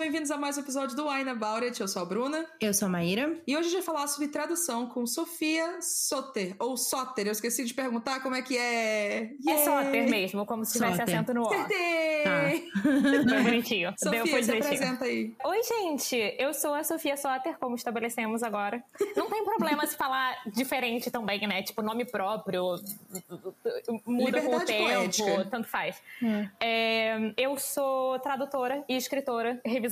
bem-vindos a mais um episódio do Wine About It. Eu sou a Bruna. Eu sou a Maíra. E hoje a gente vai falar sobre tradução com Sofia Soter, ou Soter. Eu esqueci de perguntar como é que é. É Soter mesmo, como se tivesse acento no O. Acertei! Foi bonitinho. Deu, Sofia, foi se apresenta aí. Oi, gente. Eu sou a Sofia Soter, como estabelecemos agora. Não tem problema se falar diferente também, né? Tipo, nome próprio, muda com o Liberdade tempo, poética. tanto faz. É, eu sou tradutora e escritora, revisora.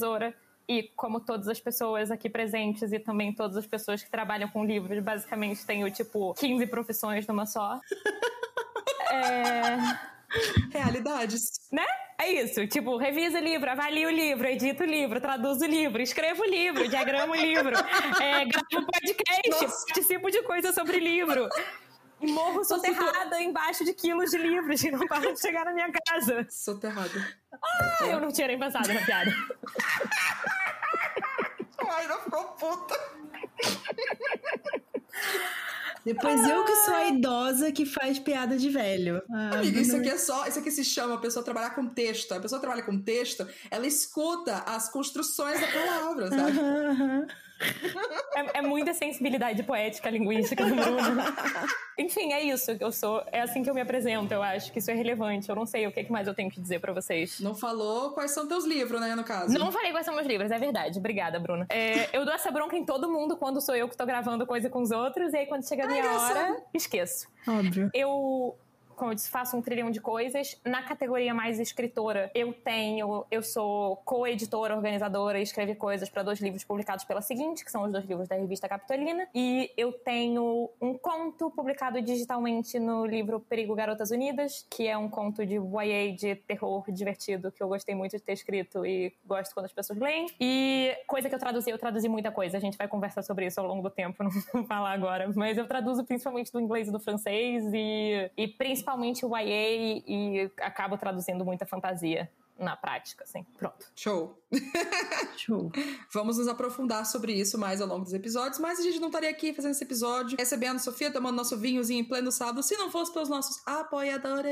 E como todas as pessoas aqui presentes e também todas as pessoas que trabalham com livros, basicamente tenho, tipo, 15 profissões numa só. É... Realidades. Né? É isso. Tipo, revisa o livro, avalia o livro, edita o livro, traduz o livro, escreva o livro, diagrama o livro, é, grava um podcast, Nossa. participo de coisa sobre livro. E morro soterrada embaixo de quilos de livros que não param de chegar na minha casa. Soterrado. Ah, eu não tinha nem pensado na piada. Ai, não ficou puta. Depois eu que sou a idosa que faz piada de velho. Ah, Amiga, isso aqui é só. Isso aqui se chama a pessoa trabalhar com texto. A pessoa trabalha com texto, ela escuta as construções da palavra, sabe? Aham, aham. É, é muita sensibilidade poética, linguística do Bruno. Enfim, é isso que eu sou. É assim que eu me apresento, eu acho que isso é relevante. Eu não sei o que mais eu tenho que dizer pra vocês. Não falou quais são teus livros, né, no caso. Não falei quais são meus livros, é verdade. Obrigada, Bruna. É, eu dou essa bronca em todo mundo quando sou eu que tô gravando coisa com os outros, e aí quando chega a minha engraçado. hora, esqueço. Óbvio. Eu, como eu disse, faço um trilhão de coisas. Na categoria mais escritora, eu tenho, eu sou co-editora, organizadora e escrevi coisas para dois livros publicados pela Seguinte, que são os dois livros da revista Capitolina. E eu tenho um conto publicado digitalmente no livro Perigo Garotas Unidas, que é um conto de YA de terror divertido que eu gostei muito de ter escrito e gosto quando as pessoas leem. E coisa que eu traduzi, eu traduzi muita coisa. A gente vai conversar sobre isso ao longo do tempo, não vou falar agora. Mas eu traduzo principalmente do inglês e do francês e, e principalmente o YA e acabo traduzindo muita fantasia na prática, assim. Pronto. Show. Show. Vamos nos aprofundar sobre isso mais ao longo dos episódios, mas a gente não estaria aqui fazendo esse episódio, recebendo a Sofia, tomando nosso vinhozinho em pleno sábado, se não fosse pelos nossos apoiadores.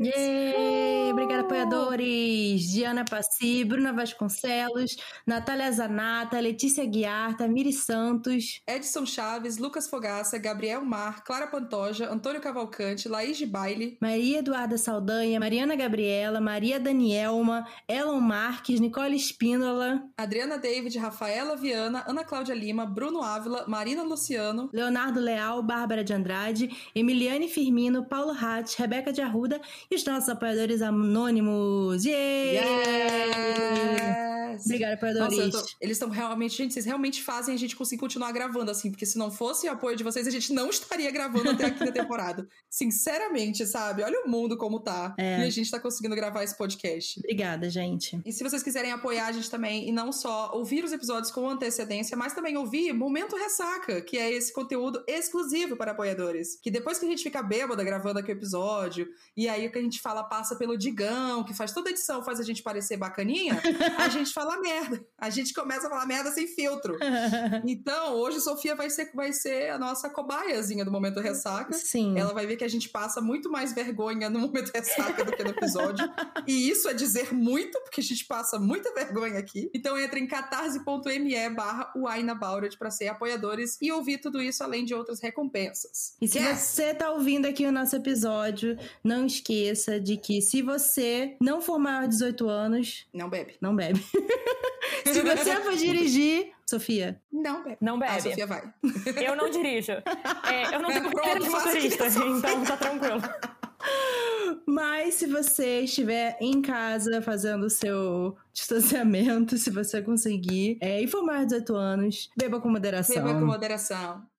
Yay! Obrigada, apoiadores! Diana Passi, Bruna Vasconcelos, Natália Zanata, Letícia Guiar, Tamiri Santos, Edson Chaves, Lucas Fogaça, Gabriel Mar, Clara Pantoja, Antônio Cavalcante, Laís de Baile, Maria Eduarda Saldanha, Mariana Gabriela, Maria Danielma, Elon Marques, Nicole Espíndola, Adriana David, Rafaela Viana, Ana Cláudia Lima, Bruno Ávila, Marina Luciano, Leonardo Leal, Bárbara de Andrade, Emiliane Firmino, Paulo Hatch, Rebeca de Arruda e os nossos apoiadores anônimos. Yay! Yes! Obrigada, apoiadores. Nossa, tô- eles estão realmente, gente, vocês realmente fazem a gente conseguir continuar gravando assim, porque se não fosse o apoio de vocês, a gente não estaria gravando até aqui na temporada. Sinceramente, sabe? Olha o mundo como tá. É. E a gente tá conseguindo gravar esse podcast. Obrigada, gente. E se vocês quiserem apoiar a gente também, e não só ouvir os episódios com antecedência, mas também ouvir Momento Ressaca, que é esse conteúdo exclusivo para apoiadores. Que depois que a gente fica bêbada gravando aqui o episódio, e aí o que a gente fala passa pelo Digão, que faz toda a edição, faz a gente parecer bacaninha, a gente fala merda. A gente começa a falar merda sem filtro. Então, hoje Sofia vai ser, vai ser a nossa cobaiazinha do Momento Ressaca. Sim. Ela vai ver que a gente passa muito mais vergonha no momento ressaca do que no episódio. e isso é dizer muito, porque a gente passa muita vergonha aqui. Então entra em catarse.me barra It pra ser apoiadores e ouvir tudo isso, além de outras recompensas. E se Yes! você tá ouvindo aqui o nosso episódio, não esqueça de que se você não for maior de 18 anos, Não bebe. não bebe. se você for dirigir, Sofia, Não bebe. Não A bebe. Sofia vai. Eu não dirijo. É, eu não tenho Pronto, carteira de motorista, então tá tranquilo. Mas se você estiver em casa fazendo o seu distanciamento, se você conseguir, é, de 18 anos, beba com moderação. Beba com moderação.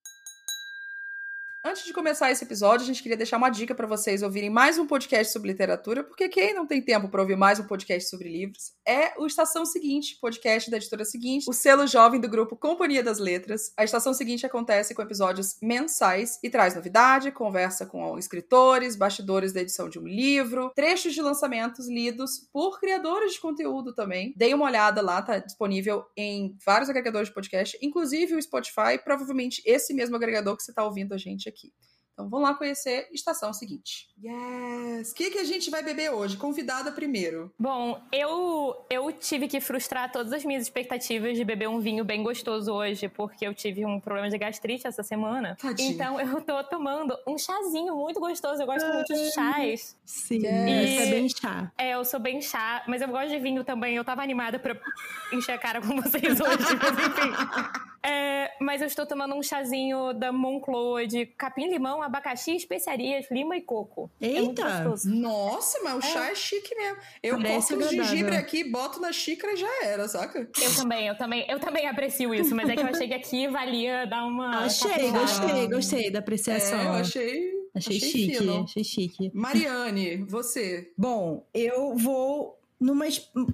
Antes de começar esse episódio, a gente queria deixar uma dica para vocês ouvirem mais um podcast sobre literatura, porque quem não tem tempo para ouvir mais um podcast sobre livros é o Estação Seguinte, podcast da editora Seguinte, o selo jovem do grupo Companhia das Letras. A Estação Seguinte acontece com episódios mensais e traz novidade, conversa com escritores, bastidores da edição de um livro, trechos de lançamentos lidos por criadores de conteúdo também. Dei uma olhada lá, tá disponível em vários agregadores de podcast, inclusive o Spotify, provavelmente esse mesmo agregador que você tá ouvindo a gente aqui. Então vamos lá conhecer estação seguinte. Yes! O que, que a gente vai beber hoje? Convidada primeiro. Bom, eu, eu tive que frustrar todas as minhas expectativas de beber um vinho bem gostoso hoje, porque eu tive um problema de gastrite essa semana. Tadinha. Então eu tô tomando um chazinho muito gostoso. Eu gosto muito de chás. Sim, Yes. essa é bem chá. É, eu sou bem chá, mas eu gosto de vinho também. Eu tava animada pra encher a cara com vocês hoje, mas enfim. É, mas eu estou tomando um chazinho da Moncloa de capim-limão, abacaxi, especiarias, lima e coco. É muito Eita! gostoso. Nossa, mas o chá é chique mesmo. Eu Parece corto o gengibre aqui, boto na xícara e já era, saca? Eu também, eu também, eu também aprecio isso, mas é que eu achei que aqui valia dar uma. Achei, gostei, gostei da apreciação. É, eu achei. Achei chique, fino. achei chique. Mariane, você. Bom, eu vou numa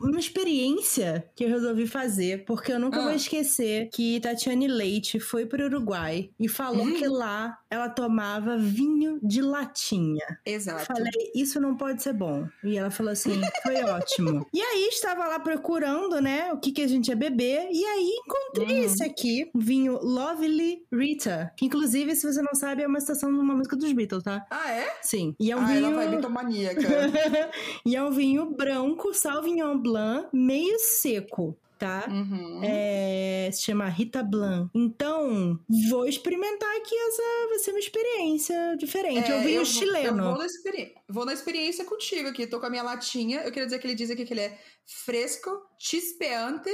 uma experiência que eu resolvi fazer, porque eu nunca Ah. vou esquecer que Tatiane Leite foi pro Uruguai e falou Hum. que lá ela tomava vinho de latinha. Exato. Falei, isso não pode ser bom. E ela falou assim, foi ótimo. E aí estava lá procurando, né, o que, que a gente ia beber. E aí encontrei Uhum. esse aqui, um vinho Lovely Rita. Que inclusive, se você não sabe, é uma estação de uma música dos Beatles, tá? Ah, é? Sim. E é um ah, vinho. ela vai bitomaníaca. e é um vinho branco, Sauvignon Blanc, meio seco. Tá? Uhum. É, se chama Rita Blanc. Então, vou experimentar aqui essa. Vai ser uma experiência diferente. é um vinho eu vou- chileno. Eu vou na, experi- vou na experiência contigo aqui. Tô com a minha latinha. Eu queria dizer que ele diz aqui que ele é fresco, chispeante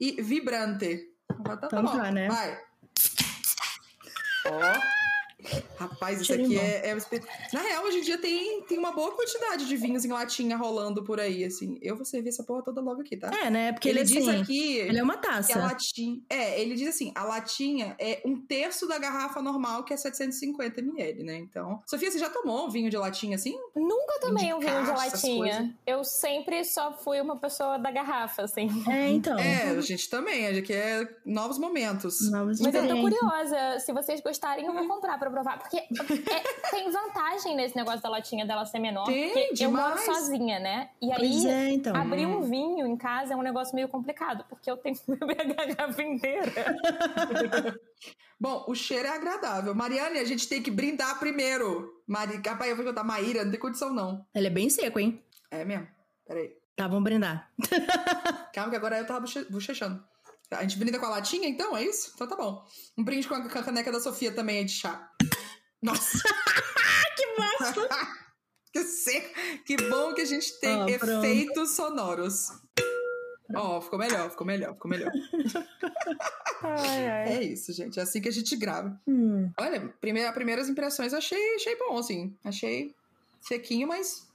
e vibrante. Então tá, Então bom. tá, né? Vai. Ó. Rapaz, isso aqui é, é Na real, hoje em dia tem, tem uma boa quantidade de vinhos em latinha rolando por aí, assim. Eu vou servir essa porra toda logo aqui, tá? É, né? Porque ele, ele diz assim, aqui ele é uma que a taça. latinha. É, ele diz assim: a latinha é um terço da garrafa normal, que é 750 ml, né? Então. Sofia, você já tomou um vinho de latinha assim? Nunca tomei um vinho de latinha. Eu sempre só fui uma pessoa da garrafa, assim. É, então. É, a gente também, a gente quer novos momentos. Novos Mas eu tô curiosa. Se vocês gostarem, eu vou comprar pra provar. Porque é- tem vantagem nesse negócio da latinha dela ser menor. Tem, porque eu moro demais. sozinha, né? E Pois aí, é, então. abrir um vinho em casa é um negócio meio complicado. Porque eu tenho que beber a garrafa inteira. Bom, o cheiro é agradável. Mariane, a gente tem que brindar primeiro. Mari... Rapaz, eu vou contar Maíra, não tem condição, não. Ele é bem seco, hein? É mesmo? Peraí. Tá, vamos brindar. Calma, que agora eu tava boche- bochechando. A gente brinda com a latinha, então? É isso? Então tá bom. Um brinde com a, com a caneca da Sofia também é de chá. Nossa! Que massa! que seco! Que bom que a gente tem pronto. efeitos sonoros. Ó, ficou melhor, ficou melhor, ficou melhor. Ai, ai. É isso, gente. É assim que a gente grava. Hum, Olha, primeira, primeiras impressões eu achei, achei bom, assim. Achei sequinho, mas.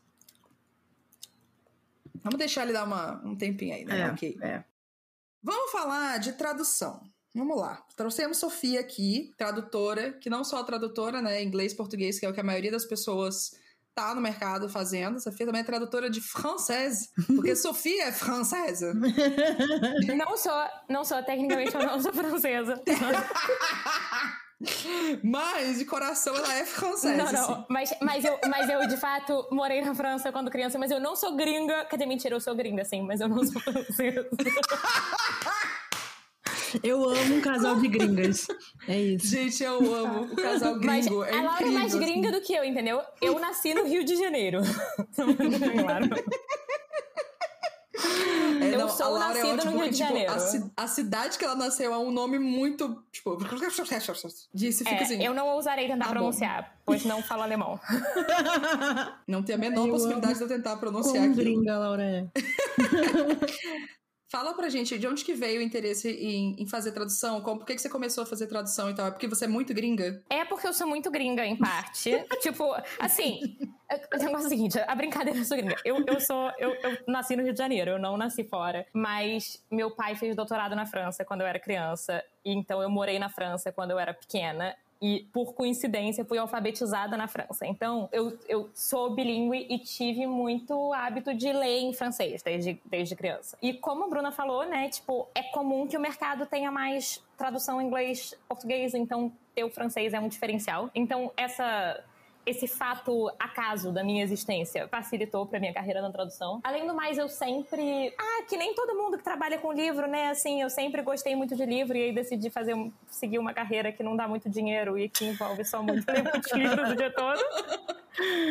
Vamos deixar ele dar uma, um tempinho aí, né? é, Ok. é. Vamos falar de tradução. Vamos lá. Trouxemos Sofia aqui, tradutora, que não só tradutora, né? Inglês, português, que é o que a maioria das pessoas tá no mercado fazendo. Sofia também é tradutora de francês, porque Sofia é francesa. Não sou, não sou, tecnicamente eu não sou francesa. Mas de coração ela é francesa. Não, assim. não. Mas, mas, eu, mas eu, de fato, morei na França quando criança, mas eu não sou gringa. Quer dizer, mentira, eu sou gringa, sim, mas eu não sou francesa. Eu amo um casal de gringas. É isso. Gente, eu amo o casal Mas gringo. é a Laura é mais assim. gringa do que eu, entendeu? Eu nasci no Rio de Janeiro. claro. É, Eu não, sou a Laura é nascida ótima no Rio porque, de tipo, Janeiro. A, ci- a cidade que ela nasceu é um nome muito, tipo... Disse, fica É, assim... eu não ousarei tentar Tá bom. pronunciar, pois não falo alemão. Não tem a menor Eu possibilidade de eu tentar pronunciar aquilo. gringa a Laura é. Fala pra gente, de onde que veio o interesse em, em fazer tradução? Como, por que, que você começou a fazer tradução e tal? É porque você é muito gringa? É porque eu sou muito gringa, em parte. tipo, assim, o negócio é o seguinte, a brincadeira eu sou gringa. Eu, eu sou, eu, eu nasci no Rio de Janeiro, eu não nasci fora. Mas meu pai fez doutorado na França quando eu era criança. Então eu morei na França quando eu era pequena. E, por coincidência, fui alfabetizada na França. Então, eu, eu sou bilíngue e tive muito hábito de ler em francês desde, desde criança. E como a Bruna falou, né, tipo, é comum que o mercado tenha mais tradução inglês-português, então ter o francês é um diferencial. Então, essa esse fato acaso da minha existência facilitou para minha carreira na tradução. Além do mais, eu sempre, ah, que nem todo mundo que trabalha com livro, né? Assim, eu sempre gostei muito de livro e aí decidi fazer seguir uma carreira que não dá muito dinheiro e que envolve só muito ler muitos livros o dia todo.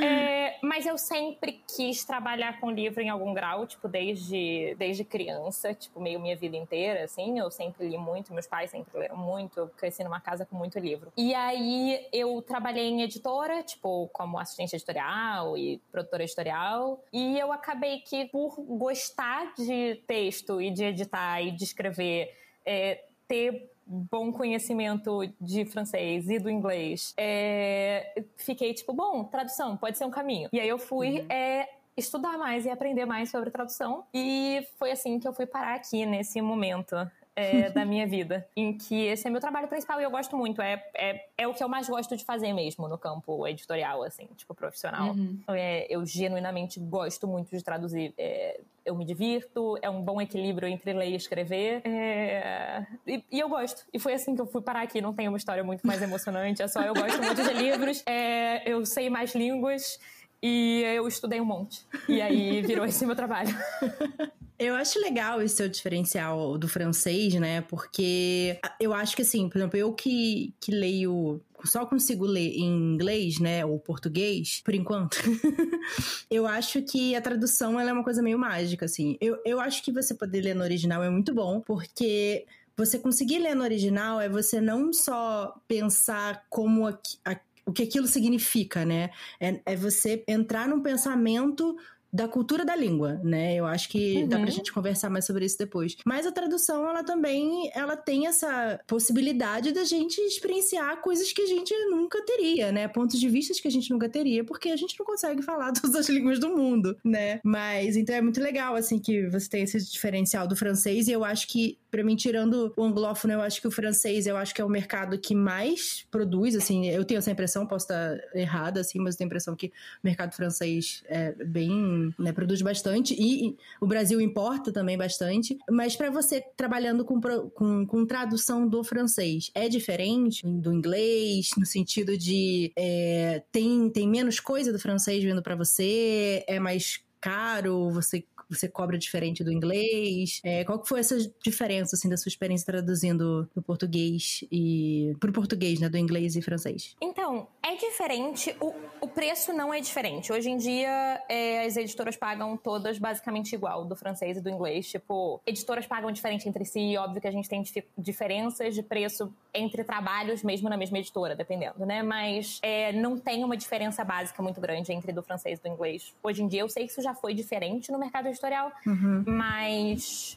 É, mas eu sempre quis trabalhar com livro em algum grau, tipo, desde, desde criança, tipo, meio minha vida inteira, assim. Eu sempre li muito, meus pais sempre leram muito, eu cresci numa casa com muito livro. E aí eu trabalhei em editora, tipo, como assistente editorial e produtora editorial. E eu acabei que, por gostar de texto e de editar e de escrever, é, ter bom conhecimento de francês e do inglês, é, fiquei tipo, bom, tradução pode ser um caminho. E aí eu fui uhum. é, estudar mais e aprender mais sobre tradução. E foi assim que eu fui parar aqui nesse momento é, da minha vida, em que esse é meu trabalho principal e eu gosto muito. É, é, é o que eu mais gosto de fazer mesmo no campo editorial, assim, tipo, profissional. Uhum. É, eu genuinamente gosto muito de traduzir. É, eu me divirto, é um bom equilíbrio entre ler e escrever. É... E, e, eu gosto. E foi assim que eu fui parar aqui. Não tem uma história muito mais emocionante, é só eu gosto muito de livros, é, eu sei mais línguas e eu estudei um monte. E aí virou esse meu trabalho. Eu acho legal esse seu diferencial do francês, né? Porque eu acho que, assim, por exemplo, eu que, que leio só consigo ler em inglês, né, ou português, por enquanto. eu acho que a tradução ela é uma coisa meio mágica, assim. Eu, eu acho que você poder ler no original é muito bom, porque você conseguir ler no original é você não só pensar como a, a, o que aquilo significa, né? É, é você entrar num pensamento da cultura da língua, né? Eu acho que uhum. dá pra uhum. gente conversar mais sobre isso depois. Mas a tradução, ela também, ela tem essa possibilidade da gente experienciar coisas que a gente nunca teria, né? Pontos de vista que a gente nunca teria, porque a gente não consegue falar todas as línguas do mundo, né? Mas, então é muito legal, assim, que você tem esse diferencial do francês e eu acho que para mim, tirando o anglófono, eu acho que o francês, eu acho que é o mercado que mais produz, assim, eu tenho essa impressão, posso estar errada, assim, mas eu tenho a impressão que o mercado francês é bem, né, produz bastante e o Brasil importa também bastante. Mas para você trabalhando com, com, com, tradução do francês, é diferente do inglês, no sentido de é, tem, tem menos coisa do francês vindo para você, é mais caro, você você cobra diferente do inglês? É, qual que foi essa diferença, assim, da sua experiência traduzindo do português e... pro português, né? Do inglês e francês? Então, é diferente. O, o preço não é diferente. Hoje em dia, é, as editoras pagam todas basicamente igual, do francês e do inglês. Tipo, editoras pagam diferente entre si. Óbvio que a gente tem diferenças de preço entre trabalhos, mesmo na mesma editora, dependendo, né? Mas é, não tem uma diferença básica muito grande entre do francês e do inglês. Hoje em dia, eu sei que isso já foi diferente no mercado editorial editorial, uhum. mas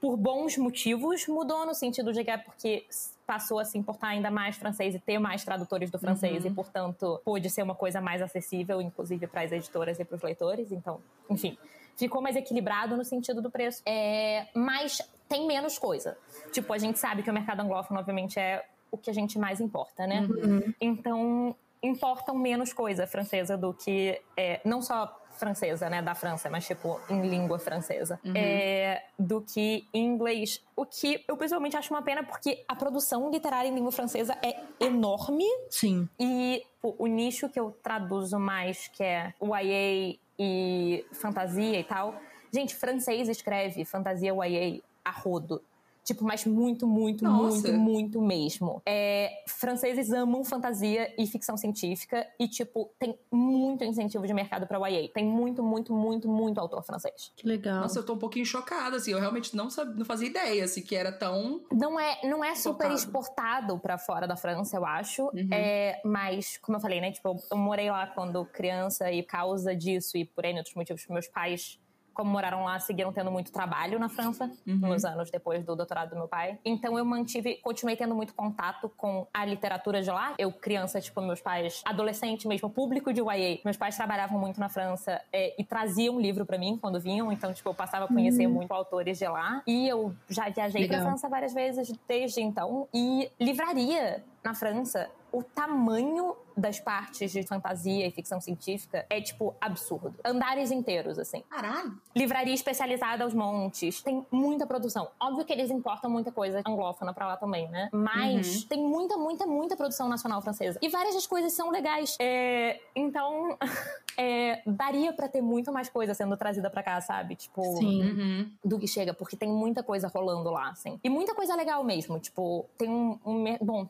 por bons motivos mudou no sentido de que é porque passou a se importar ainda mais francês e ter mais tradutores do francês uhum. e, portanto, pôde ser uma coisa mais acessível, inclusive para as editoras e para os leitores. Então, enfim, ficou mais equilibrado no sentido do preço. É, mas tem menos coisa. Tipo, a gente sabe que o mercado anglófono, obviamente, é o que a gente mais importa, né? Uhum. Então, importam menos coisa francesa do que é, não só francesa, né, da França, mas tipo em língua francesa, uhum. é, do que em inglês. O que eu pessoalmente acho uma pena porque a produção literária em língua francesa é enorme. Sim. E pô, o nicho que eu traduzo mais, que é YA e fantasia e tal. Gente, francês escreve fantasia YA a rodo. Tipo, mas muito, muito, Nossa. muito, muito mesmo. É, franceses amam fantasia e ficção científica e, tipo, tem muito incentivo de mercado pra YA. Tem muito, muito, muito, muito autor francês. Que legal. Nossa, eu tô um pouquinho chocada, assim. Eu realmente não, sabia, não fazia ideia, assim, que era tão... Não é, não é super exportado para fora da França, eu acho. Uhum. É, mas, como eu falei, né? Tipo, eu morei lá quando criança e causa disso e por N outros motivos, meus pais como moraram lá, seguiram tendo muito trabalho na França, uhum. nos anos depois do doutorado do meu pai. Então eu mantive, continuei tendo muito contato com a literatura de lá. Eu, criança, tipo, meus pais, adolescente mesmo, público de YA, meus pais trabalhavam muito na França é, e traziam livro para mim quando vinham, então, tipo, eu passava a conhecer uhum. muito autores de lá. E eu já viajei Legal. pra França várias vezes desde então. E livraria na França o tamanho das partes de fantasia e ficção científica é, tipo, absurdo. Andares inteiros, assim. Caralho. Livraria especializada aos montes. Tem muita produção. Óbvio que eles importam muita coisa anglófona pra lá também, né? Mas uhum. tem muita, muita, muita produção nacional francesa. E várias das coisas são legais. É, então, é, daria para ter muito mais coisa sendo trazida para cá, sabe? Tipo, uhum. do que chega, porque tem muita coisa rolando lá, assim. E muita coisa legal mesmo. Tipo, tem um, um bom,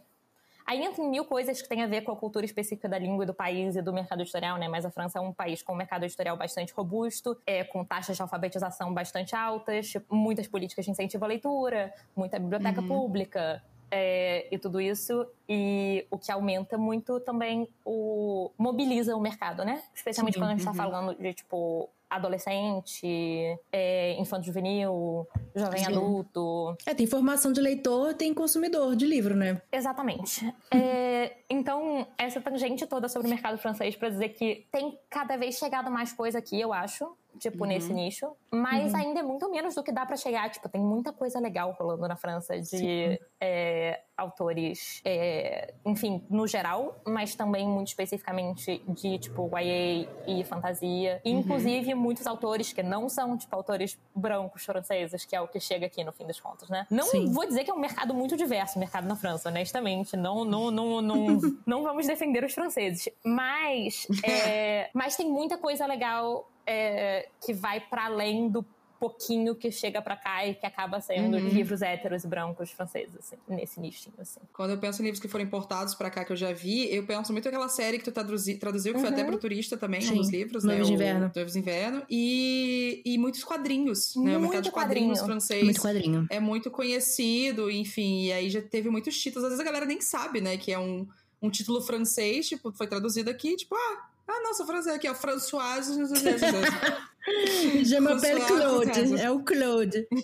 Aí entra em mil coisas que tem a ver com a cultura específica da língua e do país e do mercado editorial, né? Mas a França é um país com um mercado editorial bastante robusto, é, com taxas de alfabetização bastante altas, muitas políticas de incentivo à leitura, muita biblioteca uhum. pública, é, e tudo isso, e o que aumenta muito também o. mobiliza o mercado, né? Especialmente Sim, quando a gente está uhum. falando de, tipo, adolescente, é, infanto juvenil, jovem Sim. adulto. É, tem formação de leitor, tem consumidor de livro, né? Exatamente. é, então, essa tangente toda sobre o mercado francês para dizer que tem cada vez chegado mais coisa aqui, eu acho tipo, uhum. nesse nicho. Mas uhum. ainda é muito menos do que dá para chegar. Tipo, tem muita coisa legal rolando na França de é, autores, é, enfim, no geral, mas também muito especificamente de, tipo, YA e fantasia. E, uhum. inclusive, muitos autores que não são, tipo, autores brancos franceses, que é o que chega aqui no fim das contas, né? Não Sim. vou dizer que é um mercado muito diverso, o mercado na França, honestamente. Não, não, não, não, não vamos defender os franceses. Mas, é, mas tem muita coisa legal é, que vai para além do pouquinho que chega para cá e que acaba sendo uhum. livros héteros e brancos franceses, assim, nesse nichinho, assim. Quando eu penso em livros que foram importados para cá, que eu já vi, eu penso muito naquela série que tu traduzi, traduziu, que uhum. foi até uhum. pro turista também, Sim. um dos livros, Noivos né? de Inverno. Noivos de Inverno. E, e muitos quadrinhos, né? O mercado de quadrinhos quadrinho. francês. Muito quadrinho. É muito conhecido, enfim, e aí já teve muitos títulos. Às vezes a galera nem sabe, né, que é um, um título francês, tipo, foi traduzido aqui, tipo, ah, ah, nossa, francês aqui, ó. Françoise. Je m'appelle Claude. É o Claude.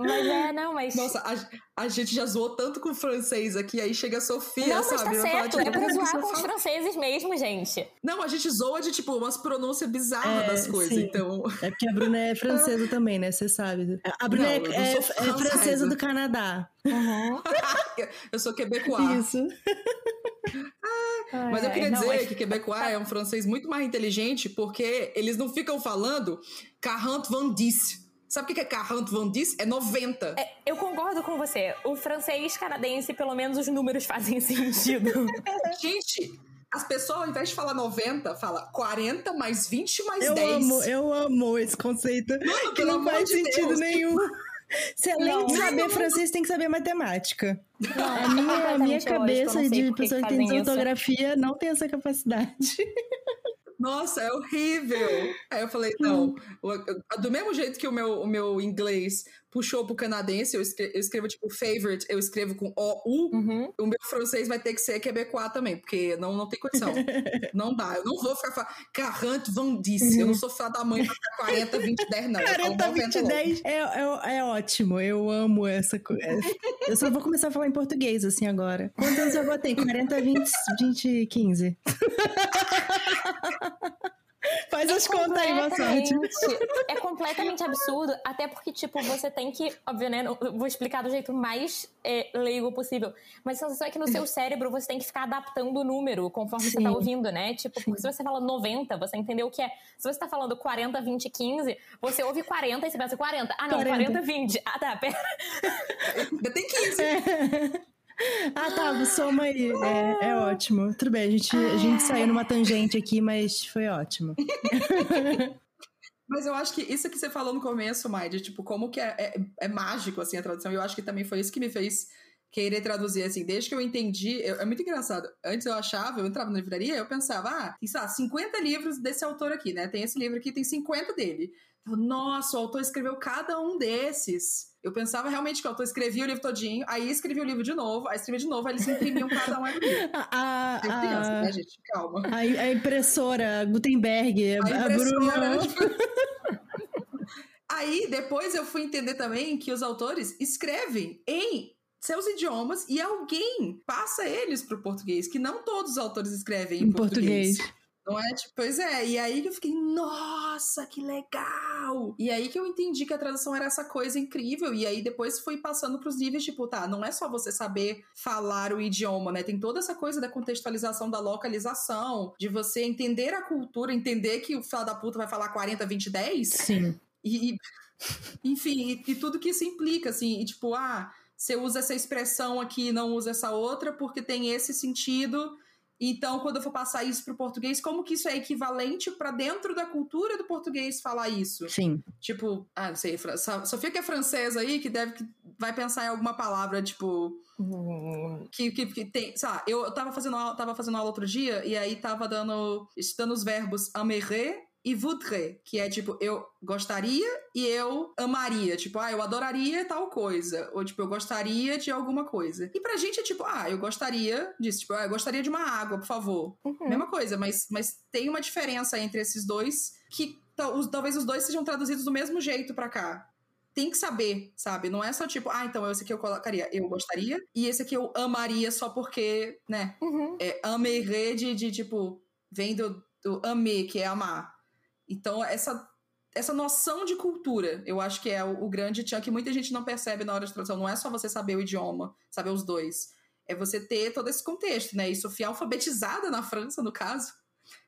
Mas é, não, mas. Nossa, a, a gente já zoou tanto com o francês aqui, aí chega a Sofia, não, sabe? Mas tá certo, falar, tipo, é pra zoar com os franceses mesmo, gente. Não, a gente zoa de, tipo, umas pronúncias bizarras é, das coisas, sim. então. É porque a Bruna é francesa também, né? Você sabe. A Bruna não, é, é, é, francesa do Canadá. Uhum. eu sou quebecois. Isso. Mas eu queria não, dizer que quebecois é um francês muito mais inteligente porque eles não ficam falando 40 van 10. Sabe o que é 40 Van Dis? É 90. É, eu concordo com você. O francês canadense, pelo menos os números fazem sentido. Gente, as pessoas, ao invés de falar 90, fala 40 mais 20 mais eu 10. Amo, eu amo esse conceito. Mano, que não faz de sentido Deus. nenhum. Se além não, de saber não, francês, tem que saber matemática. Não, a minha, a minha cabeça de pessoa que tem ortografia não tem essa capacidade. Nossa, é horrível. Aí eu falei, não. Do mesmo jeito que o meu, o meu inglês puxou pro canadense, eu escrevo, eu escrevo tipo favorite, eu escrevo com O-U, uhum. o meu francês vai ter que ser quebecois também, porque não, não tem condição. não dá. Eu não vou ficar falando 40, 20, uhum. eu não sou filha da mãe pra ficar 40, 20, 10, não. 40, 20, 10 é, é, é ótimo, eu amo essa coisa. Eu só vou começar a falar em português assim agora. Quantos anos eu botei? 40, 20, 20, 15. Faz é as contas aí, boa sorte. É completamente absurdo, até porque, tipo, você tem que, obviamente, né, vou explicar do jeito mais é, leigo possível, mas a sensação é que no seu cérebro você tem que ficar adaptando o número conforme Sim. você tá ouvindo, né? Tipo, porque se você fala 90, você entendeu o que é. Se você tá falando 40, 20, 15, você ouve 40 e você pensa 40. Ah, não, 40, 40 20. Ah, tá, pera. Ainda tem 15. É. Ah, tá, soma aí. É, é ótimo. Tudo bem, a gente, a gente saiu numa tangente aqui, mas foi ótimo. Mas eu acho que isso que você falou no começo, Mai, de tipo, como que é, é, é, mágico, assim, a tradução. Eu acho que também foi isso que me fez querer traduzir, assim, desde que eu entendi, eu, é muito engraçado. Antes eu achava, eu entrava na livraria, eu pensava, ah, tem, sei lá, 50 livros desse autor aqui, né? Tem esse livro aqui, tem 50 dele. Nossa, o autor escreveu cada um desses. Eu pensava realmente que o autor escrevia o livro todinho, aí escrevia o livro de novo, aí escrevia de novo, aí eles imprimiam cada um ali. A, a, criança, a, né, gente? Calma. A, a impressora Gutenberg, a, a Bruna. Tipo... aí depois eu fui entender também que os autores escrevem em seus idiomas e alguém passa eles para o português, que não todos os autores escrevem em, em português. português. Não é? Tipo, pois é, e aí que eu fiquei, nossa, que legal! E aí que eu entendi que a tradução era essa coisa incrível, e aí depois fui passando pros níveis, tipo, tá, não é só você saber falar o idioma, né? Tem toda essa coisa da contextualização, da localização, de você entender a cultura, entender que o filho da puta vai falar 40, 20, 10. Sim. E, enfim, e, e tudo que isso implica, assim, e tipo, ah, você usa essa expressão aqui e não usa essa outra porque tem esse sentido então, quando eu for passar isso para o português, como que isso é equivalente para dentro da cultura do português falar isso? Sim. Tipo, ah, não sei, Sofia que é francesa aí, que deve que vai pensar em alguma palavra, tipo. Hum. Que, que, que tem. Sabe, eu tava fazendo, aula, tava fazendo aula outro dia e aí tava dando. estudando os verbos amérer e voudrais, que é tipo, eu gostaria e eu amaria. Tipo, ah, eu adoraria tal coisa. Ou tipo, eu gostaria de alguma coisa. E pra gente é tipo, ah, eu gostaria disso. Tipo, ah, eu gostaria de uma água, por favor. Uhum. Mesma coisa, mas, mas tem uma diferença entre esses dois que talvez os dois sejam traduzidos do mesmo jeito para cá. Tem que saber, sabe? Não é só tipo, ah, então esse aqui eu colocaria, eu gostaria, e esse aqui eu amaria só porque, né? Uhum. É amerê de, de tipo, vem do, do amé, que é amar. Então, essa, essa noção de cultura, eu acho que é o, o grande tchan que muita gente não percebe na hora de tradução. Não é só você saber o idioma, saber os dois. É você ter todo esse contexto, né? E Sofia alfabetizada na França, no caso,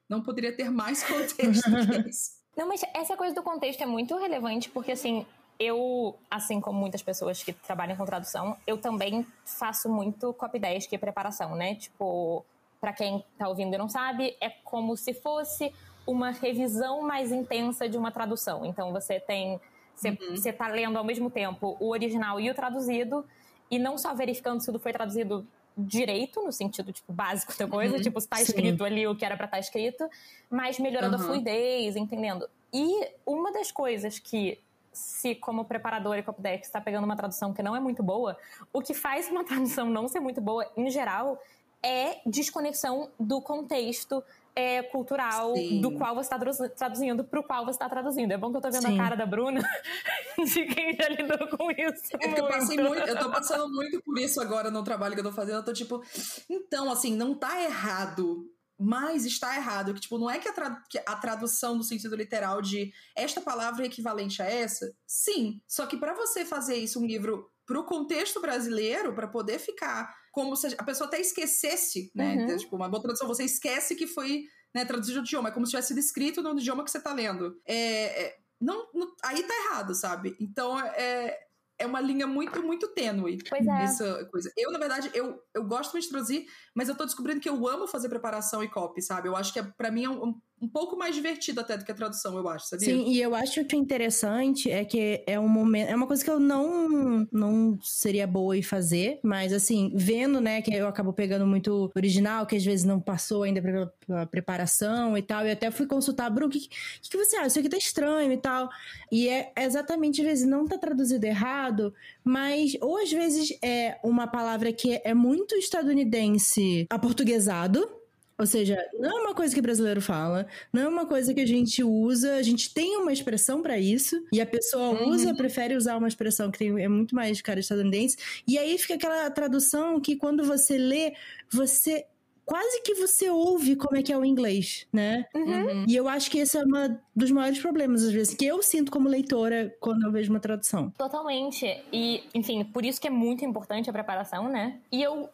não poderia ter mais contexto que isso. Não, mas essa coisa do contexto é muito relevante, porque assim, eu, assim como muitas pessoas que trabalham com tradução, eu também faço muito copy desk e preparação, né? Tipo, para quem tá ouvindo e não sabe, é como se fosse uma revisão mais intensa de uma tradução. Então você tem. Você está uhum. lendo ao mesmo tempo o original e o traduzido, e não só verificando se tudo foi traduzido direito, no sentido tipo, básico da coisa, uhum. tipo, se está escrito ali o que era para estar tá escrito, mas melhorando uhum. a fluidez, entendendo. E uma das coisas que se como preparador e copydeck está pegando uma tradução que não é muito boa, o que faz uma tradução não ser muito boa, em geral, é desconexão do contexto é, cultural Sim. do qual você está traduzindo para o qual você está traduzindo. É bom que eu estou vendo Sim. a cara da Bruna de quem já lidou com isso. É eu, passei muito, eu tô passando muito por isso agora no trabalho que eu tô fazendo. Eu tô tipo, então, assim, não tá errado. Mas está errado, que tipo, não é que a, que a tradução no sentido literal de esta palavra é equivalente a essa? Sim. Só que para você fazer isso um livro para o contexto brasileiro, para poder ficar como se a pessoa até esquecesse, né? Uhum. Tipo, uma boa tradução, você esquece que foi né, traduzido o idioma, é como se tivesse sido escrito no idioma que você está lendo. É, é não, não, aí tá errado, sabe? Então, é, é uma linha muito, muito tênue. Pois é. Essa coisa. Eu, na verdade, eu, eu gosto muito de traduzir, mas eu tô descobrindo que eu amo fazer preparação e copy, sabe? Eu acho que é, para mim é um, um pouco mais divertido até do que a tradução, eu acho, sabia? Sim, e eu acho que o interessante é que é um momento. É uma coisa que eu não, não seria boa em fazer, mas assim, vendo, né, que eu acabo pegando muito original, que às vezes não passou ainda pela, pela preparação e tal, e até fui consultar, Bruno, o que, que, que, você acha? Isso aqui tá estranho e tal. E é exatamente, às vezes, não tá traduzido errado, mas ou às vezes é uma palavra que é muito estadunidense aportuguesado ou seja, não é uma coisa que brasileiro fala, não é uma coisa que a gente usa, a gente tem uma expressão para isso, e a pessoa uhum. usa, prefere usar uma expressão que tem, é muito mais de cara estadunidense, e aí fica aquela tradução que quando você lê, você quase que você ouve como é que é o inglês, né? Uhum. E eu acho que esse é um dos maiores problemas, às vezes, que eu sinto como leitora quando eu vejo uma tradução. Totalmente. E, enfim, por isso que é muito importante a preparação, né? E eu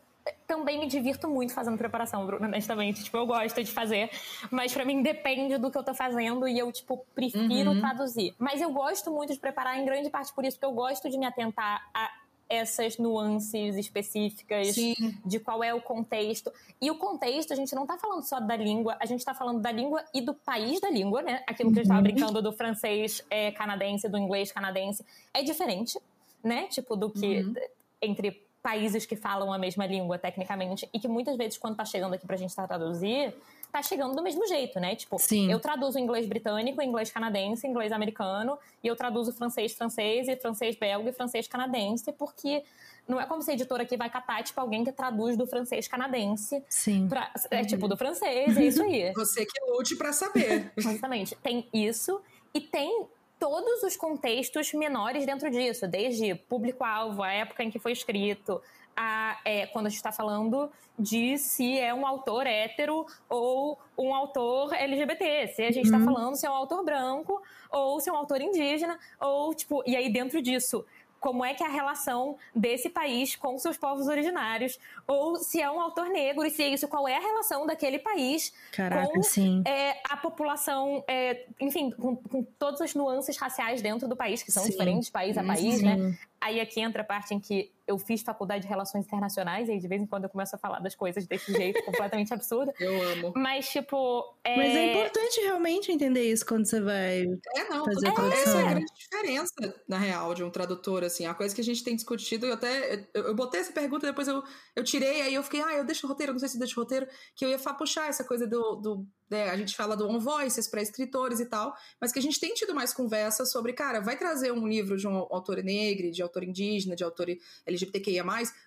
também me divirto muito fazendo preparação, Bruno, honestamente. Tipo, eu gosto de fazer, mas para mim depende do que eu tô fazendo e eu, tipo, prefiro uhum. traduzir. Mas eu gosto muito de preparar em grande parte por isso, porque eu gosto de me atentar a essas nuances específicas Sim. de qual é o contexto. E o contexto, a gente não tá falando só da língua, a gente tá falando da língua e do país da língua, né? Aquilo que uhum. eu estava brincando do francês é, canadense, do inglês canadense. É diferente, né? Tipo, do que uhum. entre países que falam a mesma língua, tecnicamente, e que muitas vezes, quando tá chegando aqui pra gente traduzir, tá chegando do mesmo jeito, né? Tipo, Sim. eu traduzo inglês britânico, inglês canadense, inglês americano, e eu traduzo francês francês, e francês belga e francês canadense, porque não é como se a editora aqui vai catar, tipo, alguém que traduz do francês canadense. Sim. Pra, é tipo do francês, é isso aí. Você que lute pra saber. Exatamente. Tem isso. E tem todos os contextos menores dentro disso, desde público-alvo, a época em que foi escrito, a, é, quando a gente está falando de se é um autor hétero ou um autor LGBT, se a gente está uhum. falando se é um autor branco ou se é um autor indígena, ou tipo, e aí dentro disso, como é que é a relação desse país com seus povos originários, ou se é um autor negro, e se é isso, qual é a relação daquele país Caraca, com é, a população, é, enfim, com, com, todas as nuances raciais dentro do país, que são sim. diferentes país a país, sim. né? Aí aqui entra a parte em que eu fiz faculdade de relações internacionais e aí de vez em quando eu começo a falar das coisas desse jeito completamente absurdo. Eu amo. Mas, tipo. É... Mas é importante realmente entender isso quando você vai é, não, fazer a tradução. Essa é a grande diferença, na real, de um tradutor, assim. A coisa que a gente tem discutido, eu até. Eu, eu botei essa pergunta, depois eu, eu tirei, aí eu fiquei, ah, eu deixo o roteiro, não sei se eu deixo o roteiro, que eu ia puxar essa coisa do, do né, a gente fala do On Voices para escritores e tal, mas que a gente tem tido mais conversa sobre, cara, vai trazer um livro de um autor negro, de autor indígena, de autor LGBTQIA+,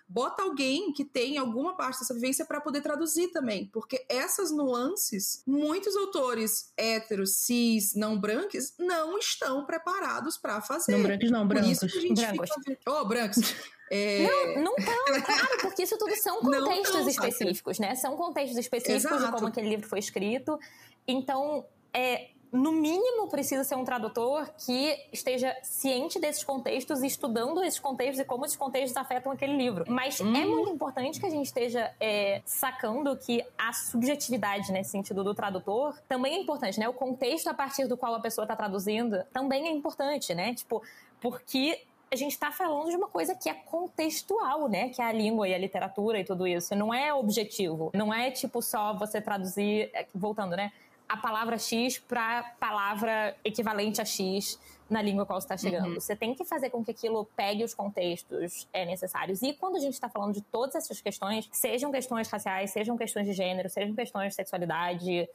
bota alguém que tem alguma parte dessa vivência para poder traduzir também, porque essas nuances, muitos autores héteros, cis, não brancos, não estão preparados para fazer. Não brancos não, brancos. Por isso que a gente brancos. Fica... Oh, brancos. É... Não, não tão, claro, porque isso tudo são contextos tão, específicos, né? São contextos específicos Exato. de como aquele livro foi escrito. Então, é, no mínimo, precisa ser um tradutor que esteja ciente desses contextos e estudando esses contextos e como esses contextos afetam aquele livro. Mas hum. é muito importante que a gente esteja é, sacando que a subjetividade nesse sentido do tradutor também é importante, né? O contexto a partir do qual a pessoa está traduzindo também é importante, né? Tipo, porque a gente está falando de uma coisa que é contextual, né? Que é a língua e a literatura e tudo isso. Não é objetivo. Não é tipo só você traduzir, é, voltando, né? A palavra X para palavra equivalente a X na língua qual você está chegando. Uhum. Você tem que fazer com que aquilo pegue os contextos é, necessários. E quando a gente está falando de todas essas questões, sejam questões raciais, sejam questões de gênero, sejam questões de sexualidade,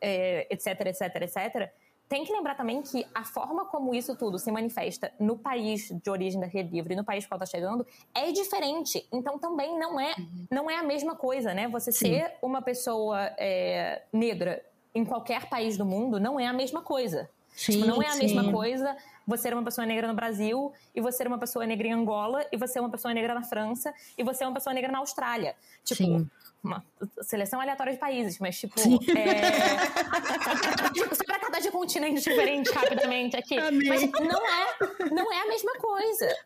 é, etc, etc, etc, tem que lembrar também que a forma como isso tudo se manifesta no país de origem daquele livro e no país qual está chegando é diferente. Então também não é, uhum. não é a mesma coisa, né? Você Sim. ser uma pessoa é, negra em qualquer país do mundo não é a mesma coisa. Sim, tipo, não é a sim. mesma coisa você ser uma pessoa negra no Brasil, e você ser uma pessoa negra em Angola, e você ser uma pessoa negra na França, e você ser uma pessoa negra na Austrália. Tipo, Sim uma seleção aleatória de países, mas tipo. É... tipo, só pra cada de continente diferente, rapidamente aqui. Amém. Mas não é, não é a mesma coisa.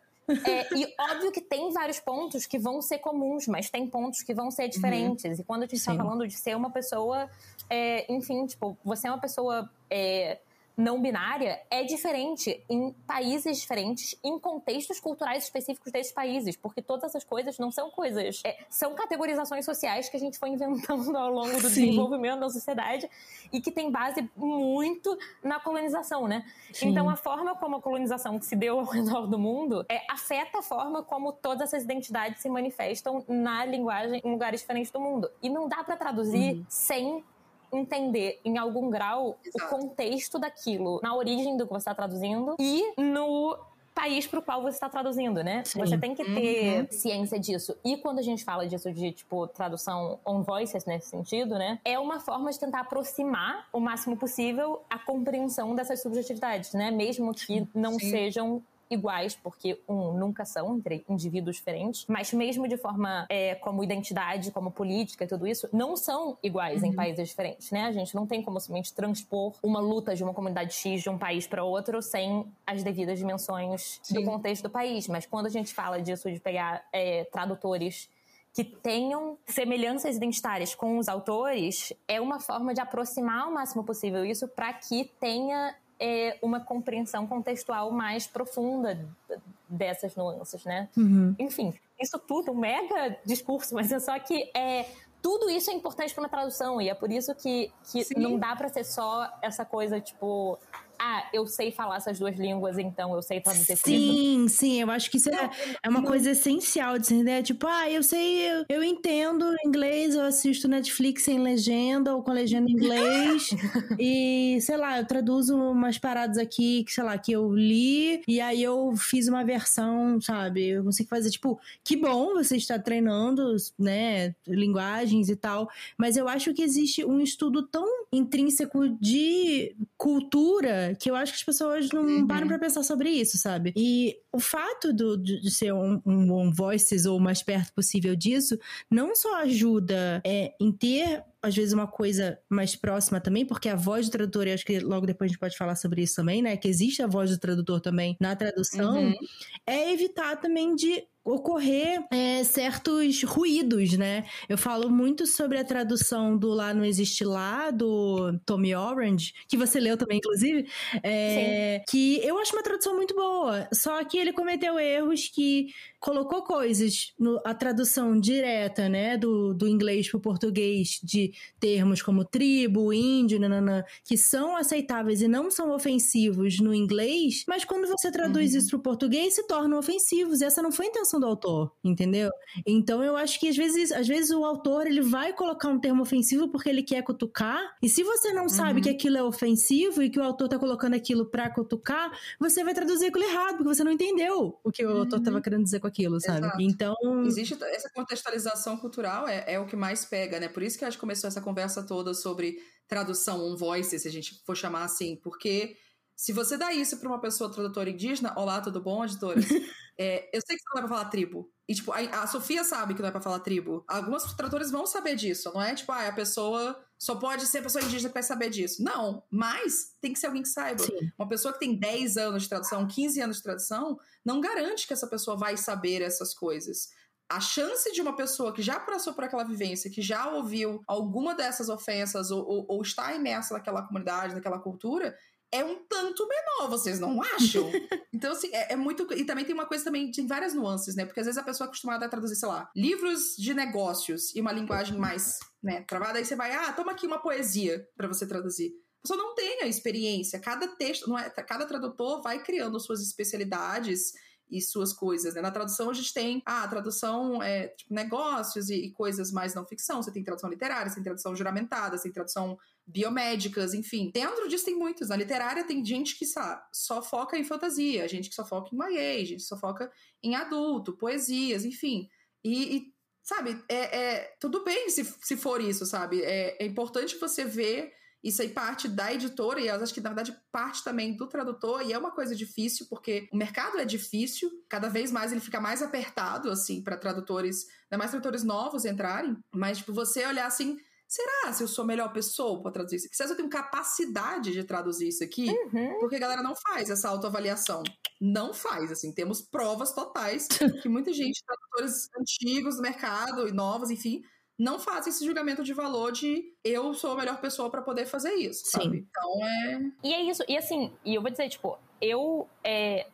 É, e óbvio que tem vários pontos que vão ser comuns, mas tem pontos que vão ser diferentes. Uhum. E quando a gente está falando de ser uma pessoa, é, enfim, tipo, você é uma pessoa é, não binária é diferente em países diferentes, em contextos culturais específicos desses países, porque todas essas coisas não são coisas, é, são categorizações sociais que a gente foi inventando ao longo do Sim. desenvolvimento da sociedade e que tem base muito na colonização, né? Sim. Então a forma como a colonização se deu ao redor do mundo é, afeta a forma como todas essas identidades se manifestam na linguagem em lugares diferentes do mundo. E não dá para traduzir uhum. sem entender em algum grau Exato. o contexto daquilo, na origem do que você está traduzindo e no país para o qual você está traduzindo, né? Sim. Você tem que ter uhum. ciência disso. E quando a gente fala disso de, tipo, tradução on voices nesse sentido, né? É uma forma de tentar aproximar o máximo possível a compreensão dessas subjetividades, né? Mesmo que não Sim. sejam iguais, porque, um, nunca são entre indivíduos diferentes, mas mesmo de forma é, como identidade, como política e tudo isso, não são iguais uhum. em países diferentes, né? A gente não tem como simplesmente transpor uma luta de uma comunidade X de um país para outro sem as devidas dimensões Sim. do contexto do país. Mas quando a gente fala disso, de pegar é, tradutores que tenham semelhanças identitárias com os autores, é uma forma de aproximar o máximo possível isso para que tenha é, uma compreensão contextual mais profunda dessas nuances, né? Uhum. Enfim, isso tudo, um mega discurso, mas é só que é, tudo isso é importante para uma tradução e é por isso que, que não dá para ser só essa coisa tipo ah, eu sei falar essas duas línguas, então eu sei traduzir Sim, sim, eu acho que isso é, é uma coisa essencial de ser, né? Tipo, ah, eu sei, eu, eu entendo inglês, eu assisto Netflix sem legenda ou com legenda em inglês. e, sei lá, eu traduzo umas paradas aqui, que, sei lá, que eu li, e aí eu fiz uma versão, sabe? Eu consigo fazer, tipo, que bom você está treinando, né, linguagens e tal, mas eu acho que existe um estudo tão intrínseco de cultura que eu acho que as pessoas não uhum. param pra pensar sobre isso, sabe? E o fato do, de ser um, um, um voices ou o mais perto possível disso não só ajuda é, em ter às vezes uma coisa mais próxima também, porque a voz do tradutor, e acho que logo depois a gente pode falar sobre isso também, né? Que existe a voz do tradutor também na tradução, uhum. é evitar também de ocorrer é, certos ruídos, né? Eu falo muito sobre a tradução do Lá Não Existe Lá, do Tommy Orange, que você leu também, inclusive, é, que eu acho uma tradução muito boa, só que ele cometeu erros que colocou coisas, no, a tradução direta, né, do, do inglês para o português, de termos como tribo, índio, nanana, que são aceitáveis e não são ofensivos no inglês, mas quando você traduz uhum. isso para o português, se tornam ofensivos. E essa não foi a intenção do autor, entendeu? Então eu acho que às vezes, às vezes o autor ele vai colocar um termo ofensivo porque ele quer cutucar, e se você não uhum. sabe que aquilo é ofensivo e que o autor tá colocando aquilo para cutucar, você vai traduzir aquilo errado, porque você não entendeu o que o uhum. autor tava querendo dizer com aquilo, sabe? Exato. Então. Existe essa contextualização cultural, é, é o que mais pega, né? Por isso que acho que começou essa conversa toda sobre tradução on voice, se a gente for chamar assim, porque se você dá isso para uma pessoa tradutora indígena, olá, tudo bom, editoras? É, eu sei que você não vai pra falar tribo. E, tipo, a, a, Sofia sabe que não é pra falar tribo. Algumas tradutores vão saber disso, não é? Tipo, ah, a pessoa só pode ser a pessoa indígena que vai saber disso. Não, mas tem que ser alguém que saiba. Sim. Uma pessoa que tem 10 anos de tradução, 15 anos de tradução, não garante que essa pessoa vai saber essas coisas. A chance de uma pessoa que já passou por aquela vivência, que já ouviu alguma dessas ofensas ou, ou, ou está imersa naquela comunidade, naquela cultura, é um tanto menor, vocês não acham? então, assim, é, é, muito. E também tem uma coisa também, tem várias nuances, né? Porque às vezes a pessoa é acostumada a traduzir, sei lá, livros de negócios e uma linguagem mais, né, travada, aí você vai, ah, toma aqui uma poesia para você traduzir. A pessoa não tem a experiência. Cada texto, não é, cada tradutor vai criando suas especialidades e suas coisas. Né? Na tradução a gente tem ah, a tradução é tipo, negócios e, e, coisas mais não ficção. Você tem tradução literária, você tem tradução juramentada, você tem tradução biomédicas, enfim. Dentro disso tem muitos. Na literária tem gente que sabe, só foca em fantasia, gente que só foca em YA, gente que só foca em adulto, poesias, enfim. E, e sabe, é, é, tudo bem se, se for isso, sabe? É, é importante você ver isso aí parte da editora e eu acho que na verdade parte também do tradutor e é uma coisa difícil porque o mercado é difícil, cada vez mais ele fica mais apertado assim para tradutores, ainda mais tradutores novos entrarem, mas tipo você olhar assim, será se eu sou a melhor pessoa para traduzir isso aqui? Será se eu tenho capacidade de traduzir isso aqui? Uhum. Porque a galera não faz essa autoavaliação. Não faz, assim, temos provas totais que muita gente, tradutores antigos do mercado e novos, enfim, não fazem esse julgamento de valor de eu sou a melhor pessoa para poder fazer isso, Sim. sabe? Então é. E é isso. E assim, e eu vou dizer, tipo, eu é,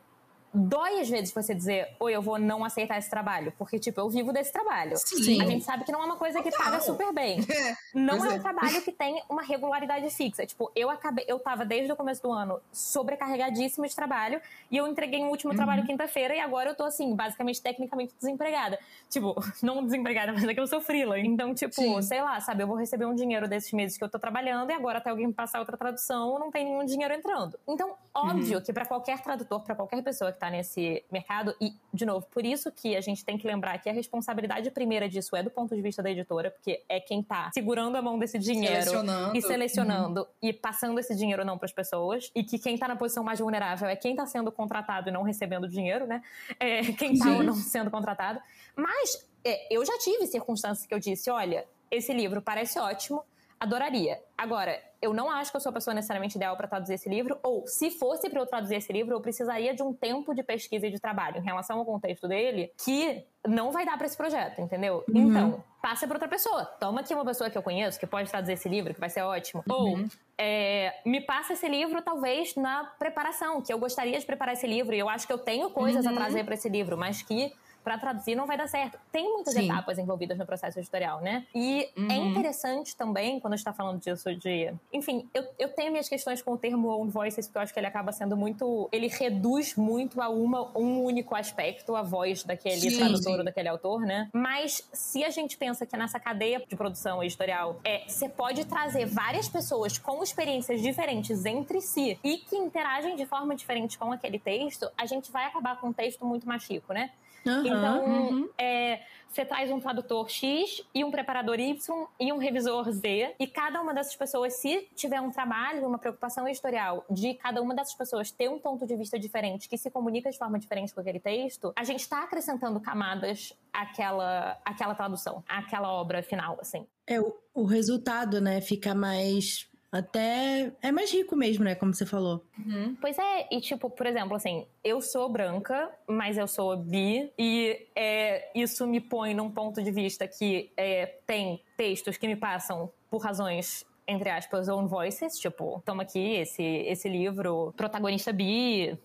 dói às vezes você dizer, oi, eu vou não aceitar esse trabalho, porque, tipo, eu vivo desse trabalho. Sim. A gente sabe que não é uma coisa que paga super bem. É. Não é, é um trabalho que tem uma regularidade fixa. Tipo, eu acabei, eu tava desde o começo do ano sobrecarregadíssima de trabalho e eu entreguei um último uhum. trabalho quinta-feira e agora eu tô, assim, basicamente, tecnicamente desempregada. Tipo, não desempregada, mas é que eu sou frila. Então, tipo, Sim. sei lá, sabe, eu vou receber um dinheiro desses meses que eu tô trabalhando e agora até alguém me passar outra tradução, não tem nenhum dinheiro entrando. Então, óbvio uhum. que para qualquer tradutor, para qualquer pessoa que está nesse mercado. E, de novo, por isso que a gente tem que lembrar que a responsabilidade primeira disso é do ponto de vista da editora, porque é quem está segurando a mão desse dinheiro selecionando. e selecionando uhum. e passando esse dinheiro não para as pessoas. E que quem está na posição mais vulnerável é quem está sendo contratado e não recebendo dinheiro, né? É quem está ou não sendo contratado. Mas é, eu já tive circunstâncias que eu disse: olha, esse livro parece ótimo, adoraria. Agora, eu não acho que eu sou a pessoa necessariamente ideal para traduzir esse livro, ou se fosse para eu traduzir esse livro, eu precisaria de um tempo de pesquisa e de trabalho em relação ao contexto dele que não vai dar para esse projeto, entendeu? Uhum. Então, passa para outra pessoa. Toma aqui uma pessoa que eu conheço, que pode traduzir esse livro, que vai ser ótimo. Uhum. Ou é, me passa esse livro, talvez, na preparação, que eu gostaria de preparar esse livro, e eu acho que eu tenho coisas uhum. a trazer para esse livro, mas que para traduzir não vai dar certo. Tem muitas Sim. etapas envolvidas no processo editorial, né? E é uhum. é interessante também, quando a gente tá falando disso de. Enfim, eu, eu tenho minhas questões com o termo own voices, porque eu acho que ele acaba sendo muito. Ele reduz muito a uma, um único aspecto, a voz daquele sim, tradutor ou daquele autor, né? Mas se a gente pensa que nessa cadeia de produção editorial, é, você pode trazer várias pessoas com experiências diferentes entre si e que interagem de forma diferente com aquele texto, a gente vai acabar com um texto muito machico, né? Uhum. Então, uhum. é, você traz um tradutor X e um preparador Y e um revisor Z, e cada uma dessas pessoas, se tiver um trabalho, uma preocupação editorial de cada uma dessas pessoas ter um ponto de vista diferente, que se comunica de forma diferente com aquele texto, a gente está acrescentando camadas àquela, àquela tradução, àquela obra final, assim. É, o, o resultado, né, fica mais até é mais rico mesmo, né? Como você falou. Uhum. Pois é, e tipo, por exemplo, assim, eu sou branca, mas eu sou bi, e é, isso me põe num ponto de vista que é, tem textos que me passam por razões entre aspas, own voices, tipo, toma aqui esse, esse livro, protagonista bi,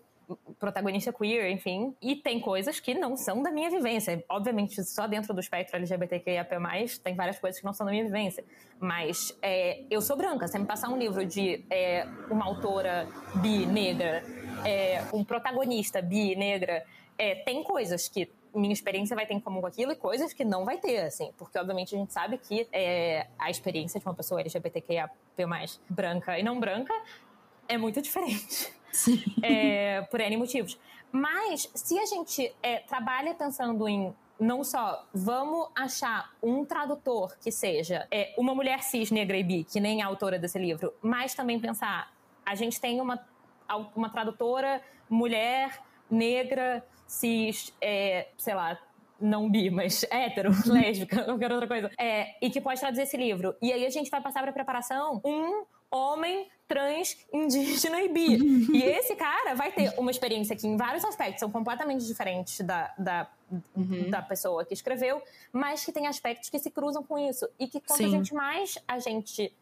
protagonista queer, enfim. E tem coisas que não são da minha vivência. Obviamente, só dentro do espectro LGBTQIAP+, tem várias coisas que não são da minha vivência. Mas é, eu sou branca. Se me passar um livro de é, uma autora bi, negra, é, um protagonista bi, negra, é, tem coisas que minha experiência vai ter em comum com aquilo e coisas que não vai ter, assim. Porque, obviamente, a gente sabe que é, a experiência de uma pessoa LGBTQIA+, branca e não branca é muito diferente. É, por N motivos. Mas se a gente é, trabalha pensando em não só vamos achar um tradutor que seja é, uma mulher cis, negra e bi, que nem a autora desse livro, mas também pensar, a gente tem uma, uma tradutora mulher, negra, cis, é, sei lá, não bi, mas hétero, lésbica, qualquer outra coisa, é, e que pode traduzir esse livro. E aí a gente vai passar para preparação um homem trans, indígena e bi. e esse cara vai ter uma experiência que, em vários aspectos, são completamente diferentes da, da, uhum. da pessoa que escreveu, mas que tem aspectos que se cruzam com isso. E que quanto Sim. a gente mais a gente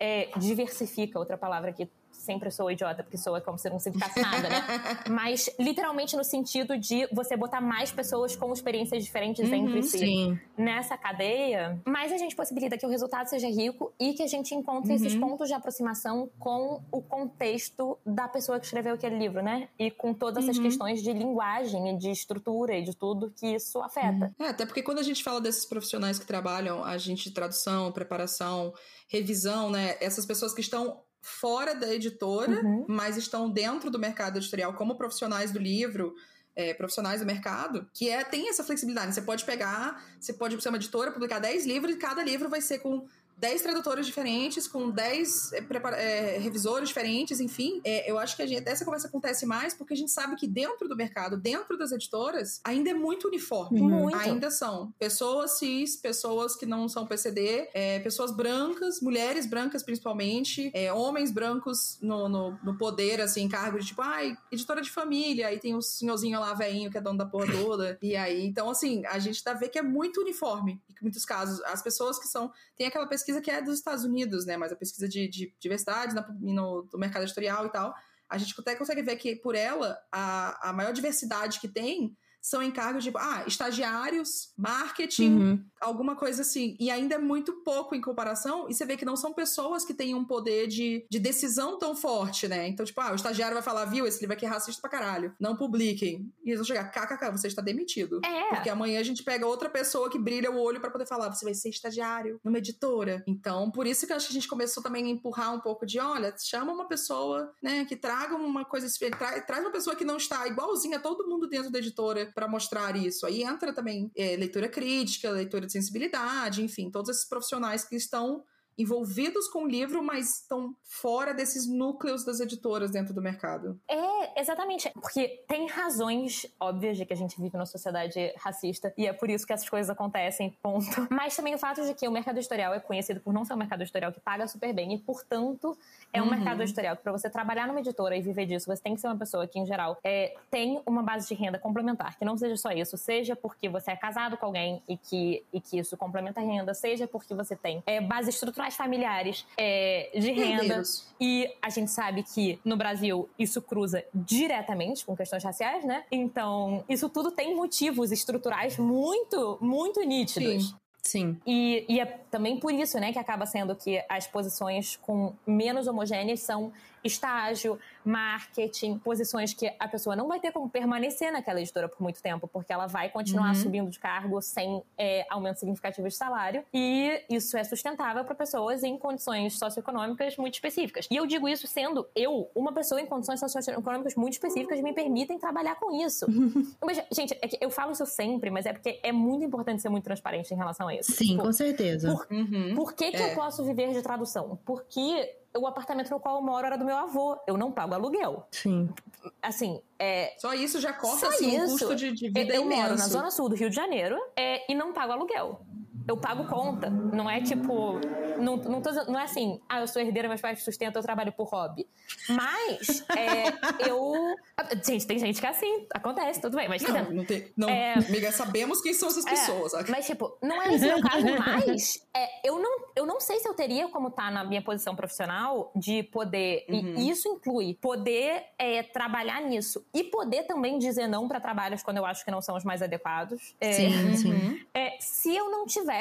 é, diversifica, outra palavra que sempre sou idiota, porque sou é como se não significasse nada, né? Mas literalmente no sentido de você botar mais pessoas com experiências diferentes uhum, entre si sim. nessa cadeia, mais a gente possibilita que o resultado seja rico e que a gente encontre uhum. esses pontos de aproximação com o contexto da pessoa que escreveu aquele livro, né? E com todas essas uhum. questões de linguagem e de estrutura e de tudo que isso afeta. Uhum. É, até porque quando a gente fala desses profissionais que trabalham, a gente de tradução, preparação, revisão, né? Essas pessoas que estão fora da editora, uhum. mas estão dentro do mercado editorial como profissionais do livro, é, profissionais do mercado, que é tem essa flexibilidade. Você pode pegar, você pode ser uma editora, publicar 10 livros e cada livro vai ser com 10 tradutores diferentes, com 10 é, é, revisores diferentes, enfim. É, eu acho que a gente, essa conversa acontece mais porque a gente sabe que dentro do mercado, dentro das editoras, ainda é muito uniforme. Uhum. Muito. Ainda são pessoas cis, pessoas que não são PCD, é, pessoas brancas, mulheres brancas principalmente, é, homens brancos no, no, no, poder, assim, cargo de tipo, ai, editora de família, aí tem o senhorzinho lá, velhinho, que é dono da porra toda. e aí, então, assim, a gente tá vendo que é muito uniforme. Em muitos casos, as pessoas que são. Tem aquela pesquisa pesquisa que é dos Estados Unidos, né? Mas a pesquisa de, de diversidade no, no mercado editorial e tal, a gente até consegue ver que por ela, a, a maior diversidade que tem são encargos de, ah, estagiários, marketing, uhum. alguma coisa assim. E ainda é muito pouco em comparação, e você vê que não são pessoas que têm um poder de, de decisão tão forte, né? Então, tipo, ah, o estagiário vai falar, viu, esse livro aqui é racista pra caralho. Não publiquem. E eles vão chegar, kkk, você está demitido. É. Porque amanhã a gente pega outra pessoa que brilha o olho para poder falar, você vai ser estagiário numa editora. Então, por isso que acho que a gente começou também a empurrar um pouco de, olha, chama uma pessoa, né, que traga uma coisa, tra traz uma pessoa que não está igualzinha a todo mundo dentro da editora para mostrar isso. Aí entra também é, leitura crítica, leitura de sensibilidade, enfim, todos esses profissionais que estão envolvidos com o livro, mas estão fora desses núcleos das editoras dentro do mercado. É, exatamente. Porque tem razões óbvias de que a gente vive numa sociedade racista e é por isso que essas coisas acontecem, ponto. Mas também o fato de que o mercado editorial é conhecido por não ser um mercado editorial que paga super bem e, portanto, é um uhum. mercado editorial que para você trabalhar numa editora e viver disso, você tem que ser uma pessoa que, em geral, é, tem uma base de renda complementar, que não seja só isso, seja porque você é casado com alguém e que, e que isso complementa a renda, seja porque você tem é, base estrutural familiares é, de renda. E a gente sabe que no Brasil isso cruza diretamente com questões raciais, né? Então, isso tudo tem motivos estruturais muito, muito nítidos. Sim. Sim. E, e, é também por isso, né, que acaba sendo que as posições com menos homogêneas são estágio, marketing, posições que a pessoa não vai ter como permanecer naquela editora por muito tempo, porque ela vai continuar uhum. subindo de cargo sem é, aumento significativo de salário. E isso é sustentável para pessoas em condições socioeconômicas muito específicas. E eu digo isso sendo eu, uma pessoa em condições socioeconômicas muito específicas, me permitem trabalhar com isso. mas, gente, é eu falo isso sempre, mas é porque é muito importante ser muito transparente em relação a isso. Sim, tipo, com certeza. Por, uhum. por que, que é. eu posso viver de tradução? Porque o apartamento no qual eu moro era do meu avô. Eu não pago aluguel. Sim. Assim, é. Só isso já corta assim, um custo de, de vida eu, eu imenso. moro na zona sul do Rio de Janeiro é, e não pago aluguel eu pago conta. Não é tipo. Não, não, tô, não é assim, ah, eu sou herdeira, meus pais sustentam, eu trabalho por hobby. Mas é, eu. Gente, tem gente que é assim, acontece, tudo bem. Mas não, não tem. Não, é, amiga, sabemos quem são essas é, pessoas. Mas, tipo, não é esse meu caso, mas é, eu, não, eu não sei se eu teria como estar tá na minha posição profissional de poder. Uhum. E isso inclui poder é, trabalhar nisso e poder também dizer não para trabalhos quando eu acho que não são os mais adequados. É, sim, sim. É, se eu não tiver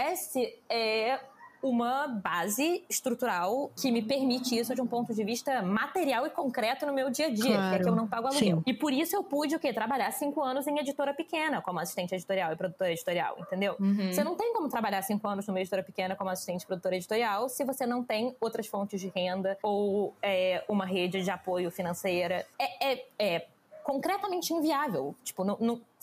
é, uma base estrutural que me permite isso de um ponto de vista material e concreto no meu dia a dia, claro. que é que eu não pago aluguel. Sim. E por isso eu pude o quê? Trabalhar cinco anos em editora pequena, como assistente editorial e produtora editorial, entendeu? Uhum. Você não tem como trabalhar cinco anos numa editora pequena como assistente e produtora editorial se você não tem outras fontes de renda ou é, uma rede de apoio financeira. É, é, é concretamente inviável. Tipo,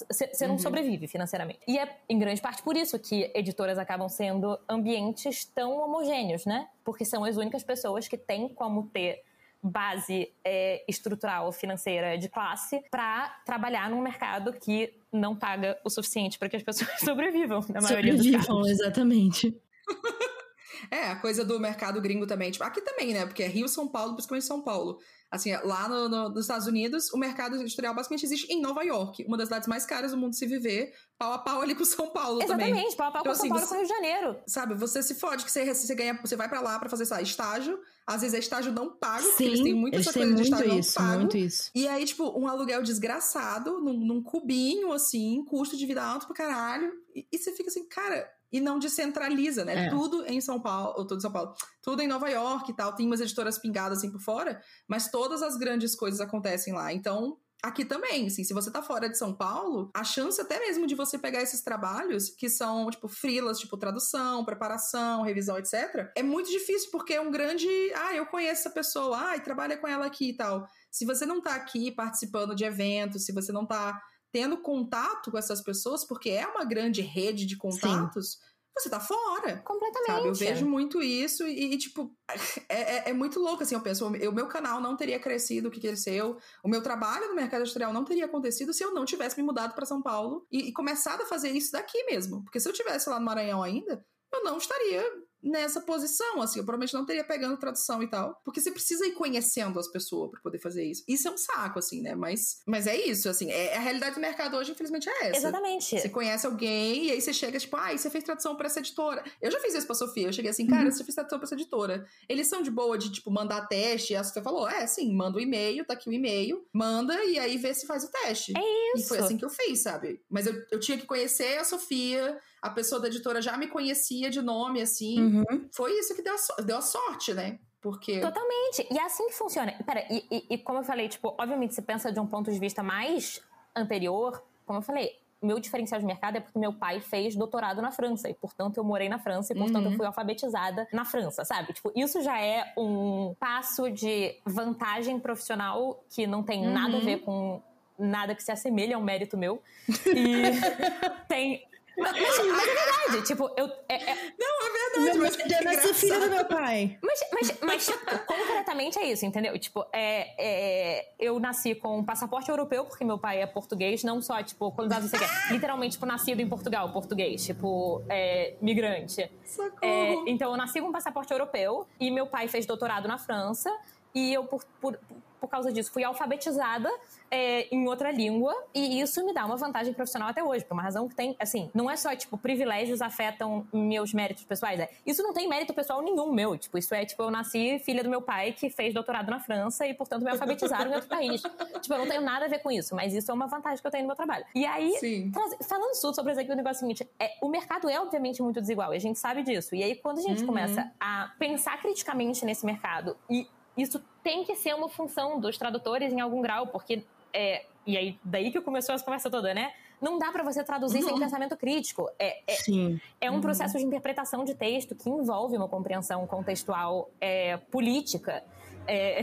você não uhum. sobrevive financeiramente. E é em grande parte por isso que editoras acabam sendo ambientes tão homogêneos, né? Porque são as únicas pessoas que têm como ter base é, estrutural financeira de classe para trabalhar num mercado que não paga o suficiente para que as pessoas sobrevivam, na maioria sobrevivam, dos casos. exatamente. é, a coisa do mercado gringo também. Tipo, aqui também, né? Porque é Rio, São Paulo, principalmente São Paulo. Assim, lá no, no, nos Estados Unidos, o mercado editorial basicamente existe em Nova York, uma das cidades mais caras do mundo de se viver, pau a pau ali com São Paulo Exatamente, também. pau a pau então, com assim, São Paulo você, com Rio de Janeiro. Sabe, você se fode que você, você ganha, você vai para lá para fazer, sabe, estágio, às vezes é estágio não pago, Sim, porque eles têm muita essa coisa de estágio isso, não pago. Muito isso. E aí, tipo, um aluguel desgraçado, num, num cubinho, assim, custo de vida alto pro caralho, e, e você fica assim, cara e não descentraliza, né? É. Tudo em São Paulo, ou tudo em São Paulo, tudo em Nova York e tal. Tem umas editoras pingadas assim por fora, mas todas as grandes coisas acontecem lá. Então, aqui também, assim, se você tá fora de São Paulo, a chance até mesmo de você pegar esses trabalhos que são, tipo, frilas, tipo, tradução, preparação, revisão, etc., é muito difícil, porque é um grande, ah, eu conheço essa pessoa, ah, e trabalha com ela aqui e tal. Se você não tá aqui participando de eventos, se você não tá tendo contato com essas pessoas, porque é uma grande rede de contatos, Sim. você tá fora. Completamente. Sabe? Eu vejo muito isso e, e tipo, é, é, é, muito louco, assim, eu penso, o meu canal não teria crescido o que cresceu, o meu trabalho no mercado editorial não teria acontecido se eu não tivesse me mudado para São Paulo e, e começado a fazer isso daqui mesmo. Porque se eu tivesse lá no Maranhão ainda, eu não estaria nessa posição, assim, eu provavelmente não teria pegando tradução e tal, porque você precisa ir conhecendo as pessoas para poder fazer isso. Isso é um saco, assim, né? Mas, mas é isso, assim, é, a realidade do mercado hoje, infelizmente, é essa. Exatamente. Você conhece alguém e aí você chega, tipo, ah, você fez tradução para essa editora. Eu já fiz isso pra Sofia, eu cheguei assim, cara, uhum. você fez tradução pra essa editora. Eles são de boa de, tipo, mandar teste, e você falou, é, sim, manda o um e-mail, tá aqui o um e-mail, manda e aí vê se faz o teste. É isso. E foi assim que eu fiz, sabe? Mas eu, eu tinha que conhecer a Sofia, a pessoa da editora já me conhecia de nome, assim. Uhum. Foi isso que deu a, deu a sorte, né? Porque. Totalmente. E é assim que funciona. Pera, e, e, e, como eu falei, tipo, obviamente, você pensa de um ponto de vista mais anterior, como eu falei. Meu diferencial de mercado é porque meu pai fez doutorado na França e, portanto, eu morei na França e, portanto, uhum. eu fui alfabetizada na França, sabe? Tipo, isso já é um passo de vantagem profissional que não tem uhum. nada a ver com nada que se assemelhe ao mérito meu. E tem mas, mas, é verdade, tipo, eu. É, é... Não, é verdade, mas. Podia nascer filha do meu pai. Mas, mas, mas tipo, concretamente é isso, entendeu? Tipo, é, é, eu nasci com um passaporte europeu, porque meu pai é português, não só, tipo, quando você quer. Literalmente, tipo, nascido em Portugal, português, tipo, é, migrante. É, então, eu nasci com um passaporte europeu e meu pai fez doutorado na França. E eu, por, por, por causa disso, fui alfabetizada é, em outra língua e isso me dá uma vantagem profissional até hoje, por uma razão que tem, assim, não é só, tipo, privilégios afetam meus méritos pessoais, é, isso não tem mérito pessoal nenhum meu, tipo, isso é, tipo, eu nasci filha do meu pai que fez doutorado na França e, portanto, me alfabetizaram em outro país. Tipo, eu não tenho nada a ver com isso, mas isso é uma vantagem que eu tenho no meu trabalho. E aí, falando tudo sobre o negócio é o seguinte, é, o mercado é, obviamente, muito desigual, e a gente sabe disso. E aí, quando a gente uhum. começa a pensar criticamente nesse mercado e isso tem que ser uma função dos tradutores em algum grau, porque é, e aí daí que começou essa conversa toda, né? Não dá para você traduzir uhum. sem pensamento crítico. É, é, Sim. é um uhum. processo de interpretação de texto que envolve uma compreensão contextual é, política. É,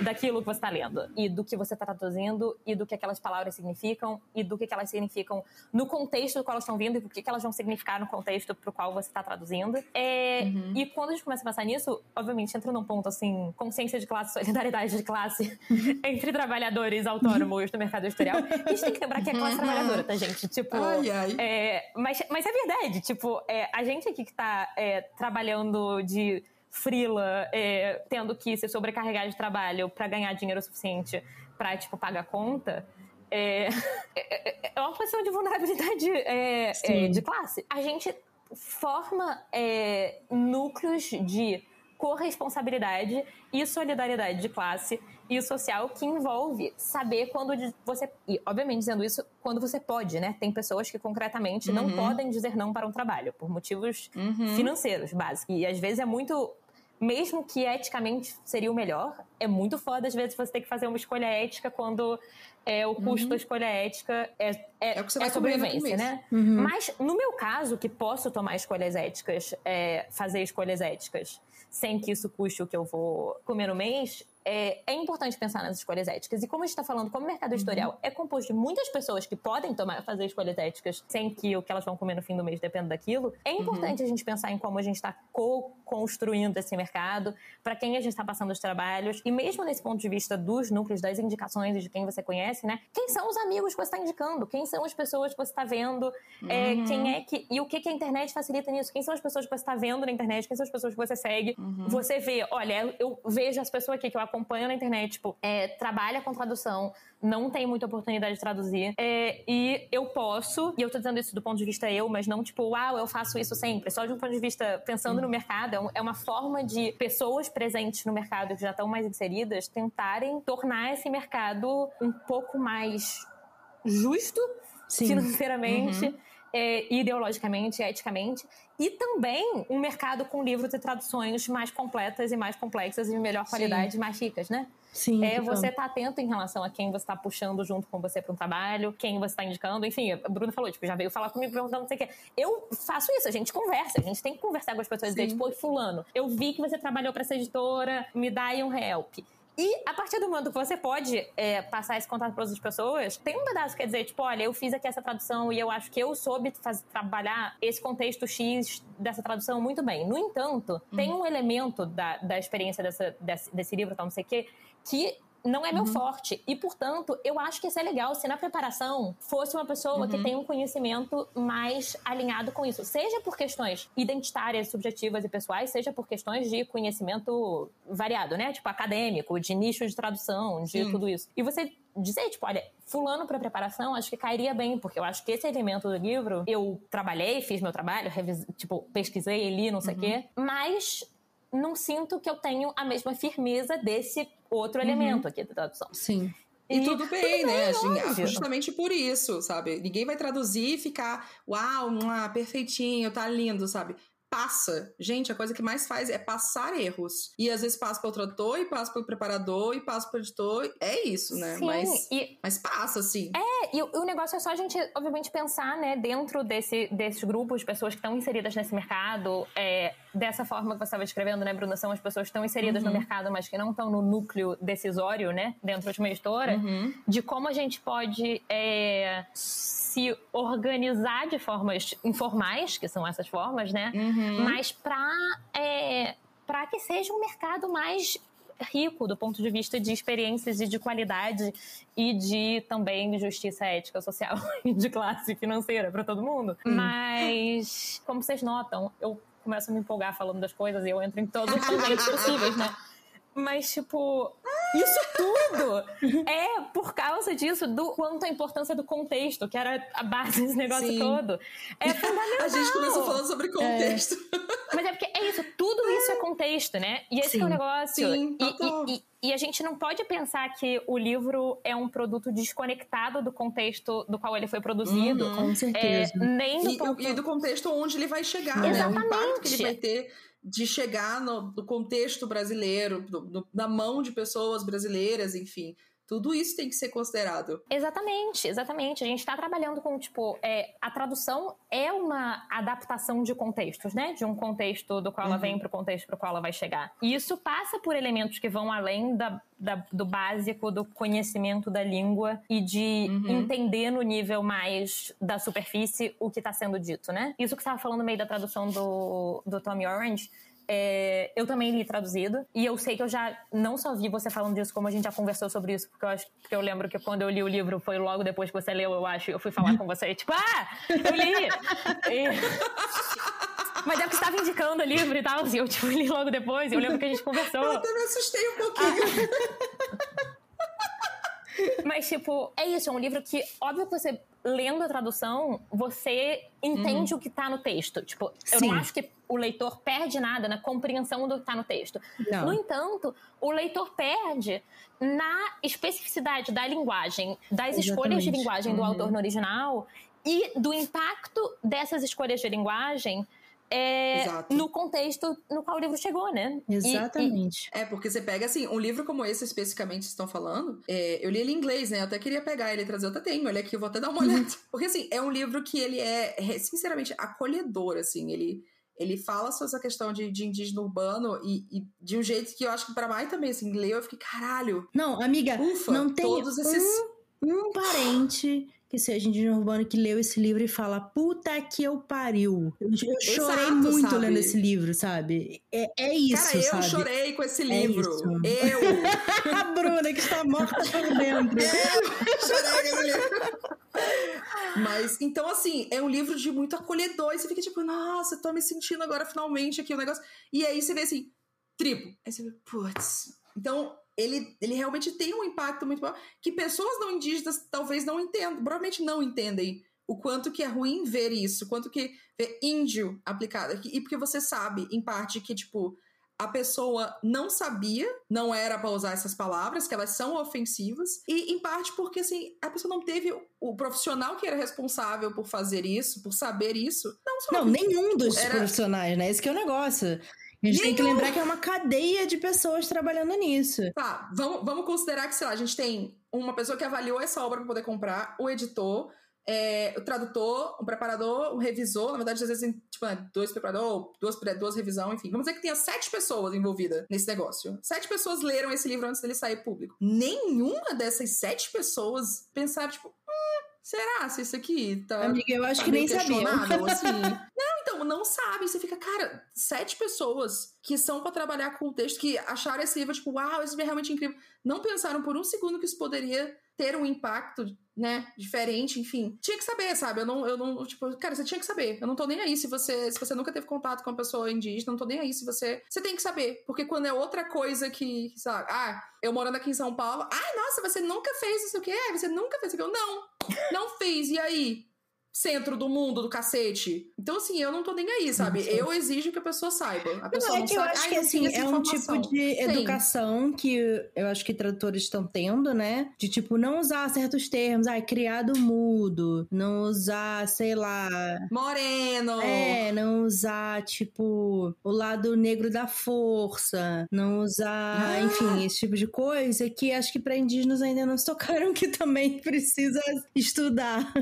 daquilo que você está lendo e do que você está traduzindo e do que aquelas palavras significam e do que, elas significam no contexto do qual elas estão vindo e o que, elas vão significar no contexto para o qual você está traduzindo. É, uhum. E quando a gente começa a pensar nisso, obviamente entra num ponto assim, consciência de classe, solidariedade de classe entre trabalhadores autônomos do mercado editorial. A gente tem que lembrar que é classe uhum. trabalhadora, tá, gente? Tipo, ai, ai. É, mas, mas é verdade, tipo, é, a gente aqui que está é, trabalhando de frila, é, tendo que se sobrecarregar de trabalho para ganhar dinheiro suficiente para tipo pagar conta, é, é, é, uma posição de vulnerabilidade é, é, de classe. A gente forma é, núcleos de corresponsabilidade e solidariedade de classe e social que envolve saber quando você e obviamente dizendo isso quando você pode, né? Tem pessoas que concretamente uhum. não podem dizer não para um trabalho por motivos uhum. financeiros básicos e às vezes é muito mesmo que eticamente seria o melhor, é muito foda às vezes você ter que fazer uma escolha ética quando é, o custo uhum. da escolha ética é, é, é, é sobrevivência, né? Uhum. Mas no meu caso, que posso tomar escolhas éticas, é, fazer escolhas éticas, sem que isso custe o que eu vou comer no mês, é, é, importante pensar nas escolhas éticas. E como a gente está falando, como o mercado uhum. editorial uhum. é composto de muitas pessoas que podem tomar, fazer escolhas éticas sem que o que elas vão comer no fim do mês dependa daquilo, é uhum. importante uhum. a gente pensar em como a gente está co-construindo esse mercado, para quem a gente está passando os trabalhos, e mesmo nesse ponto de vista dos núcleos, das indicações e de quem você conhece, né? Quem são os amigos que você está indicando? Quem são as pessoas que você está vendo? É, uhum. quem é que. E o que, que a internet facilita nisso? Quem são as pessoas que você está vendo na internet? Quem são as pessoas que você segue? Uhum. Você vê, olha, eu vejo as pessoas aqui que eu acompanho na internet, tipo, é, trabalha com tradução, não tem muita oportunidade de traduzir. É, e eu posso, e eu tô dizendo isso do ponto de vista eu, mas não tipo, uau, eu faço isso sempre. Só de um ponto de vista pensando no mercado, é, é uma forma de pessoas presentes no mercado que já estão mais inseridas tentarem tornar esse mercado um pouco mais justo Sim. financeiramente. Uhum é, ideologicamente, eticamente, e também um mercado com livros e traduções mais completas e mais complexas e de melhor qualidade, Sim. mais ricas, né? Sim. É, você tá atento em relação a quem você está puxando junto com você para um trabalho, quem você está indicando, enfim, a Bruna falou, tipo, já veio falar comigo perguntando não sei o quê. Eu faço isso, a gente conversa, a gente tem que conversar com as pessoas e dizer, tipo, fulano, eu vi que você trabalhou para essa editora, me dá aí um help. E a partir do momento que você pode é, passar esse contato para outras pessoas, tem um pedaço que quer dizer, tipo, olha, eu fiz aqui essa tradução e eu acho que eu soube fazer, trabalhar esse contexto X dessa tradução muito bem. No entanto, uhum. tem um elemento da, da experiência dessa, desse, desse livro, tal, não sei o quê, que não é meu uhum. forte. E, portanto, eu acho que isso é legal se na preparação fosse uma pessoa uhum. que tem um conhecimento mais alinhado com isso. Seja por questões identitárias, subjetivas e pessoais, seja por questões de conhecimento variado, né? Tipo, acadêmico, de nicho de tradução, de Sim. tudo isso. E você dizer, tipo, olha, fulano para preparação, acho que cairia bem, porque eu acho que esse elemento do livro, eu trabalhei, fiz meu trabalho, tipo, pesquisei, li, não sei o uhum. quê, mas não sinto que eu tenho a mesma firmeza desse outro uhum. elemento aqui da tradução. Sim. E, e tudo bem, tudo bem né? Assim, justamente por isso, sabe? Ninguém vai traduzir e ficar, uau, ah, perfeitinho, tá lindo, sabe? Passa. Gente, a coisa que mais faz é passar erros. E às vezes passa pelo tradutor, e passa pelo preparador, e passa pelo editor. É isso, né? Sim, mas, e... mas passa, assim. É, e o, o, negócio é só a gente, obviamente, pensar, né, dentro desse, desses grupos, pessoas que estão inseridas nesse mercado, é, dessa forma que você estava descrevendo, né, Bruna? São as pessoas que estão inseridas uhum. no mercado, mas que não estão no núcleo decisório, né, dentro de uma editora, uhum. de como a gente pode é, se organizar de formas informais, que são essas formas, né? Uhum. Mas para é, que seja um mercado mais rico do ponto de vista de experiências e de qualidade e de também justiça ética, social e de classe financeira para todo mundo. Hum. Mas, como vocês notam, eu começo a me empolgar falando das coisas e eu entro em todos os tangentes possíveis, né? Mas, tipo, isso tudo é por causa disso, do quanto a importância do contexto, que era a base desse negócio Sim. todo. É fundamental. A gente começou falando sobre contexto. É. Mas é porque é isso, tudo isso é contexto, né? E esse é o negócio. Sim, e, e, e, a gente não pode pensar que o livro é um produto desconectado do contexto do qual ele foi produzido. Uhum, com certeza. É, nem do, ponto... e, do contexto onde ele vai chegar, Exatamente. né? O impacto que ele vai ter de chegar no, no contexto brasileiro, na mão de pessoas brasileiras, enfim. Tudo isso tem que ser considerado. Exatamente, exatamente. A gente está trabalhando com, tipo, é, a tradução é uma adaptação de contextos, né? De um contexto do qual uhum. ela vem para o contexto para o qual ela vai chegar. E isso passa por elementos que vão além da, da, do básico, do conhecimento da língua e de uhum. entender no nível mais da superfície o que está sendo dito, né? Isso que você estava falando no meio da tradução do, do Tommy Orange é, eu também li traduzido. E eu sei que eu já não só vi você falando disso, como a gente já conversou sobre isso, porque eu acho porque eu lembro que quando eu li o livro foi logo depois que você leu, eu acho. Eu fui falar com você, tipo, ah, eu li! e... Mas é porque estava indicando o livro e tal, assim, eu tipo, li logo depois, eu lembro que a gente conversou. Eu até me assustei um pouquinho. Mas, tipo, é isso, é um livro que, óbvio que você, lendo a tradução, você entende uhum. o que tá no texto. Tipo, eu Sim. não acho que o leitor perde nada na compreensão do que tá no texto. Não. No entanto, o leitor perde na especificidade da linguagem, das Exatamente. escolhas de linguagem uhum. do autor no original e do impacto dessas escolhas de linguagem é, no contexto no qual o livro chegou, né? Exatamente. E, e... É, porque você pega, assim, um livro como esse especificamente que estão falando, é, eu li ele em inglês, né? Eu até queria pegar ele e trazer, eu até tenho, olha aqui, eu vou até dar uma olhada. porque, assim, é um livro que ele é, sinceramente, acolhedor, assim, ele... Ele fala sobre essa questão de, de indígena urbano e, e, de um jeito que eu acho que para mais também, assim, leu, eu fiquei, caralho. Não, amiga, ufa, não tem todos esses... um, um parente que seja indígena urbano que leu esse livro e fala, puta que eu pariu. Eu, eu chorei Exato, muito sabe? lendo esse livro, sabe? É, é isso, Cara, eu sabe? chorei com esse é livro. É eu! A Bruna que está morta por dentro. Eu chorei com esse livro. Mas, então, assim, é um livro de muito acolhedor. E você fica tipo, nossa, tô me sentindo agora finalmente aqui o um negócio. E aí você vê assim, tribo. Aí você vê, putz. Então, ele, ele realmente tem um impacto muito bom que pessoas não indígenas talvez não entendam, provavelmente não entendem o quanto que é ruim ver isso, quanto que ver índio aplicado. E porque você sabe, em parte, que, tipo, a pessoa não sabia, não era para usar essas palavras, que elas são ofensivas, e em parte porque, assim, a pessoa não teve o profissional que era responsável por fazer isso, por saber isso. Não, não nenhum dos era... profissionais, né? Esse que é o negócio. A gente tem que lembrar que é uma cadeia de pessoas trabalhando nisso. Tá, vamos, vamos considerar que, sei lá, a gente tem uma pessoa que avaliou essa obra para poder comprar, o editor, é, o tradutor, um preparador, um revisor, na verdade, às vezes, tipo, né, dois preparadores, duas, duas revisão, enfim. Vamos dizer que tenha sete pessoas envolvidas nesse negócio. Sete pessoas leram esse livro antes dele sair público. Nenhuma dessas sete pessoas pensaram, tipo, hum, será se isso aqui tá. Amiga, eu acho tá que nem sabia. Assim. não, então, não sabe. Você fica, cara, sete pessoas que são para trabalhar com o texto, que acharam esse livro, tipo, uau, esse livro é realmente incrível. Não pensaram por um segundo que isso poderia ter um impacto, né, diferente, enfim. Tinha que saber, sabe? Eu não, eu não, tipo, cara, você tinha que saber. Eu não tô nem aí se você, se você nunca teve contato com uma pessoa indígena, não tô nem aí se você, você tem que saber, porque quando é outra coisa que, sabe, ah, eu morando aqui em São Paulo, ai, nossa, você nunca fez isso aqui, é, você nunca fez isso aqui, eu não, não fiz, e aí? Centro do mundo do cacete. Então, assim, eu não tô nem aí, sabe? Sim. Eu exijo que a pessoa saiba. A pessoa não, é não que sabe. eu acho que, assim, é um tipo de educação que eu acho que tradutores estão tendo, né? De, tipo, não usar certos termos. Ai, criado mudo. Não usar, sei lá... Moreno. É, não usar, tipo, o lado negro da força. Não usar, ah. enfim, esse tipo de coisa que acho que para indígenas ainda não se tocaram que também precisa estudar.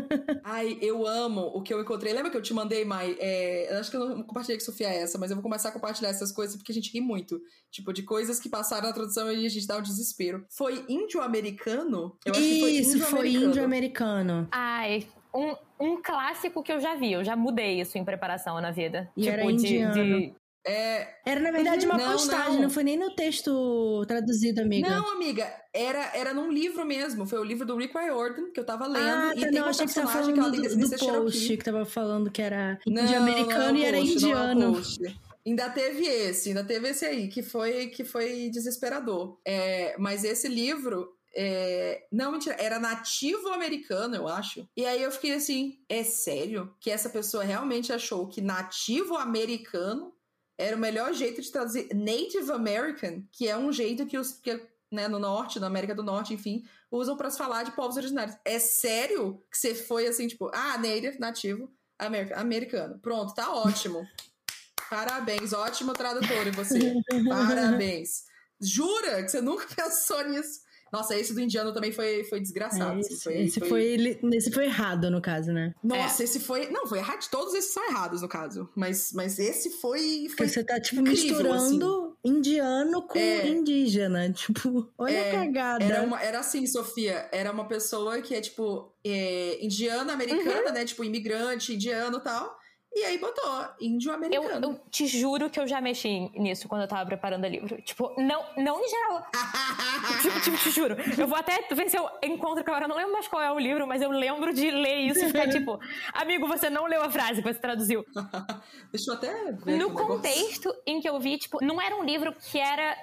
Ai, eu amo o que eu encontrei. Lembra que eu te mandei, Mai? É, acho que eu não compartilhei com a Sofia essa, mas eu vou começar a compartilhar essas coisas porque a gente ri muito. Tipo, de coisas que passaram na tradução e a gente dá um desespero. Foi índio-americano? Eu acho Isso, que foi índio-americano. Ai, um, um clássico que eu já vi. Eu já mudei isso em preparação na vida. E tipo, era indiano. De, de é... Era, na verdade, uma não, postagem, não. não. foi nem no texto traduzido, amiga. Não, amiga, era, era num livro mesmo. Foi o livro do Rick Riordan que eu tava lendo. Ah, e tá, tem não, achei que você tava falando do, do post, Cherokee. que tava falando que era não, americano não, e era post, indiano. Ainda teve esse, ainda teve esse aí, que foi, que foi desesperador. É, mas esse livro, é... Não, mentira, era nativo americano, eu acho. E aí eu fiquei assim: é sério que essa pessoa realmente achou que nativo americano era o melhor jeito de traduzir Native American, que é um jeito que os que, né, no norte, na América do Norte, enfim, usam para falar de povos originários. É sério que você foi assim, tipo, ah, native, nativo, americano. Pronto, tá ótimo. Parabéns, ótimo tradutor em você. Parabéns. Jura que você nunca pensou nisso? Nossa, esse do indiano também foi, foi desgraçado. É, assim, esse, foi, esse foi- foi... esse foi errado, no caso, né? Nossa, esse foi. Não, foi errado. Todos esses são errados, no caso. Mas, mas esse foi. foi... Você tá, tipo, incrível, misturando indiano com É. indígena. Tipo, olha É, a cagada. Era, uma, era assim, Sofia. Era uma pessoa que é, tipo, é, indiana, americana, né? Tipo, imigrante, indiano e tal. E aí botou índio Eu, americano. eu te juro que eu já mexi nisso quando eu tava preparando o livro. Tipo, não, não em geral. tipo, tipo, te juro. Eu vou até ver se eu encontro que agora eu não lembro mais qual é o livro, mas eu lembro de ler isso e ficar tipo, amigo, você não leu a frase que você traduziu. Deixa eu até ver. No aqui o negócio. contexto em que eu vi, tipo, não era um livro que era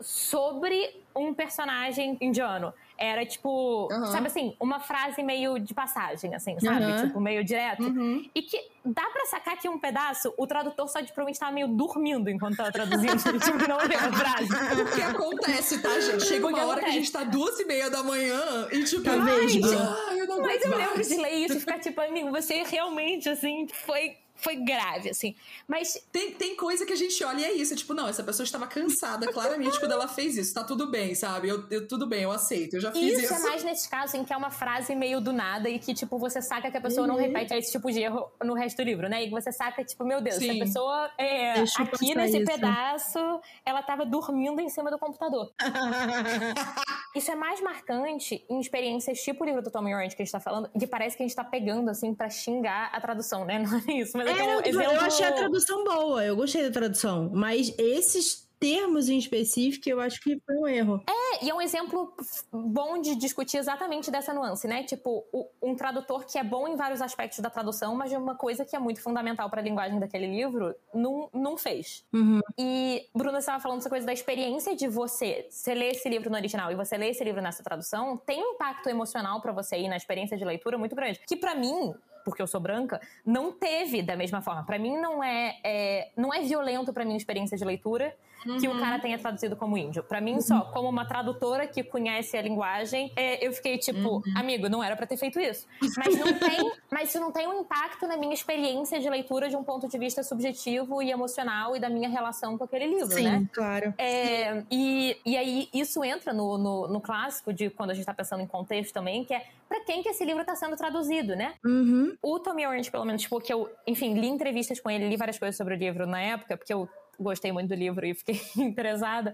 sobre um personagem indiano. Era tipo, Aham. sabe assim, uma frase meio de passagem, assim, sabe? Aham. Tipo, meio direto. Uhum. E que dá pra sacar que um pedaço, o tradutor só de provavelmente tava meio dormindo enquanto tava traduzindo. tipo, não leu a frase. O que acontece, tá, gente? Chega uma hora que a acontece? gente tá duas e meia da manhã e tipo. Tá ai, vesgo. ai, eu não Mas eu mais. lembro de ler isso e ficar tipo, amigo, você realmente, assim, foi, foi grave, assim. Mas Tem, tem coisa que a gente olha e é isso. Tipo, não, essa pessoa estava cansada claramente quando ela fez isso. Tá tudo bem, sabe? Eu, eu- tudo bem, eu aceito. Eu já fiz Isso isso. é mais nesses casos em que é uma frase meio do nada e que, tipo, você saca que a pessoa não Uhum. repete esse tipo de erro no resto do livro, né? E você saca, tipo, meu Deus, Sim. essa pessoa é, Deixa eu aqui nesse isso. pedaço, ela tava dormindo em cima do computador. Isso é mais marcante em experiências tipo o livro do Tommy Orange que a gente tá falando, que parece que a gente tá pegando, assim, pra xingar a tradução, né? Não é isso, mas é, É, é um exemplo... eu achei a tradução boa, eu gostei da tradução. Mas esses termos em específico, eu acho que foi um erro. É, e é um exemplo bom de discutir exatamente dessa nuance, né? Tipo, o- um tradutor que é bom em vários aspectos da tradução, mas de uma coisa que é muito fundamental para a linguagem daquele livro, não, não fez. Uhum. E Bruna estava falando essa coisa da experiência de você, você ler esse livro no original e você ler esse livro nessa tradução, tem um impacto emocional para você aí na experiência de leitura muito grande. Que pra mim, porque eu sou branca, não teve da mesma forma. Pra mim não é, é- não é violento pra mim a experiência de leitura que o cara tenha traduzido como índio. Pra mim só, como uma tradutora que conhece a linguagem, é, eu fiquei tipo, amigo, não era pra ter feito isso. Mas não tem, mas isso não tem um impacto na minha experiência de leitura de um ponto de vista subjetivo e emocional e da minha relação com aquele livro, Sim, né? claro. É, e, e aí isso entra no, no, no clássico de quando a gente tá pensando em contexto também, que é pra quem que esse livro tá sendo traduzido, né? Uhum. O Tommy Orange, pelo menos, tipo, que eu, enfim, li entrevistas com ele, li várias coisas sobre o livro na época, porque eu gostei muito do livro e fiquei interessada.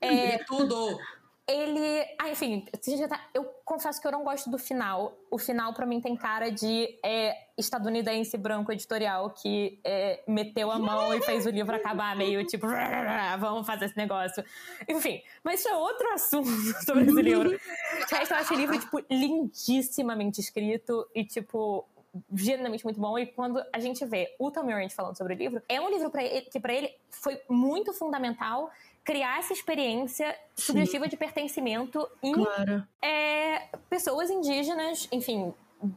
É, tudo. ele. Ah, enfim, tá- eu confesso que eu não gosto do final. O final, pra mim, tem cara de é, estadunidense branco editorial que é, meteu a mão e fez o livro acabar meio tipo, vamos fazer esse negócio. Enfim, mas isso é outro assunto sobre esse livro. Resto, eu acho o livro, tipo, lindissimamente escrito e, tipo, genuinamente muito bom. E quando a gente vê o Tom Orange falando sobre o livro, é um livro pra ele, que pra ele foi muito fundamental criar essa experiência subjetiva de pertencimento em Claro. é, pessoas indígenas, enfim,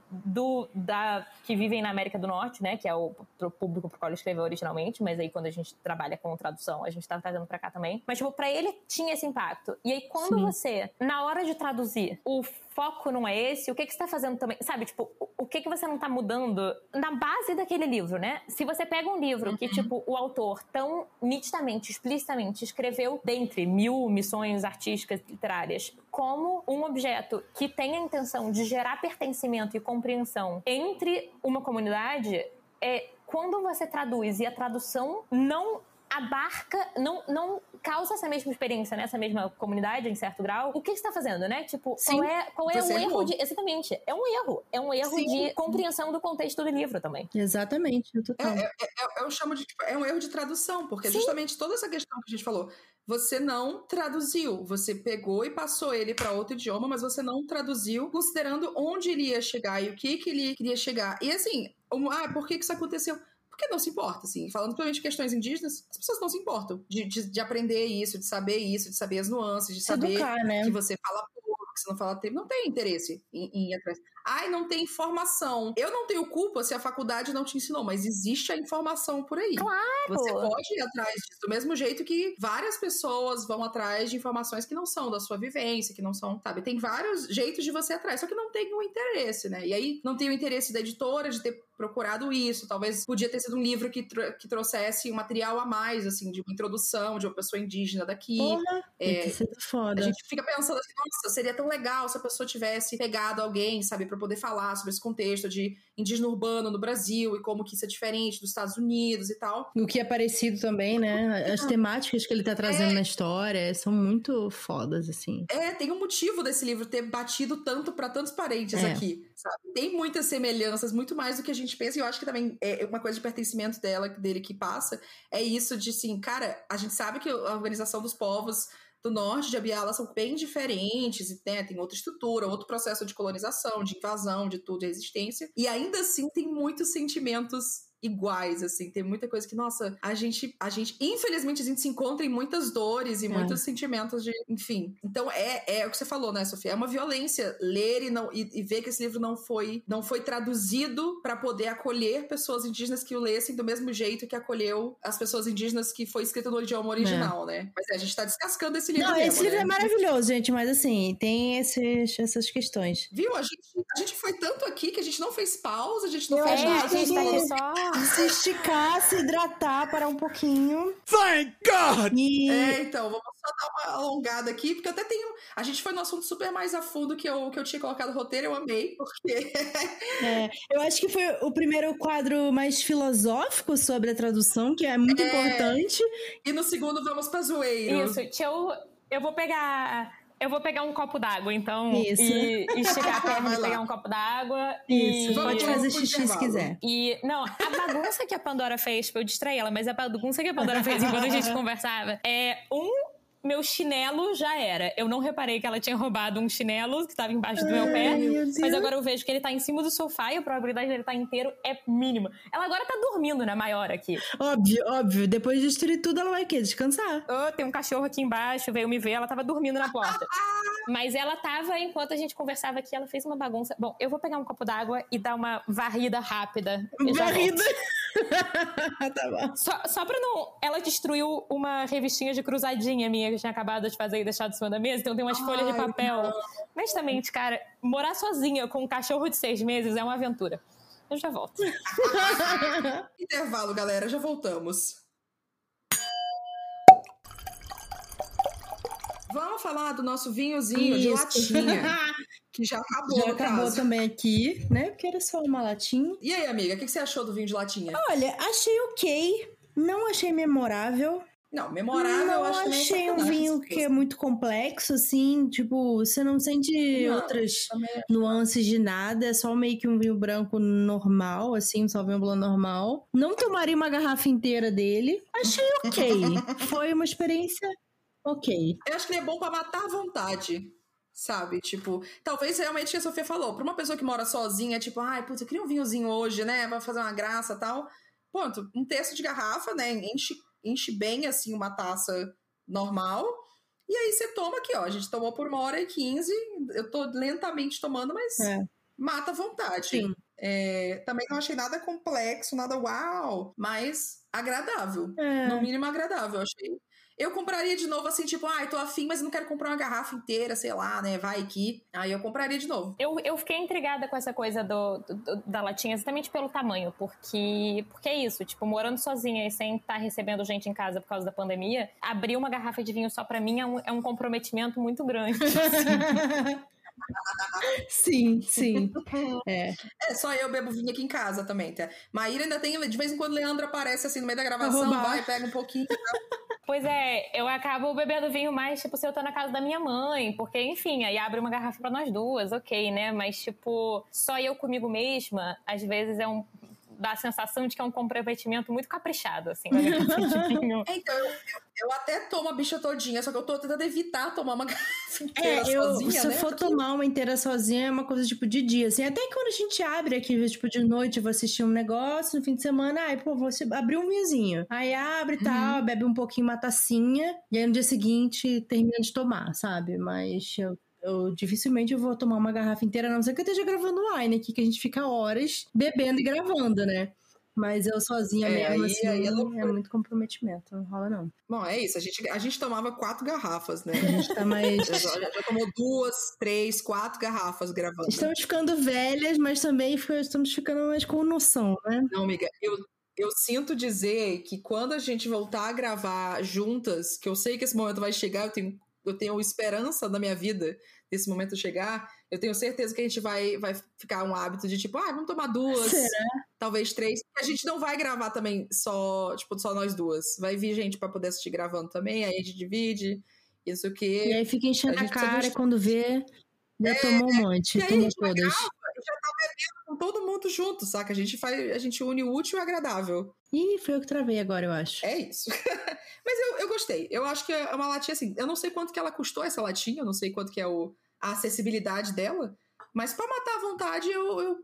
do, da, que vivem na América do Norte, né? Que é o público pro qual ele escreveu originalmente, mas aí quando a gente trabalha com tradução, a gente tá trazendo pra cá também. Mas, tipo, pra ele tinha esse impacto. E aí, quando Sim. você, na hora de traduzir, o foco não é esse, o que, que você tá fazendo também? Sabe, tipo, o, que, que você não tá mudando na base daquele livro, né? Se você pega um livro que, tipo, o autor tão nitidamente, explicitamente escreveu, dentre mil missões artísticas literárias, como um objeto que tem a intenção de gerar pertencimento e compreensão entre uma comunidade, é quando você traduz e a tradução não abarca, não, não causa essa mesma experiência nessa mesma comunidade, em certo grau, o que você está fazendo, né? Tipo, Sim, qual é, qual é você o errou. erro de. Exatamente, é um erro. É um erro Sim. de compreensão do contexto do livro também. Exatamente, total. É, é- eu chamo de tipo, é um erro de tradução, porque Sim. justamente toda essa questão que a gente falou, você não traduziu, você pegou e passou ele para outro idioma, mas você não traduziu, considerando onde ele ia chegar e o que que ele queria chegar. E assim, um- ah, por que que isso aconteceu? Porque não se importa, assim. Falando principalmente de questões indígeas, as pessoas não se importam de, de, de aprender isso, de saber isso, de saber as nuances, de Se saber educar, né? que você fala pouco, que você não fala tempo. Não tem interesse em, em ir atrás. Ai, não tem informação. Eu não tenho culpa se a faculdade não te ensinou, mas existe a informação por aí. Claro! Você pode ir atrás disso, do mesmo jeito que várias pessoas vão atrás de informações que não são da sua vivência, que não são, sabe? Tem vários jeitos de você ir atrás, só que não tem o interesse, né? E aí não tem o interesse da editora de ter procurado isso. Talvez podia ter sido um livro que, que trouxesse um material a mais, assim, de uma introdução de uma pessoa indígena daqui. Porra, é, foda. A gente fica pensando assim, nossa, seria tão legal se a pessoa tivesse pegado alguém, sabe, para poder falar sobre esse contexto de indígena urbano no Brasil e como que isso é diferente dos Estados Unidos e tal. O que é parecido também, né? As temáticas que ele tá trazendo é. na história são muito fodas, assim. É, tem um motivo desse livro ter batido tanto para tantos parentes é. aqui, sabe? Tem muitas semelhanças, muito mais do que a gente pensa, e eu acho que também é uma coisa de pertencimento dela, dele que passa, é isso de, assim, cara, a gente sabe que a Organização dos Povos do norte de Abiala são bem diferentes, né? tem outra estrutura, outro processo de colonização, de invasão, de tudo, de resistência. E ainda assim tem muitos sentimentos iguais, assim. Tem muita coisa que, nossa, a gente, a gente, infelizmente, a gente se encontra em muitas dores e é. muitos sentimentos de, enfim. Então é, é o que você falou, né, Sofia? É uma violência ler e não e, e ver que esse livro não foi não foi traduzido para poder acolher pessoas indígenas que o lessem do mesmo jeito que acolheu as pessoas indígenas que foi escrito no idioma original, é. né? Mas é, a gente tá descascando esse livro. Não, mesmo, esse livro né? é maravilhoso, gente, mas assim, tem esses, essas questões. Viu? A gente, a gente foi tanto aqui que a gente não fez pausa, a gente não Eu fez nada. A gente tá só se esticar, se hidratar, parar um pouquinho. Thank God! E... É, então, vamos só dar uma alongada aqui, porque eu até tenho. A gente foi no assunto super mais a fundo que eu, que eu tinha colocado no roteiro, eu amei, porque. é, eu acho que foi o primeiro quadro mais filosófico sobre a tradução, que é muito é... importante. E no segundo, vamos pra zoeiro. Isso, deixa eu. Eu vou pegar eu vou pegar um copo d'água, então. Isso. E, e chegar perto de pegar um copo d'água. Isso, e... pode fazer xixi se quiser. E, não, a bagunça que a Pandora fez, eu distraí ela, mas a bagunça que a Pandora fez enquanto a gente conversava é um meu chinelo já era. Eu não reparei que ela tinha roubado um chinelo que estava embaixo do meu pé. Meu mas agora eu vejo que ele tá em cima do sofá e a probabilidade dele estar tá inteiro é mínima. Ela agora tá dormindo, né, maior aqui. Óbvio, óbvio. Depois de destruir tudo, ela vai quê? Descansar. Oh, tem um cachorro aqui embaixo, veio me ver, ela tava dormindo na porta. mas ela tava, enquanto a gente conversava aqui, ela fez uma bagunça. Bom, eu vou pegar um copo d'água e dar uma varrida rápida. Varrida? tá bom. Só, só pra não. Ela destruiu uma revistinha de cruzadinha minha que eu tinha acabado de fazer e deixado em cima da mesa, então tem umas Ai, folhas de papel. Não. Honestamente, cara, morar sozinha com um cachorro de seis meses é uma aventura. Eu já volto. Intervalo, galera, já voltamos. Vamos falar do nosso vinhozinho Isso. de latinha. que já acabou. Já acabou caso. também aqui, né? Porque era só uma latinha. E aí, amiga, o que você achou do vinho de latinha? Olha, achei ok. Não achei memorável. Não, memorável não, eu acho que achei um vinho que é muito complexo, assim, tipo, você não sente não, outras nuances de nada, é só meio que um vinho branco normal, assim, só vinho blanco normal. Não tomaria uma garrafa inteira dele. Achei ok. Foi uma experiência ok. Eu acho que ele é bom para matar a vontade sabe? Tipo, talvez realmente o que a Sofia falou, pra uma pessoa que mora sozinha, tipo, ai, putz, eu queria um vinhozinho hoje, né? Vai fazer uma graça tal. Ponto, um terço de garrafa, né? Enche enche bem assim uma taça normal. E aí você toma aqui, ó. A gente tomou por uma hora e quinze. Eu tô lentamente tomando, mas é. mata a vontade. Sim. É, também não achei nada complexo, nada uau, mas agradável. É. No mínimo agradável, achei. Eu compraria de novo assim, tipo, ai, ah, tô afim, mas não quero comprar uma garrafa inteira, sei lá, né? Vai aqui. Aí eu compraria de novo. Eu, eu fiquei intrigada com essa coisa do, do da latinha, exatamente pelo tamanho, porque, porque é isso, tipo, morando sozinha e sem estar tá recebendo gente em casa por causa da pandemia, abrir uma garrafa de vinho só pra mim é um, é um comprometimento muito grande. Assim. Sim, sim. É. é, só eu bebo vinho aqui em casa também, tá? Maíra ainda tem, de vez em quando Leandro aparece assim no meio da gravação, vai, pega um pouquinho. Tá? Pois é, eu acabo bebendo vinho mais, tipo, se eu tô na casa da minha mãe, porque, enfim, aí abre uma garrafa para nós duas, ok, né? Mas, tipo, só eu comigo mesma, às vezes é um dá a sensação de que é um comprometimento muito caprichado, assim, É, então, eu, eu, até tomo a bicha todinha, só que eu tô tentando evitar tomar uma garrafa inteira é, eu, sozinha, Se né? eu for Porque... tomar uma inteira sozinha, é uma coisa, tipo, de dia, assim. Até quando a gente abre aqui, tipo, de noite, vou assistir um negócio, no fim de semana, ai, pô, vou abrir um vinhozinho. Aí abre e tal, uhum. bebe um pouquinho, uma tacinha, e aí no dia seguinte termina de tomar, sabe? Mas eu eu dificilmente eu vou tomar uma garrafa inteira, a não ser que eu esteja gravando wine aqui, que a gente fica horas bebendo e gravando, né? Mas eu sozinha É, mesmo, aí- assim, aí é é, muito comprometimento, não rola não. Bom, é isso. A gente, a gente tomava quatro garrafas, né? A gente tá mais... Já, já- tomou duas, três, quatro garrafas gravando. Estamos ficando velhas, mas também estamos ficando mais com noção, né? Não, amiga, eu, eu sinto dizer que quando a gente voltar a gravar juntas, que eu sei que esse momento vai chegar, eu tenho, eu tenho esperança na minha vida desse momento chegar, eu tenho certeza que a gente vai, vai ficar um hábito de tipo, ah, vamos tomar duas, Será? talvez três. A gente não vai gravar também só, tipo, só nós duas. Vai vir gente pra poder assistir gravando também, aí a gente divide, isso o E aí fica enchendo A a, precisa cara quando vê, já tomou um monte, e aí, tomou todas. Tá bebendo com todo mundo junto, saca? A gente faz, a gente une o útil e o agradável. Ih, foi eu que travei agora, eu acho. É isso. Mas eu, eu gostei. Eu acho que é uma latinha assim. Eu não sei quanto que ela custou essa latinha, eu não sei quanto que é o, a acessibilidade dela. Mas pra matar a vontade, eu, eu,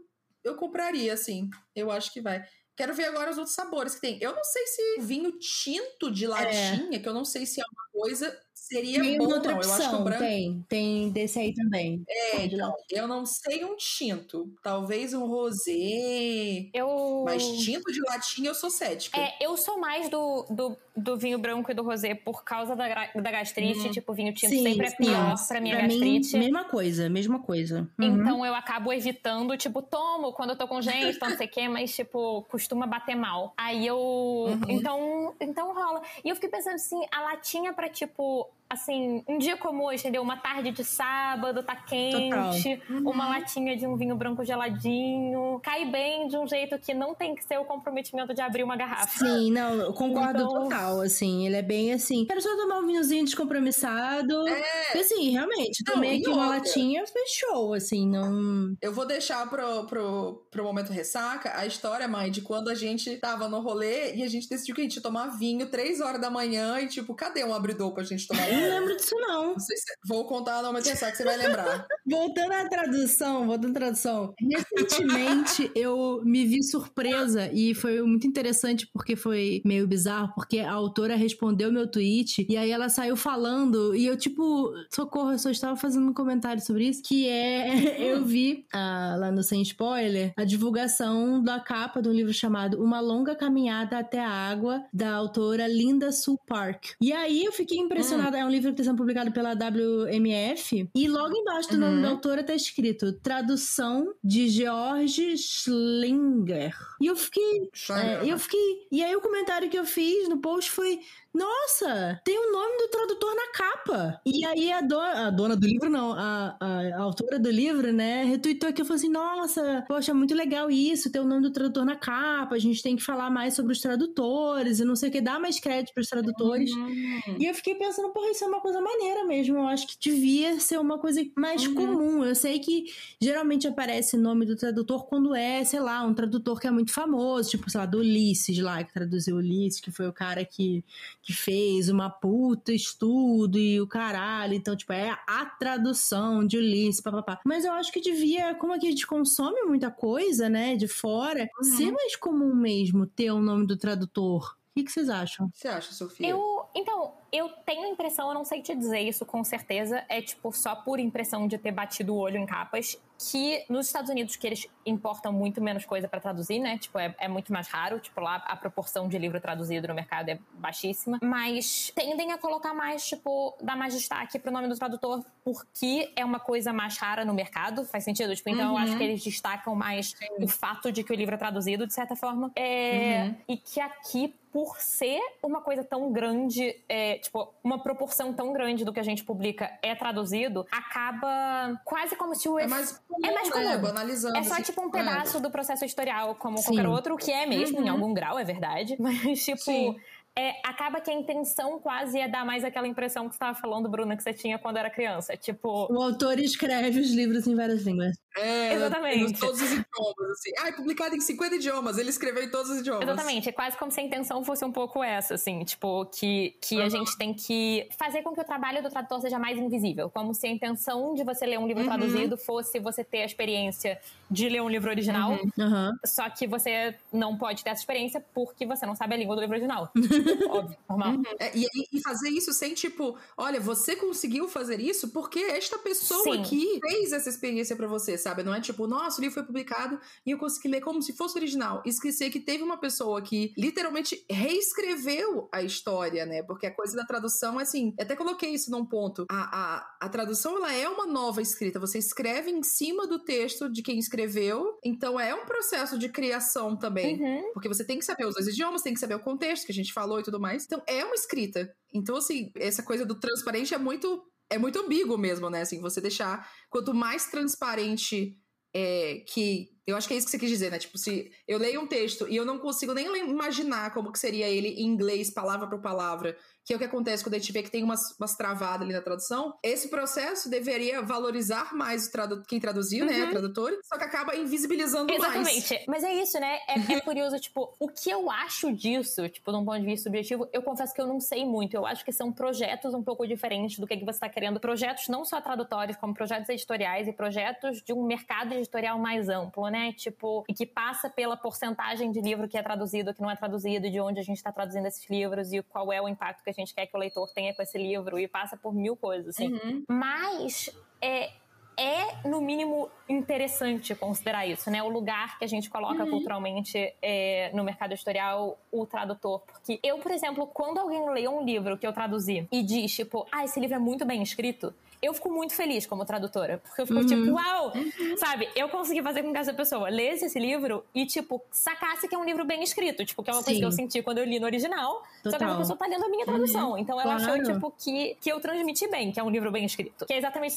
eu compraria, assim. Eu acho que vai. Quero ver agora os outros sabores que tem. Eu não sei se vinho tinto de latinha, que eu não sei se é uma coisa, seria Tem bom, outra não. Eu acho que o opção, branco. tem. Tem desse aí também. É, então, eu não sei um tinto. Talvez um rosé. Eu. Mas tinto de latinha eu sou cética. É, eu sou mais do, do, do vinho branco e do rosé por causa da, da gastrite. Uhum. Tipo, vinho tinto sempre é pior pra minha pra gastrite. Mim, mesma coisa, mesma coisa. Uhum. Então eu acabo evitando, tipo, tomo quando eu tô com gente, então não sei o quê, mas, tipo, costuma bater mal. Aí eu. Uhum. Então, então rola. E eu fiquei pensando assim, a latinha pra, tipo, こう assim, um dia como hoje, entendeu? Uma tarde de sábado, tá quente, Uhum. uma latinha de um vinho branco geladinho. Cai bem de um jeito que não tem que ser o comprometimento de abrir uma garrafa. Sim, não, eu concordo Então- total, assim, ele é bem assim, quero só tomar um vinhozinho descompromissado, É. assim, realmente, Não, tomei aqui uma outra? latinha, show, assim, não... Eu vou deixar pro, pro, pro momento ressaca a história, mãe, de quando a gente tava no rolê e a gente decidiu que a gente ia tomar vinho três horas da manhã e, tipo, cadê um abridor pra gente tomar não lembro disso não. Não sei se- Vou contar no momento ressaca, você vai lembrar. Voltando à tradução, voltando à tradução. Recentemente eu me vi surpresa e foi muito interessante porque foi meio bizarro, porque a autora respondeu meu tweet e aí ela saiu falando e eu, tipo, socorro, eu só estava fazendo um comentário sobre isso, que é, eu vi ah, lá no Sem Spoiler a divulgação da capa de um livro chamado Uma Longa Caminhada até a Água, da autora Linda Sue Park. E aí eu fiquei impressionada, é um livro que está sendo publicado pela WMF, e logo embaixo do nome Uhum. da autora tá escrito Tradução de George Schlinger. E eu fiquei é, eu fiquei. E aí o comentário que eu fiz no post foi. Nossa, tem o nome do tradutor na capa. E aí a, do- a dona do livro, não, a, a, a autora do livro, né, retweetou aqui e falou assim: Nossa, poxa, muito legal isso, ter o nome do tradutor na capa. A gente tem que falar mais sobre os tradutores e não sei o que, dar mais crédito pros tradutores. Hum. E eu fiquei pensando, porra, isso é uma coisa maneira mesmo. Eu acho que devia ser uma coisa mais Uhum. comum. Eu sei que geralmente aparece o nome do tradutor quando é, sei lá, um tradutor que é muito famoso, tipo, sei lá, do Ulisses lá, que traduziu Ulisses, que foi o cara que, que fez uma puta estudo e o caralho. Então, tipo, é a tradução de Ulisses, papapá. Mas eu acho que devia, como aqui a gente consome muita coisa, né, de fora, Uhum. ser mais comum mesmo ter o nome do tradutor. O que, que vocês acham? O que você acha, Sofia? Eu, então, eu tenho a impressão, eu não sei te dizer isso com certeza, é tipo só por impressão de ter batido o olho em capas, que nos Estados Unidos que eles importam muito menos coisa pra traduzir, né? Tipo, é, é muito mais raro, tipo, lá a proporção de livro traduzido no mercado é baixíssima, mas tendem a colocar mais, tipo, dar mais destaque pro nome do tradutor porque é uma coisa mais rara no mercado, faz sentido? Tipo, então eu Uhum. acho que eles destacam mais o fato de que o livro é traduzido, de certa forma, é, Uhum. e que aqui por ser uma coisa tão grande, é, tipo, uma proporção tão grande do que a gente publica é traduzido, acaba quase como se o É mais comum, É mais né? comum. Banalizando. é só assim, tipo um é. pedaço do processo editorial, como Sim. qualquer outro, que é mesmo, em Uhum. algum grau, é verdade. Mas, tipo, Sim. é, acaba que a intenção quase é dar mais aquela impressão que você estava falando, Bruna, que você tinha quando era criança. Tipo, O autor escreve os livros em várias línguas. É, Exatamente. Em todos os idiomas, assim. Ah, é publicado em 50 idiomas, ele escreveu em todos os idiomas. Exatamente, é quase como se a intenção fosse um pouco essa, assim, tipo, que, que uhum. a gente tem que fazer com que o trabalho do tradutor seja mais invisível, como se a intenção de você ler um livro uhum. traduzido fosse você ter a experiência de ler um livro original, uhum. só que você não pode ter essa experiência porque você não sabe a língua do livro original. Óbvio, normal. Uhum. É, e, e, fazer isso sem, tipo, olha, você conseguiu fazer isso porque esta pessoa Sim. aqui fez essa experiência para você, sabe? Não é tipo, nossa, o livro foi publicado e eu consegui ler como se fosse original. Esquecer que teve uma pessoa que literalmente reescreveu a história, né? Porque a coisa da tradução é assim, até coloquei isso num ponto. A, a, a tradução, ela é uma nova escrita. Você escreve em cima do texto de quem escreveu. Então é um processo de criação também. Uhum. Porque você tem que saber os dois idiomas, tem que saber o contexto que a gente falou e tudo mais. Então é uma escrita. Então, assim, essa coisa do transparente é muito é muito ambíguo mesmo, né? Assim, você deixar quanto mais transparente é, que eu acho que é isso que você quis dizer, né? Tipo, se eu leio um texto e eu não consigo nem imaginar como que seria ele em inglês, palavra por palavra, que é o que acontece quando a gente vê que tem umas, umas travadas ali na tradução, esse processo deveria valorizar mais tradu quem traduziu, uhum. né? A tradutora, só que acaba invisibilizando Exatamente. mais. Exatamente. Mas é isso, né? É, é curioso, tipo, o que eu acho disso, tipo, de um ponto de vista subjetivo, eu confesso que eu não sei muito. Eu acho que são projetos um pouco diferentes do que, que você está querendo. Projetos não só tradutórios, como projetos editoriais e projetos de um mercado editorial mais amplo, né? Tipo, e que passa pela porcentagem de livro que é traduzido, que não é traduzido, de onde a gente está traduzindo esses livros e qual é o impacto que a gente quer que o leitor tenha com esse livro e passa por mil coisas, assim. Uhum. Mas é, é, no mínimo, interessante considerar isso, né? O lugar que a gente coloca uhum. culturalmente é, no mercado editorial, o tradutor. Porque eu, por exemplo, quando alguém lê um livro que eu traduzi e diz, tipo, ah, esse livro é muito bem escrito, eu fico muito feliz como tradutora. Porque eu fico uhum. tipo, uau! Sabe? Eu consegui fazer com que essa pessoa lesse esse livro e, tipo, sacasse que é um livro bem escrito. Tipo, que é uma Sim. coisa que eu senti quando eu li no original. Total. Só que a pessoa tá lendo a minha tradução. Uhum. Então ela claro. achou, tipo, que, que eu transmiti bem, que é um livro bem escrito. Que é exatamente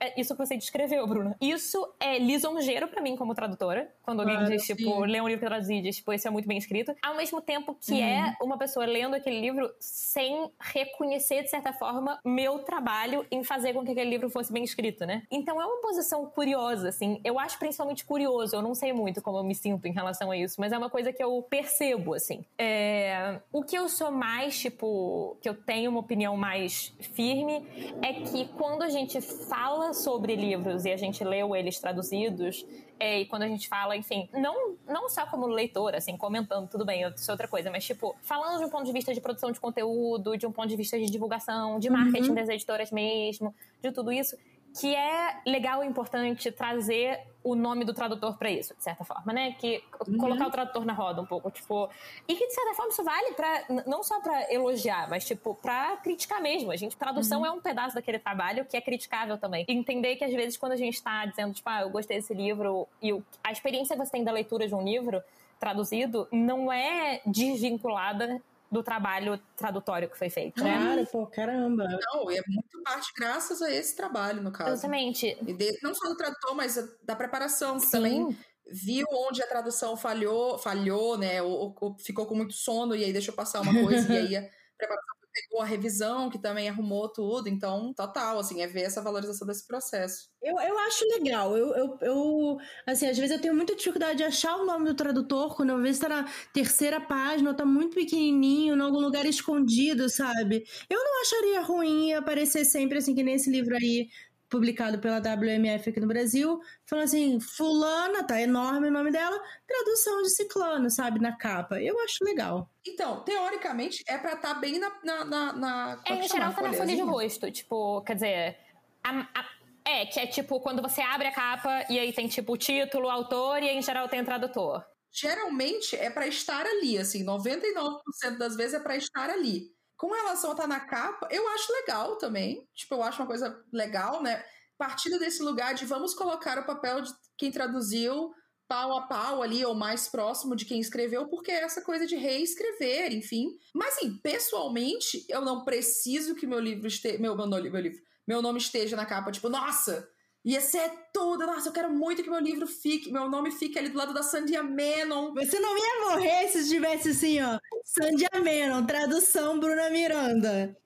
é isso que você descreveu, Bruna. Isso é lisonjeiro para mim como tradutora. Quando alguém claro, diz, tipo, lê um livro que eu traduzi e diz, tipo, esse é muito bem escrito. Ao mesmo tempo que uhum. é uma pessoa lendo aquele livro sem reconhecer, de certa forma, meu trabalho em fazer com que aquele livro fosse bem escrito, né? Então é uma posição curiosa, assim. Eu acho principalmente curioso, eu não sei muito como eu me sinto em relação a isso, mas é uma coisa que eu percebo, assim. É... O que eu sou mais, tipo, que eu tenho uma opinião mais firme é que quando a gente fala sobre livros e a gente leu eles traduzidos, é, e quando a gente fala, enfim, não, não só como leitor, assim, comentando, tudo bem, isso é outra coisa, mas, tipo, falando de um ponto de vista de produção de conteúdo, de um ponto de vista de divulgação, de marketing uhum. das editoras mesmo, de tudo isso, que é legal e importante trazer o nome do tradutor para isso, de certa forma, né? Que uhum. colocar o tradutor na roda um pouco, tipo, e que de certa forma isso vale para não só para elogiar, mas tipo para criticar mesmo. A gente tradução uhum. é um pedaço daquele trabalho que é criticável também. Entender que às vezes quando a gente está dizendo tipo, ah, eu gostei desse livro e a experiência que você tem da leitura de um livro traduzido não é desvinculada do trabalho tradutório que foi feito, né? Claro, pô, caramba. Não, é muito parte graças a esse trabalho, no caso. Exatamente. E de, não só do tradutor, mas da preparação, que Sim. também viu onde a tradução falhou, falhou, né? Ou, ou, ficou com muito sono e aí deixou passar uma coisa e aí a preparação pegou a revisão, que também arrumou tudo. Então, total, assim, é ver essa valorização desse processo. Eu, eu acho legal. Eu, eu, eu, assim, às vezes eu tenho muita dificuldade de achar o nome do tradutor, quando eu vejo tá na terceira página, tá muito pequenininho, em algum lugar escondido, sabe? Eu não acharia ruim aparecer sempre, assim, que nesse livro aí, publicado pela WMF aqui no Brasil, falando assim, fulana, tá enorme o nome dela, tradução de ciclano, sabe, na capa. Eu acho legal. Então, teoricamente, é pra estar tá bem na... na, na, na é, em geral tá na folha de rosto, tipo, quer dizer... A, a, é, que é tipo quando você abre a capa e aí tem tipo o título, o autor e aí, em geral tem o tradutor. Geralmente é para estar ali, assim, 99% das vezes é para estar ali. Com relação a estar tá na capa, eu acho legal também. Tipo, eu acho uma coisa legal, né? Partindo desse lugar de vamos colocar o papel de quem traduziu pau a pau ali, ou mais próximo de quem escreveu, porque é essa coisa de reescrever, enfim. Mas, assim, pessoalmente, eu não preciso que meu livro esteja. Meu, meu, meu livro. Meu nome esteja na capa, tipo, nossa! Ia ser tudo. Nossa, eu quero muito que meu livro fique, meu nome fique ali do lado da Sandia Menon. Você não ia morrer se tivesse assim, ó. Sandia Menon, tradução Bruna Miranda.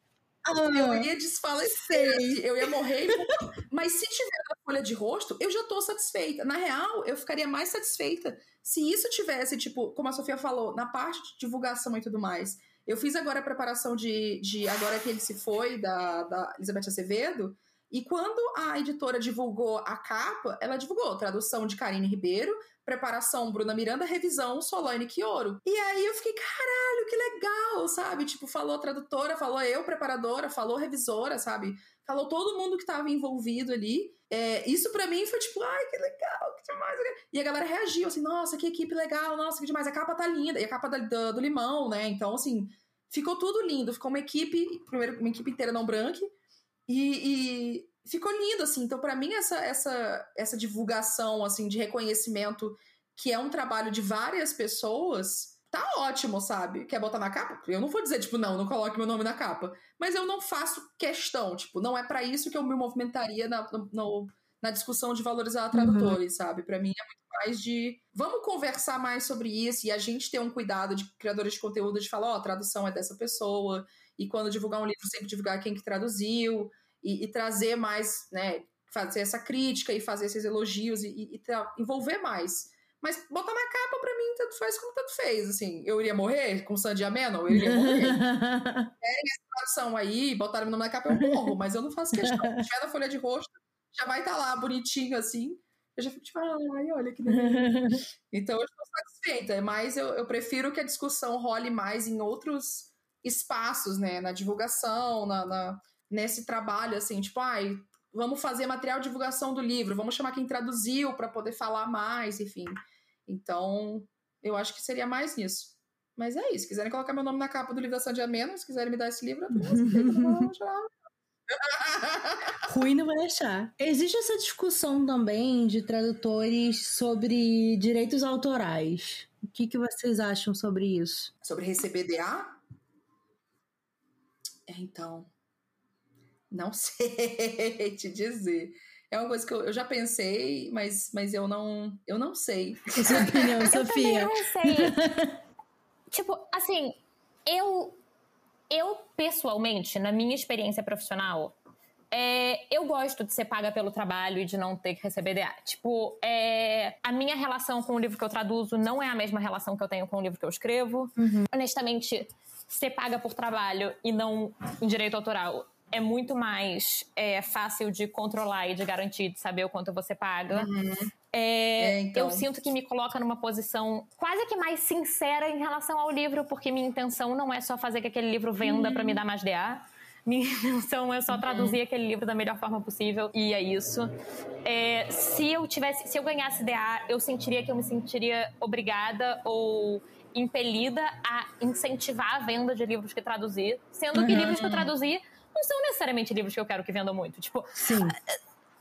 Ah, eu ia desfalecer. Eu ia morrer. mas se tiver na folha de rosto, eu já tô satisfeita. Na real, eu ficaria mais satisfeita se isso tivesse, tipo, como a Sofia falou, na parte de divulgação e tudo mais. Eu fiz agora a preparação de, de Agora que ele se foi, da, da Elizabeth Acevedo, e quando a editora divulgou a capa, ela divulgou tradução de Karine Ribeiro, preparação Bruna Miranda, revisão Solane Quioro. E aí eu fiquei, caralho, que legal, sabe? Tipo, falou tradutora, falou eu, preparadora, falou revisora, sabe? Falou todo mundo que estava envolvido ali. É, isso para mim foi tipo, ai, que legal, que demais. E a galera reagiu assim, nossa, que equipe legal, nossa, que demais. A capa tá linda. E a capa da, do, do limão, né? Então, assim, ficou tudo lindo. Ficou uma equipe, primeiro, uma equipe inteira não branca. E, e ficou lindo, assim. Então, para mim, essa, essa, essa divulgação, assim, de reconhecimento, que é um trabalho de várias pessoas, tá ótimo, sabe? Quer botar na capa? Eu não vou dizer, tipo, não, não coloque meu nome na capa. Mas eu não faço questão, tipo, não é para isso que eu me movimentaria na, no, na discussão de valorizar uhum. tradutores, uhum. sabe? Para mim é muito mais de vamos conversar mais sobre isso e a gente ter um cuidado de criadores de conteúdo de falar, ó, oh, a tradução é dessa pessoa, e quando divulgar um livro, sempre divulgar quem que traduziu, e, e trazer mais, né, fazer essa crítica e fazer esses elogios e, e, e envolver mais. Mas botar na capa, pra mim, tanto faz como tanto fez. Assim, eu iria morrer com Sandy Ameno? Eu iria morrer. é essa tradução aí, botaram meu nome na capa, eu morro, mas eu não faço questão. Se tiver na folha de rosto, já vai estar tá lá, bonitinho, assim. Eu já fico tipo, ai, olha que delícia. então eu estou satisfeita, mas eu, eu prefiro que a discussão role mais em outros espaços, né? Na divulgação, na, na nesse trabalho, assim, tipo, ai, vamos fazer material de divulgação do livro, vamos chamar quem traduziu para poder falar mais, enfim. Então, eu acho que seria mais nisso. Mas é isso. Se quiserem colocar meu nome na capa do livro da Sandy Ameno, se quiserem me dar esse livro, eu tô Ruim não vai deixar. Existe essa discussão também de tradutores sobre direitos autorais. O que, que vocês acham sobre isso? Sobre receber DA? É, então, não sei te dizer. É uma coisa que eu, eu, já pensei, mas, mas eu não eu não sei. Sua opinião, Sofia? Eu não sei. tipo, assim, eu eu pessoalmente, na minha experiência profissional, é, eu gosto de ser paga pelo trabalho e de não ter que receber DA. Tipo, é, a minha relação com o livro que eu traduzo não é a mesma relação que eu tenho com o livro que eu escrevo. Uhum. Honestamente, ser paga por trabalho e não em direito autoral é muito mais é, fácil de controlar e de garantir, de saber o quanto você paga. Uhum. É, é, então. Eu sinto que me coloca numa posição quase que mais sincera em relação ao livro, porque minha intenção não é só fazer que aquele livro venda uhum. para me dar mais DA. Minha intenção é só uhum. traduzir aquele livro da melhor forma possível e é isso. É, se eu tivesse, se eu ganhasse DA, eu sentiria que eu me sentiria obrigada ou impelida a incentivar a venda de livros que traduzi, sendo que livros que eu traduzi não são necessariamente livros que eu quero que vendam muito. Tipo, Sim.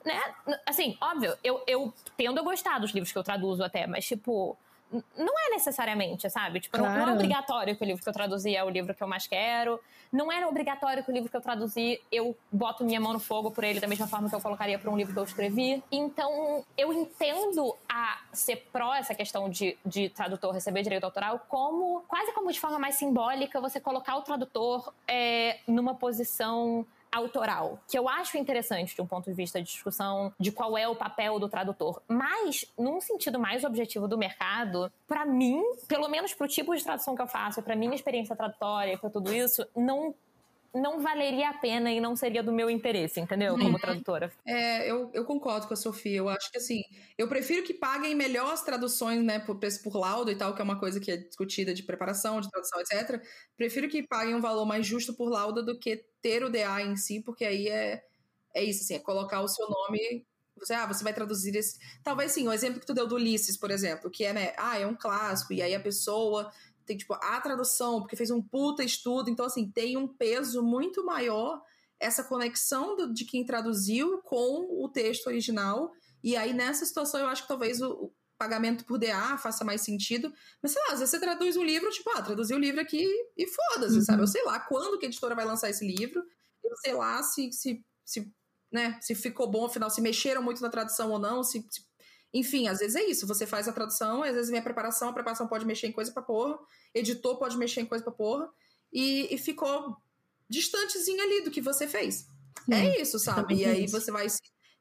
né? Assim, óbvio, eu, eu tendo a gostar dos livros que eu traduzo até, mas, tipo, não é necessariamente, sabe? Tipo, claro. não, não, é obrigatório que o livro que eu traduzi é o livro que eu mais quero. Não era obrigatório que o livro que eu traduzi eu boto minha mão no fogo por ele da mesma forma que eu colocaria para um livro que eu escrevi. Então, eu entendo a ser pró essa questão de, de tradutor receber direito autoral como quase como de forma mais simbólica você colocar o tradutor é, numa posição autoral, que eu acho interessante de um ponto de vista de discussão de qual é o papel do tradutor. Mas, num sentido mais objetivo do mercado, para mim, pelo menos pro tipo de tradução que eu faço, para minha experiência tradutória e para tudo isso, não não valeria a pena e não seria do meu interesse, entendeu? Como uhum. tradutora. É, eu, eu concordo com a Sofia. Eu acho que assim, eu prefiro que paguem melhor as traduções, né, por, por laudo e tal, que é uma coisa que é discutida de preparação, de tradução, etc. Prefiro que paguem um valor mais justo por lauda do que ter o DA em si, porque aí é, é isso, assim, é colocar o seu nome você, ah, você vai traduzir esse. Talvez sim, o exemplo que tu deu do Ulisses, por exemplo, que é, né, ah, é um clássico, e aí a pessoa tem tipo a tradução, porque fez um puta estudo, então assim, tem um peso muito maior essa conexão do, de quem traduziu com o texto original. E aí nessa situação eu acho que talvez o, pagamento por DA faça mais sentido. Mas sei lá, às vezes você traduz um livro, tipo, ah, traduzi o livro aqui e foda-se, uhum. sabe? Eu sei lá quando que a editora vai lançar esse livro. Eu sei lá se, se, se, né, se ficou bom, afinal, se mexeram muito na tradução ou não, se, se enfim, às vezes é isso. Você faz a tradução, às vezes minha preparação, a preparação pode mexer em coisa pra porra, editor pode mexer em coisa pra porra, e, e ficou distantezinho ali do que você fez. Sim, é isso, sabe? E aí isso. você vai.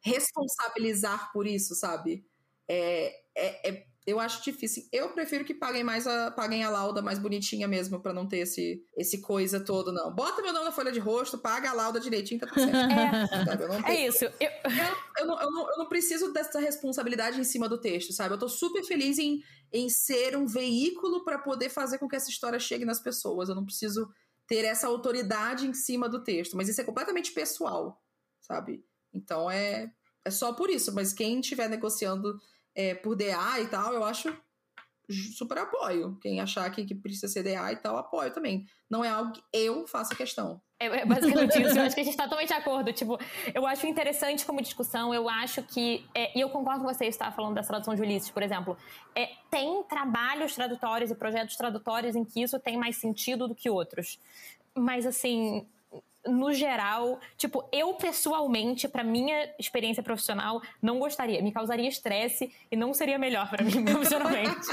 responsabilizar por isso, sabe? É, é, é, eu acho difícil. Eu prefiro que paguem mais a, paguem a lauda mais bonitinha mesmo, para não ter esse, esse coisa todo, não. Bota meu nome na folha de rosto, paga a lauda direitinho, tá tudo certo. É, é isso. Eu... Eu, eu, não, eu, não, eu não preciso dessa responsabilidade em cima do texto, sabe? Eu tô super feliz em, em ser um veículo para poder fazer com que essa história chegue nas pessoas. Eu não preciso ter essa autoridade em cima do texto, mas isso é completamente pessoal, sabe? Então é, é só por isso. Mas quem estiver negociando é, por DA e tal, eu acho super apoio. Quem achar que, que precisa ser DA e tal, apoio também. Não é algo que eu faça questão. É, é basicamente isso. Eu acho que a gente está totalmente de acordo. Tipo, eu acho interessante como discussão. Eu acho que. É, e eu concordo com você estar falando dessa tradução de Ulisses, por exemplo. É, tem trabalhos tradutórios e projetos tradutórios em que isso tem mais sentido do que outros. Mas, assim, no geral, tipo, eu pessoalmente, para minha experiência profissional, não gostaria, me causaria estresse e não seria melhor para mim profissionalmente.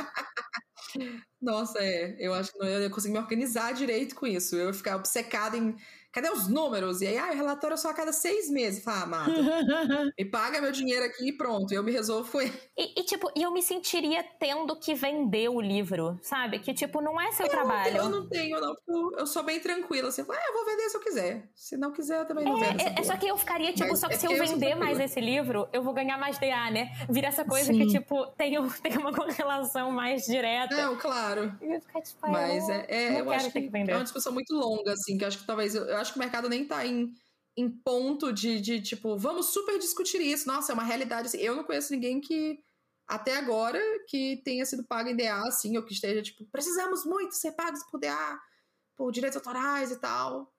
Nossa, é, eu acho que não ia conseguir me organizar direito com isso. Eu ia ficar obcecada em cadê os números? E aí, ah, o relatório é só a cada seis meses. Fala, ah, Marta, me paga meu dinheiro aqui e pronto, eu me resolvo foi. E, e, tipo, eu me sentiria tendo que vender o livro, sabe? Que, tipo, não é seu eu trabalho. Não, eu não tenho, não, porque eu sou bem tranquila, assim, ah, eu vou vender se eu quiser. Se não quiser, eu também não é, vendo. É, é, só que eu ficaria, tipo, Mas só que é se eu vender eu mais esse livro, eu vou ganhar mais DA, né? Vira essa coisa Sim. que, tipo, tem, tem uma correlação mais direta. Não, claro. Ficar, tipo, Mas é, é eu acho que, que é uma discussão muito longa, assim, que eu acho que talvez. Eu, eu acho que o mercado nem tá em, em ponto de, de, tipo, vamos super discutir isso. Nossa, é uma realidade. Assim, eu não conheço ninguém que, até agora, que tenha sido pago em DA, assim, ou que esteja, tipo, precisamos muito ser pagos por DA, por direitos autorais e tal.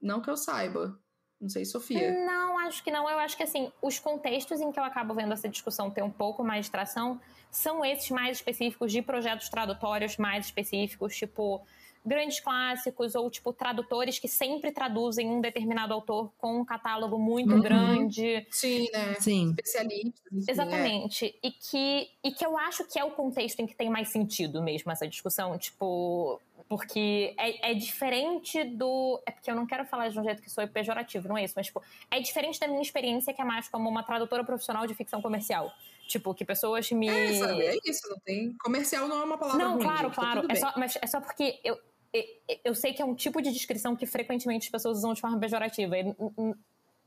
Não que eu saiba. Não sei, Sofia. Não, acho que não. Eu acho que, assim, os contextos em que eu acabo vendo essa discussão ter um pouco mais de tração são esses mais específicos de projetos tradutórios mais específicos, tipo grandes clássicos ou tipo tradutores que sempre traduzem um determinado autor com um catálogo muito uhum. grande. Sim, né? Sim. Especialistas. Enfim, Exatamente. É. E, que, e que eu acho que é o contexto em que tem mais sentido mesmo essa discussão. Tipo, porque é, é, diferente do. É porque eu não quero falar de um jeito que sou pejorativo, não é isso, mas, tipo, é diferente da minha experiência, que é mais como uma tradutora profissional de ficção comercial. Tipo, que pessoas me. É, sabe, é isso, não tem. Comercial não é uma palavra. Não, ruim, claro, gente, tá claro. Tá é só, mas é só porque eu, eu sei que é um tipo de descrição que frequentemente as pessoas usam de forma pejorativa. E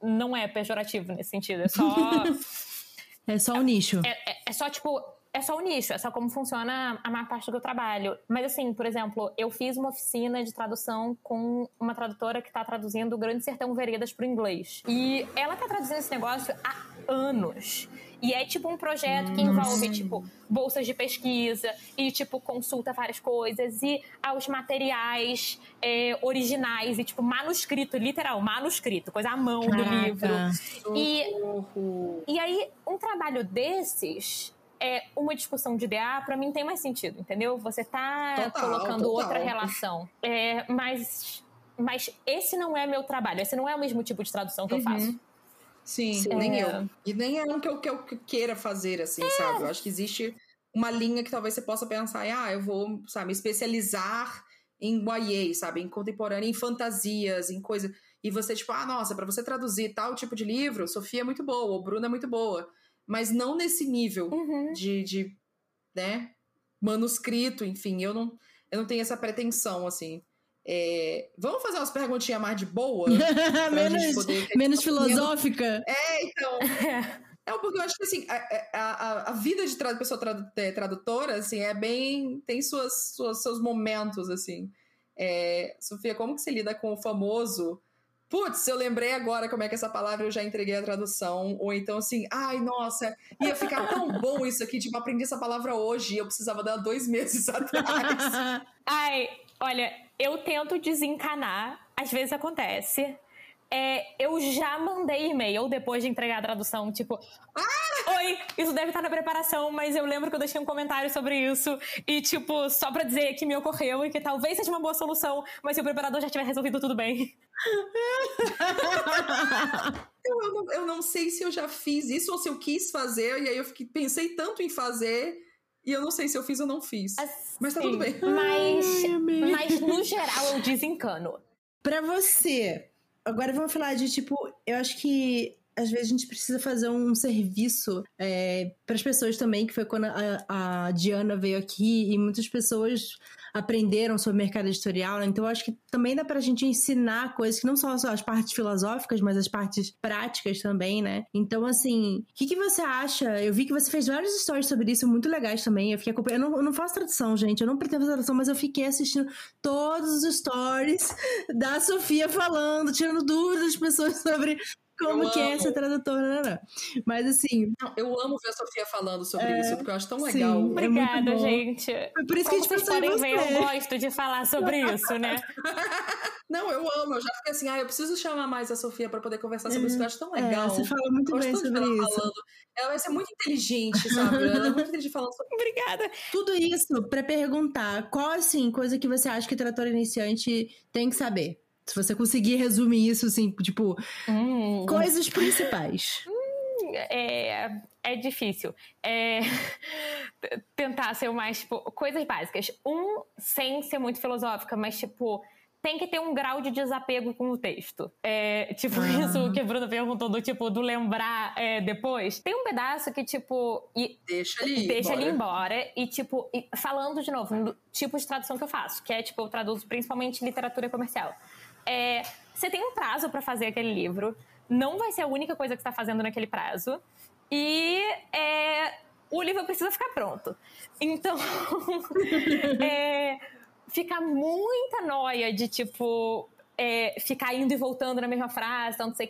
não é pejorativo nesse sentido. É só. é só o um nicho. É, é, é, só, tipo. É só o nicho, é só como funciona a maior parte do trabalho. Mas, assim, por exemplo, eu fiz uma oficina de tradução com uma tradutora que está traduzindo o Grande Sertão Veredas para o inglês. E ela está traduzindo esse negócio há anos. E é tipo um projeto que envolve, tipo, bolsas de pesquisa e, tipo, consulta várias coisas e aos materiais é, originais e, tipo, manuscrito, literal, manuscrito, coisa à mão Caraca. do livro. E, e aí, um trabalho desses é uma discussão de DA, para mim tem mais sentido, entendeu? Você tá total, colocando total. outra relação. É, mas, mas esse não é meu trabalho, esse não é o mesmo tipo de tradução que uhum. eu faço. Sim, Sim, nem é. eu. E nem é um que eu, que eu queira fazer, assim, é. sabe? Eu acho que existe uma linha que talvez você possa pensar, ah, eu vou, sabe, especializar em YA, sabe? Em contemporâneo, em fantasias, em coisa. E você, tipo, ah, nossa, para você traduzir tal tipo de livro, Sofia é muito boa, ou Bruna é muito boa. Mas não nesse nível uhum. de, de, né, manuscrito, enfim, eu não, eu não tenho essa pretensão, assim. É, vamos fazer umas perguntinhas mais de boa? menos, poder... menos filosófica? É, então. É porque eu acho que assim, a, a, a vida de tra pessoa é, tradutora, assim, é bem. tem suas, suas seus momentos, assim. É, Sofia, como que você lida com o famoso? Putz, eu lembrei agora como é que essa palavra eu já entreguei a tradução. Ou então assim, ai, nossa, ia ficar tão bom isso aqui, tipo, aprendi essa palavra hoje, eu precisava dela dois meses atrás. ai, olha, eu tento desencanar, às vezes acontece. É, eu já mandei e-mail depois de entregar a tradução, tipo, ah! oi, isso deve estar na preparação, mas eu lembro que eu deixei um comentário sobre isso e, tipo, só pra dizer que me ocorreu e que talvez seja uma boa solução, mas se o preparador já tiver resolvido, tudo bem. eu, não, eu não sei se eu já fiz isso ou se eu quis fazer, e aí eu fiquei, pensei tanto em fazer e eu não sei se eu fiz ou não fiz. Assim, mas tá tudo bem. Mas, mas no geral eu desencano. Pra você, agora vamos falar de tipo, eu acho que às vezes a gente precisa fazer um serviço é, para as pessoas também, que foi quando a, a Diana veio aqui e muitas pessoas aprenderam sobre mercado editorial, né? Então acho que também dá pra gente ensinar coisas que não só as partes filosóficas, mas as partes práticas também, né? Então, assim, o que, que você acha? Eu vi que você fez vários stories sobre isso, muito legais também. Eu fiquei acompanhando. Eu não, eu não faço tradução, gente. Eu não pretendo fazer tradução, mas eu fiquei assistindo todos os stories da Sofia falando, tirando dúvidas das pessoas sobre como eu que amo. é essa tradutora, né? Mas assim. Eu amo ver a Sofia falando sobre é, isso, porque eu acho tão legal. Sim, Obrigada, é gente. Foi por isso Como que a gente vocês podem ver, eu gosto de falar sobre isso, né? Não, eu amo. Eu já fiquei assim, ah, eu preciso chamar mais a Sofia para poder conversar sobre é, isso, que eu acho tão é, legal. É, você fala muito bem sobre isso. Falando. Ela vai ser muito inteligente, sabe? Ela é muito inteligente falando sobre Obrigada. Tudo isso para perguntar qual, assim, coisa que você acha que o trator iniciante tem que saber? Se você conseguir resumir isso, assim, tipo, hum. coisas principais. Hum, é, é difícil. É, tentar ser o mais, tipo, coisas básicas. Um, sem ser muito filosófica, mas, tipo, tem que ter um grau de desapego com o texto. É, tipo, ah. isso que a Bruna perguntou do tipo, do lembrar é, depois. Tem um pedaço que, tipo. E, deixa ali. Deixa embora. ali embora. E, tipo, e, falando de novo, no tipo de tradução que eu faço, que é, tipo, eu traduzo principalmente literatura comercial. É, você tem um prazo para fazer aquele livro, não vai ser a única coisa que está fazendo naquele prazo, e é, o livro precisa ficar pronto. Então, é, fica muita noia de tipo. É, ficar indo e voltando na mesma frase, não sei o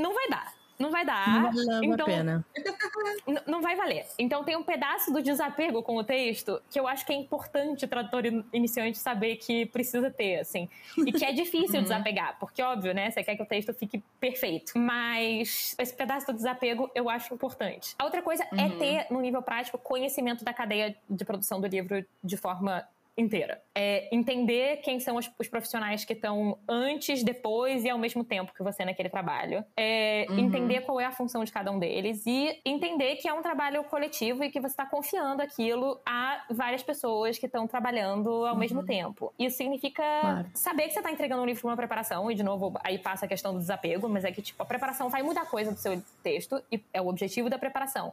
não vai dar não vai dar. Não vale então, a pena. Não vai valer. Então tem um pedaço do desapego com o texto que eu acho que é importante o tradutor iniciante saber que precisa ter, assim. E que é difícil uhum. desapegar, porque óbvio, né? Você quer que o texto fique perfeito. Mas esse pedaço do desapego eu acho importante. A outra coisa é uhum. é ter, no nível prático, conhecimento da cadeia de produção do livro de forma inteira. É entender quem são os, os profissionais que estão antes, depois e ao mesmo tempo que você naquele trabalho. É uhum. Entender qual é a função de cada um deles e entender que é um trabalho coletivo e que você está confiando aquilo a várias pessoas que estão trabalhando ao uhum. mesmo tempo. Isso significa claro. saber que você está entregando um livro para uma preparação e, de novo, aí passa a questão do desapego, mas é que, tipo, a preparação vai mudar coisa do seu texto e é o objetivo da preparação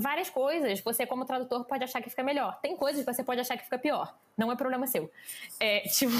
várias coisas você, como tradutor, pode achar que fica melhor. Tem coisas que você pode achar que fica pior. Não é problema seu. É, tipo.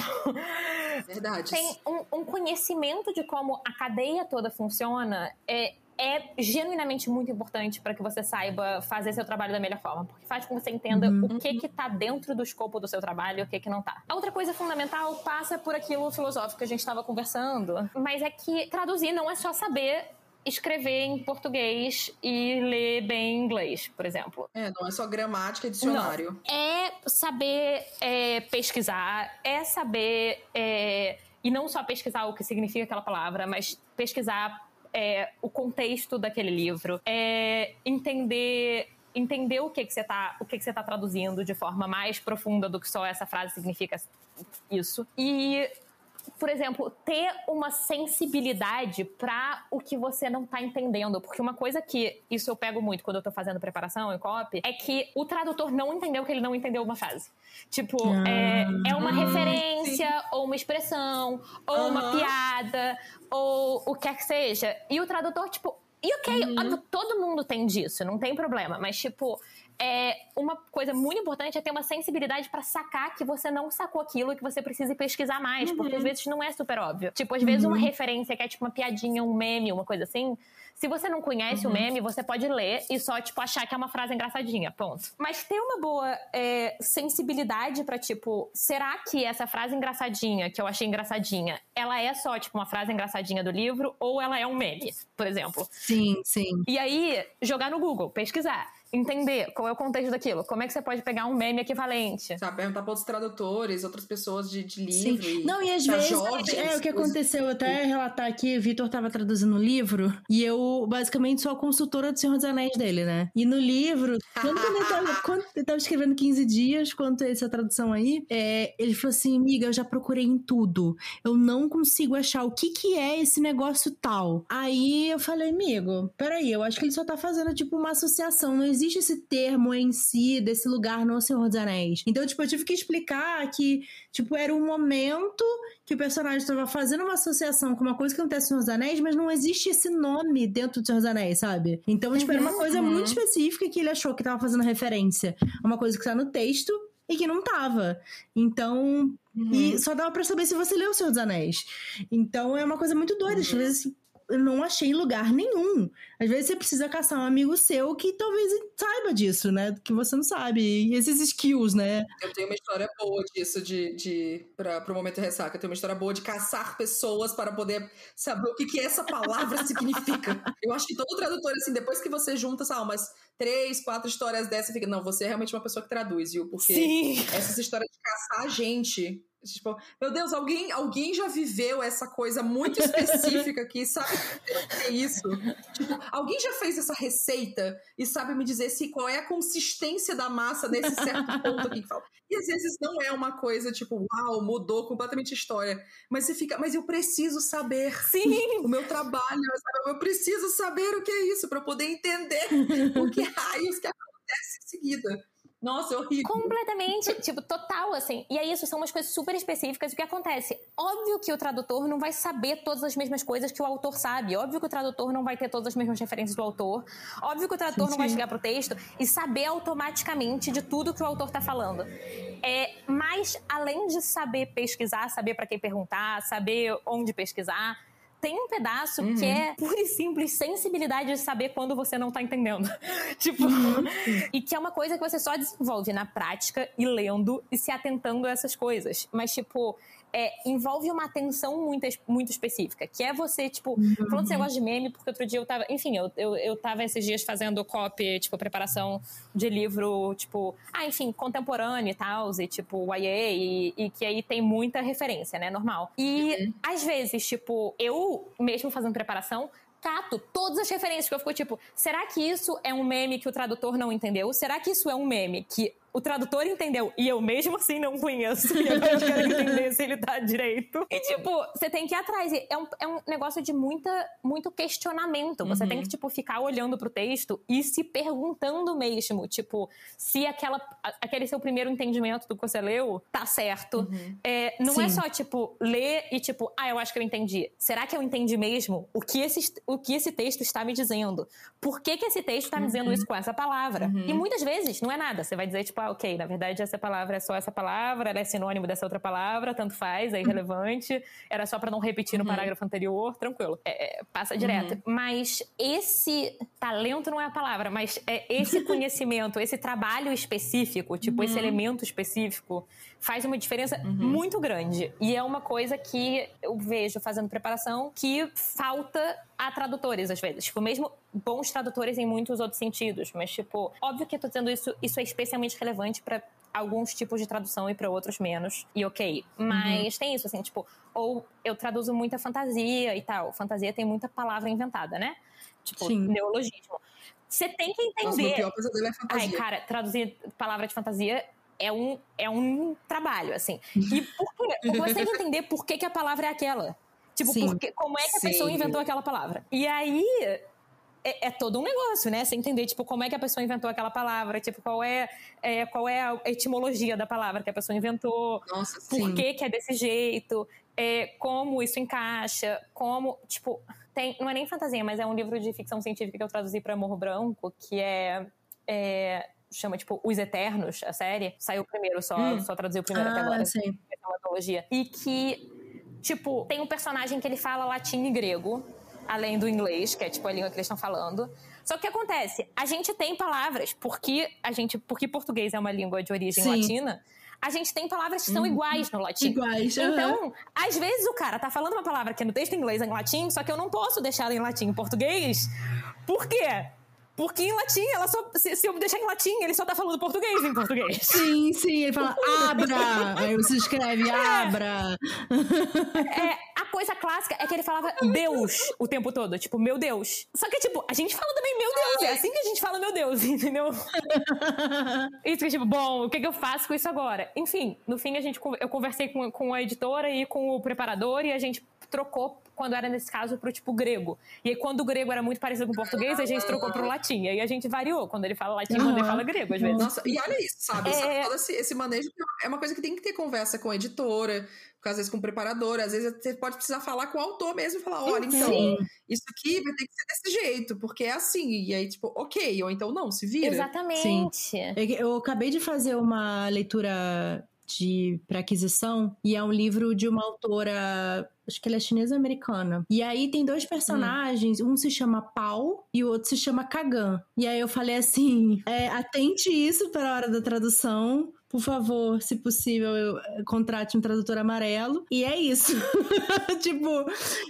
Verdade. Tem um, um conhecimento de como a cadeia toda funciona. É, é genuinamente muito importante para que você saiba fazer seu trabalho da melhor forma, porque faz com que você entenda uhum. o que que tá dentro do escopo do seu trabalho e o que que não tá. A outra coisa fundamental passa por aquilo filosófico que a gente estava conversando, mas é que traduzir não é só saber escrever em português e ler bem inglês, por exemplo. É, não é só gramática e dicionário. Não. É saber é, pesquisar, é saber. É, e não só pesquisar o que significa aquela palavra, mas pesquisar é, o contexto daquele livro, é entender entender o que que você está o que que você tá traduzindo de forma mais profunda do que só essa frase significa isso e por exemplo, ter uma sensibilidade para o que você não tá entendendo. Porque uma coisa que isso eu pego muito quando eu tô fazendo preparação em copy é que o tradutor não entendeu que ele não entendeu uma frase. Tipo, ah, é, é uma referência, sim. ou uma expressão, ou uhum. uma piada, ou o que quer que seja. E o tradutor, tipo, e ok, uhum. todo mundo tem disso, não tem problema. Mas, tipo, é, uma coisa muito importante é ter uma sensibilidade para sacar que você não sacou aquilo e que você precisa pesquisar mais, uhum. porque às vezes não é super óbvio. Tipo, às vezes uma uhum. referência que é tipo uma piadinha, um meme, uma coisa assim, se você não conhece uhum. o meme, você pode ler e só, tipo, achar que é uma frase engraçadinha, ponto. Mas ter uma boa é, sensibilidade para tipo, será que essa frase engraçadinha, que eu achei engraçadinha, ela é só, tipo, uma frase engraçadinha do livro ou ela é um meme, por exemplo? Sim, sim. E aí, jogar no Google, pesquisar entender qual é o contexto daquilo. Como é que você pode pegar um meme equivalente? Sabe, perguntar para outros tradutores, outras pessoas de, de livro. Sim. Não, e às vezes. Jovens, é o que aconteceu, até relatar aqui, o Vitor estava traduzindo o livro e eu basicamente sou a consultora do Senhor dos Anéis dele, né? E no livro, quando ele tava, quando ele tava escrevendo 15 dias, quanto essa tradução aí, é, ele falou assim: amiga, eu já procurei em tudo. Eu não consigo achar o que que é esse negócio tal. Aí eu falei, amigo, peraí, eu acho que ele só tá fazendo tipo uma associação, não existe existe esse termo em si, desse lugar no Senhor dos Anéis. Então, tipo, eu tive que explicar que, tipo, era um momento que o personagem estava fazendo uma associação com uma coisa que acontece no Senhor dos Anéis, mas não existe esse nome dentro do Senhor dos Anéis, sabe? Então, tipo, era uma coisa Uhum. muito específica que ele achou que tava fazendo referência a uma coisa que tá no texto e que não tava. Então, Uhum. e só dava pra saber se você leu O Senhor dos Anéis. Então é uma coisa muito doida. Às Uhum. vezes eu não achei em lugar nenhum. Às vezes você precisa caçar um amigo seu que talvez saiba disso, né? Que você não sabe. E esses skills, né? Eu tenho uma história boa disso, de, de para o momento ressaca. Eu tenho uma história boa de caçar pessoas para poder saber o que, que essa palavra significa. Eu acho que todo tradutor, assim, depois que você junta, sabe, umas três, quatro histórias dessa, fica, não, você é realmente uma pessoa que traduz, viu? Porque Sim. essas histórias de caçar a gente. Tipo, meu Deus, alguém, alguém já viveu essa coisa muito específica aqui, sabe o que é isso? Tipo, alguém já fez essa receita e sabe me dizer se qual é a consistência da massa nesse certo ponto aqui que fala. E às vezes não é uma coisa tipo, uau, mudou completamente a história. Mas você fica, mas eu preciso saber. Sim. O meu trabalho, sabe? eu preciso saber o que é isso para poder entender o que raios que acontece em seguida. Nossa, é horrível. Completamente, tipo, total, assim. E é isso, são umas coisas super específicas. O que acontece? Óbvio que o tradutor não vai saber todas as mesmas coisas que o autor sabe. Óbvio que o tradutor não vai ter todas as mesmas referências do autor. Óbvio que o tradutor Sim, não vai chegar pro texto e saber automaticamente de tudo que o autor tá falando. É, mas, além de saber pesquisar, saber para quem perguntar, saber onde pesquisar, tem um pedaço que é pura e simples sensibilidade de saber quando você não tá entendendo. tipo, e que é uma coisa que você só desenvolve na prática e lendo e se atentando a essas coisas. Mas, tipo, é, envolve uma atenção muito, muito específica, que é você, tipo, falando desse negócio de meme, porque outro dia eu tava, enfim, eu, eu, eu tava esses dias fazendo copy, tipo, preparação de livro, tipo, ah, enfim, contemporâneo e tal, e tipo, YA, e, e que aí tem muita referência, né, normal. E, às vezes, tipo, eu, mesmo fazendo preparação, cato todas as referências que eu fico tipo, será que isso é um meme que o tradutor não entendeu? Será que isso é um meme que o tradutor entendeu e eu mesmo assim não conheço e agora eu quero entender se ele tá direito? E tipo, você tem que ir atrás. É um, é um negócio de muita, muito questionamento. Você tem que, tipo, ficar olhando pro texto e se perguntando mesmo, tipo, se aquela, aquele seu primeiro entendimento do que você leu tá certo. É, não é Sim. só, tipo, ler e, tipo, ah, eu acho que eu entendi. Será que eu entendi mesmo o que esse, o que esse texto está me dizendo? Por que, que esse texto está me dizendo isso com essa palavra? E muitas vezes não é nada. Você vai dizer, tipo, ah, ok, na verdade essa palavra é só essa palavra, ela é sinônimo dessa outra palavra, tanto faz, é irrelevante. Era só pra não repetir no parágrafo anterior, tranquilo. É, é, passa direto. Mas esse talento não é a palavra, mas é esse conhecimento, esse trabalho específico, tipo, esse elemento específico, faz uma diferença muito grande. E é uma coisa que eu vejo fazendo preparação que falta a tradutores, às vezes. Tipo, mesmo bons tradutores em muitos outros sentidos. Mas, tipo, óbvio que eu tô dizendo isso, isso é especialmente relevante para alguns tipos de tradução e para outros menos. E ok. Mas tem isso, assim, tipo, ou eu traduzo muita fantasia e tal. Fantasia tem muita palavra inventada, né? Tipo, Sim. neologismo. Você tem que Nossa, meu entender. pior pesadelo é Ai, fantasia. cara, traduzir palavra de fantasia é um, é um trabalho, assim. E por você tem que entender por que, que a palavra é aquela. Tipo, Sim. por que- como é que a Sim. pessoa inventou aquela palavra. E aí. É, é todo um negócio, né? Você entender, tipo, como é que a pessoa inventou aquela palavra, tipo, qual é, é, qual é a etimologia da palavra que a pessoa inventou, Nossa, por que, que é desse jeito, é, como isso encaixa, como, tipo, tem, não é nem fantasia, mas é um livro de ficção científica que eu traduzi para Morro Branco, que é, é, chama, tipo, Os Eternos, a série. Saiu primeiro, só, Hum. só traduzi o primeiro até Ah, agora. sim. É uma antologia. E que, tipo, tem um personagem que ele fala latim e grego, além do inglês, que é, tipo, a língua que eles estão falando. Só que o que acontece? A gente tem palavras, porque a gente, porque português é uma língua de origem Sim. latina, a gente tem palavras que são iguais no latim. Iguais. Então, às vezes o cara tá falando uma palavra que é no texto em inglês em latim, só que eu não posso deixar ela em latim em português. Por quê? Porque em latim, ela só. Se, se eu deixar em latim, ele só tá falando português em português. Sim, sim, ele fala abra. Aí você escreve abra. É, a coisa clássica é que ele falava Deus o tempo todo. Tipo, meu Deus. Só que, tipo, a gente fala também meu Deus. É assim que a gente fala meu Deus, entendeu? isso que, tipo, bom, o que, que eu faço com isso agora? Enfim, no fim, a gente, eu conversei com, com a editora e com o preparador e a gente trocou, quando era nesse caso, pro tipo grego. E aí, quando o grego era muito parecido com o português, a gente trocou pro latim. E aí a gente variou quando ele fala latim, uhum. quando ele fala grego, às vezes. Nossa, e olha isso, sabe? É... Todo esse, esse manejo é uma coisa que tem que ter conversa com a editora, às vezes com o preparador, às vezes você pode precisar falar com o autor mesmo e falar, olha, então, Sim. isso aqui vai ter que ser desse jeito, porque é assim. E aí, tipo, ok, ou então não, se vira. Exatamente. Sim. Eu acabei de fazer uma leitura de para aquisição e é um livro de uma autora acho que ela é chinesa americana. E aí tem dois personagens, hum. um se chama Pau e o outro se chama Kagan. E aí eu falei assim: é, atente isso para a hora da tradução, por favor, se possível, eu eh, contrate um tradutor amarelo. E é isso. tipo,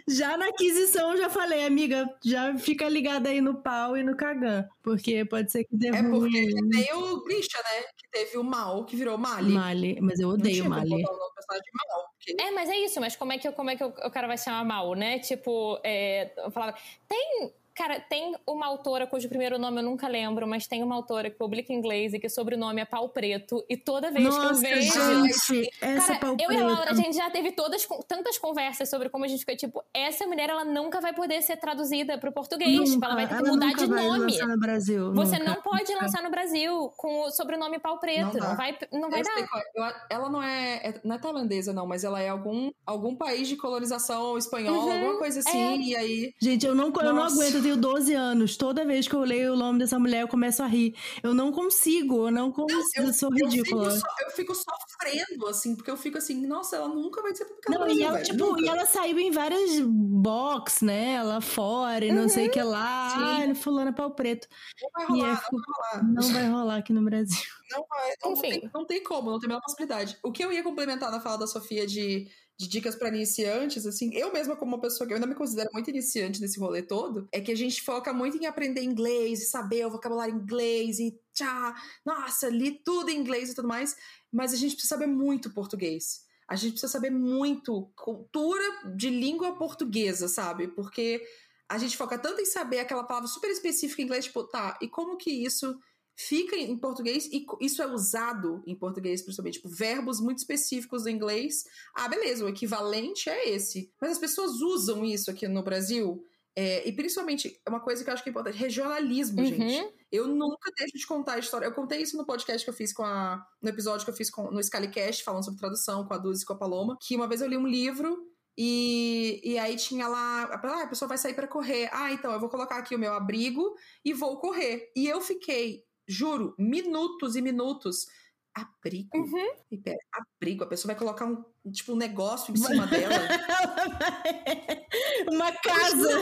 já na aquisição já falei, amiga, já fica ligada aí no pau e no cagã. Porque pode ser que dê É ruim. porque tem o Grisha, né? Que teve o mal, que virou Mali. Mali, mas eu odeio Mali. Mal, porque... É, mas é isso, mas como é que, como é que o cara vai chamar mal, né? Tipo, é, eu falava, tem Cara, tem uma autora cujo primeiro nome eu nunca lembro, mas tem uma autora que publica em inglês e que o sobrenome é Pau Preto. E toda vez Nossa, que eu vejo. Gente, essa cara, Pau eu e a Laura, a gente já teve todas, tantas conversas sobre como a gente fica, tipo, essa mulher ela nunca vai poder ser traduzida pro português. Nunca, tipo, ela vai ter que mudar de nome. no Brasil, Você nunca, não pode nunca. lançar no Brasil com o sobrenome Pau Preto. Não, não vai, não vai dar. Eu, ela não é, é, Não é tailandesa, não, mas ela é algum, algum país de colonização espanhola, uhum, alguma coisa assim. É. E aí. Gente, eu não, eu não aguento, eu tenho 12 anos toda vez que eu leio o nome dessa mulher, eu começo a rir. Eu não consigo, eu não consigo, não, eu, eu, sou ridícula. Eu fico, eu fico, sofrendo, assim, porque eu fico assim, nossa, ela nunca vai ser publicada não, e ela, tipo, e ela saiu em várias box, né, lá fora, e não uhum, sei o que lá, sim. ah, fulana pau preto. Não vai rolar, fico, não vai rolar. Não vai rolar aqui no Brasil. Não vai, não, Enfim. Não tem, não tem como, não tem a menor possibilidade. O que eu ia complementar na fala da Sofia de de dicas para iniciantes, assim, eu mesma como uma pessoa que eu ainda me considero muito iniciante nesse rolê todo, é que a gente foca muito em aprender inglês e saber o vocabulário inglês e tchá, nossa, li tudo em inglês e tudo mais, mas a gente precisa saber muito português. A gente precisa saber muito cultura de língua portuguesa, sabe? Porque a gente foca tanto em saber aquela palavra super específica em inglês, tipo, tá, e como que isso fica em português e isso é usado em português, principalmente, tipo, verbos muito específicos do inglês. Ah, beleza, o equivalente é esse. Mas as pessoas usam isso aqui no Brasil. É, e principalmente, é uma coisa que eu acho que é importante, regionalismo, uhum. gente. Eu nunca deixo de contar a história. Eu contei isso no podcast que eu fiz com a. No episódio que eu fiz com, no Scalicast, falando sobre tradução com a Dulce e com a Paloma. Que uma vez eu li um livro e, e aí tinha lá, ah, a pessoa vai sair para correr. Ah, então eu vou colocar aqui o meu abrigo e vou correr. E eu fiquei juro, minutos e minutos. Abrigo. Uhum. E pera, abrigo. A pessoa vai colocar um, tipo, um negócio em cima dela. Uma casa.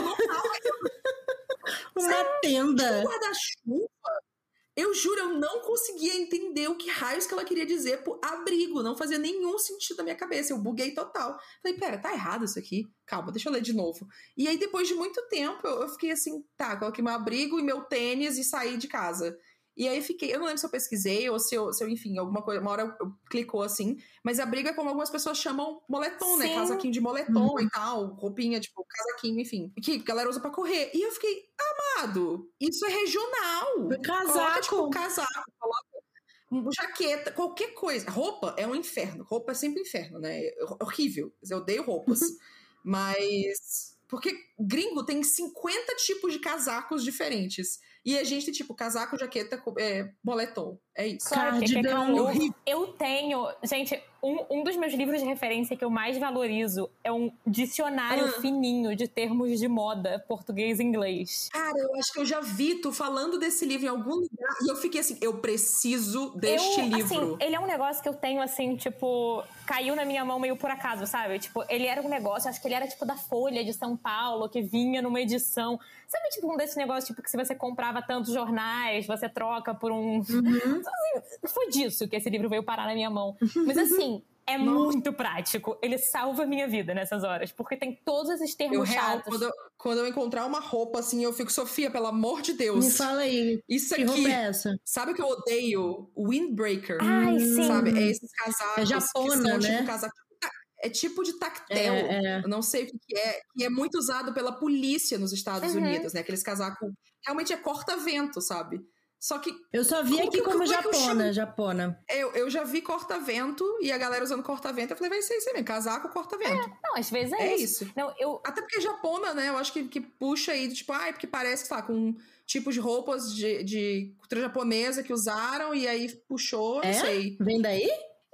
Uma tenda. Um guarda-chuva. Eu juro, eu não conseguia entender o que raios que ela queria dizer por abrigo. Não fazia nenhum sentido na minha cabeça. Eu buguei total. Falei, pera, tá errado isso aqui? Calma, deixa eu ler de novo. E aí, depois de muito tempo, eu, eu fiquei assim, tá, coloquei meu abrigo e meu tênis e saí de casa. E aí fiquei, eu não lembro se eu pesquisei ou se eu, se eu enfim, alguma coisa, uma hora eu, clicou assim. Mas a briga é como algumas pessoas chamam moletom, né? Sim. né? Casaquinho de moletom uhum. e tal, roupinha, tipo, casaquinho, enfim. Que a galera usa pra correr. E eu fiquei, amado, isso é regional. Casaco. Coloca, tipo, casaco, coloca jaqueta, qualquer coisa. Roupa é um inferno. Roupa é sempre inferno, né? É horrível. Eu odeio roupas. Mas. Porque gringo tem 50 tipos de casacos diferentes. E a gente tem, tipo, casaco, jaqueta, é, boletom. É isso. Claro, que, que, que eu, eu tenho. Gente, um, um dos meus livros de referência que eu mais valorizo é um dicionário ah. fininho de termos de moda português e inglês. Cara, eu acho que eu já vi tu falando desse livro em algum lugar e eu fiquei assim, eu preciso deste eu, livro. Assim, ele é um negócio que eu tenho assim, tipo, caiu na minha mão meio por acaso, sabe? Tipo, ele era um negócio, acho que ele era tipo da Folha de São Paulo, que vinha numa edição. Sabe, tipo, um desses negócios, tipo, que se você comprava tantos jornais, você troca por um. Uhum. Foi disso que esse livro veio parar na minha mão. Mas assim, é Nossa. muito prático. Ele salva a minha vida nessas horas, porque tem todos esses termos eu, real, chatos. Quando eu, quando eu, encontrar uma roupa assim, eu fico, Sofia, pelo amor de Deus. Me fala aí. Isso que aqui. Roupa é essa? Sabe o que eu odeio? Windbreaker. Ai, sim. Sabe? É esses casacos. É japona, que são, né? Tipo, casaco é tipo de tactel, É, é. eu não sei o que, é, que é muito usado pela polícia nos Estados Uhum. Unidos, né? Aqueles casacos. Realmente é corta-vento, sabe? Só que Eu só vi Como aqui como como é que eu japona, japona. eu, eu já vi corta-vento e a galera usando corta-vento. Eu falei, vai ser isso aí mesmo, casaco, corta-vento. Não, às vezes é, É, isso. isso. Não, eu. Até porque japona, né? Eu acho que, que puxa aí, tipo, ai, porque parece, sei lá, com tipos de roupas de, de cultura japonesa que usaram e aí puxou, É? não sei. Vem daí?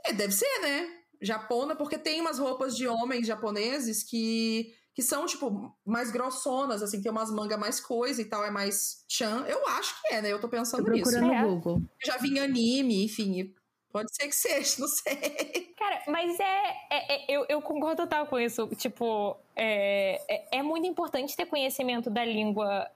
É, deve ser, né? Japona, porque tem umas roupas de homens japoneses que, que são, tipo, mais grossonas, assim, tem umas mangas mais coisa e tal, é mais chan. Eu acho que é, né? Eu tô Tô pensando nisso. procurando É. no Google. Eu já vi em anime, enfim. Pode ser que seja, não sei. Cara, mas é. é- é- eu, eu concordo total com isso. Tipo, é, é, é muito importante ter conhecimento da língua,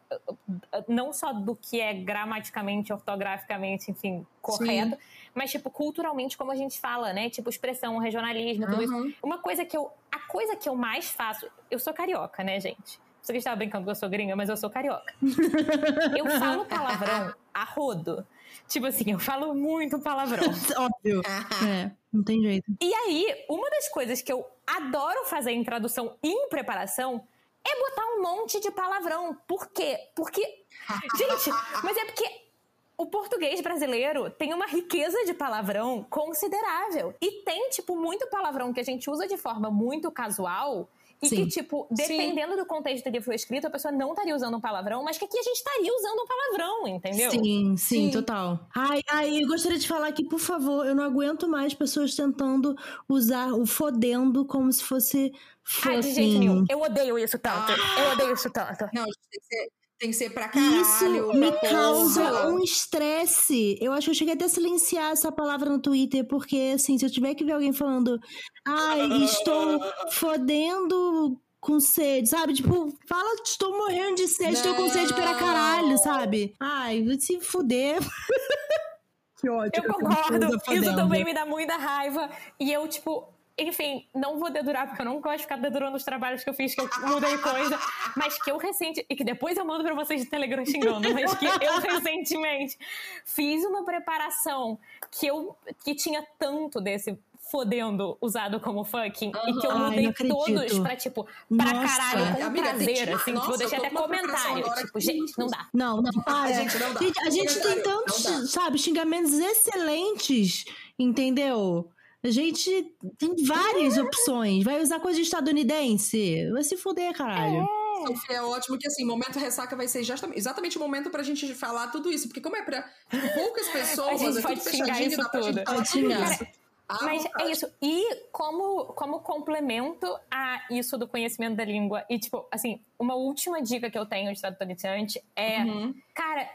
não só do que é gramaticamente, ortograficamente, enfim, correto, mas, tipo, culturalmente, como a gente fala, né? Tipo, expressão, regionalismo, tudo isso. Uhum. Uma coisa que eu. A coisa que eu mais faço. Eu sou carioca, né, gente? Você que estava brincando que eu sou gringa, mas eu sou carioca. Eu falo palavrão a rodo. Tipo assim, eu falo muito palavrão. Óbvio. É, não tem jeito. E aí, uma das coisas que eu adoro fazer em tradução e em preparação é botar um monte de palavrão. Por quê? Porque. Gente, mas é porque o português brasileiro tem uma riqueza de palavrão considerável. E tem, tipo, muito palavrão que a gente usa de forma muito casual. E Sim. que, tipo, dependendo do contexto que foi escrito, a pessoa não estaria usando um palavrão, mas que aqui a gente estaria usando um palavrão, entendeu? Sim, sim, Sim. total. Ai, ai, eu gostaria de falar que, por favor, eu não aguento mais pessoas tentando usar o fodendo como se fosse Ai, de jeito nenhum. Eu odeio isso tanto. Ah. Eu odeio isso tanto. Não, tem que ser, tem que ser pra caralho. Isso me pra causa porra. um estresse. Eu acho que eu cheguei até a silenciar essa palavra no Twitter, porque, assim, se eu tiver que ver alguém falando, ai, estou fodendo com sede, sabe? Tipo, fala, estou morrendo de sede, estou com sede para caralho, sabe? Ai, se fuder. que ódio. Eu concordo. Isso também me dá muita raiva. E eu, tipo, enfim, não vou dedurar, porque eu não gosto de ficar dedurando os trabalhos que eu fiz, que eu mudei coisa, mas que eu recente, e que depois eu mando pra vocês de Telegram xingando, mas que eu recentemente fiz uma preparação que eu que tinha tanto desse fodendo usado como fucking e que eu Ai, mudei acredito. todos pra, tipo, pra Nossa. caralho, com Amiga, prazer, que- assim, nossa, tipo, eu deixei eu tô até comentário, tipo, que- gente, não dá. Não, não, para. Gente, não dá. Gente, a gente tem tantos, sabe, xingamentos excelentes, entendeu? A gente tem várias opções. Vai usar coisa estadunidense? Vai se fuder, caralho. Sofia, é ótimo que assim, momento ressaca vai ser justamente- exatamente o momento pra gente falar tudo isso. Porque como é pra poucas pessoas, A gente é pode xingar fechadinho, isso dá pra gente tudo. falar isso. À Mas vontade. é isso. E como, como complemento a isso do conhecimento da língua, e tipo, assim, uma última dica que eu tenho de tradutor iniciante é, Uhum. cara,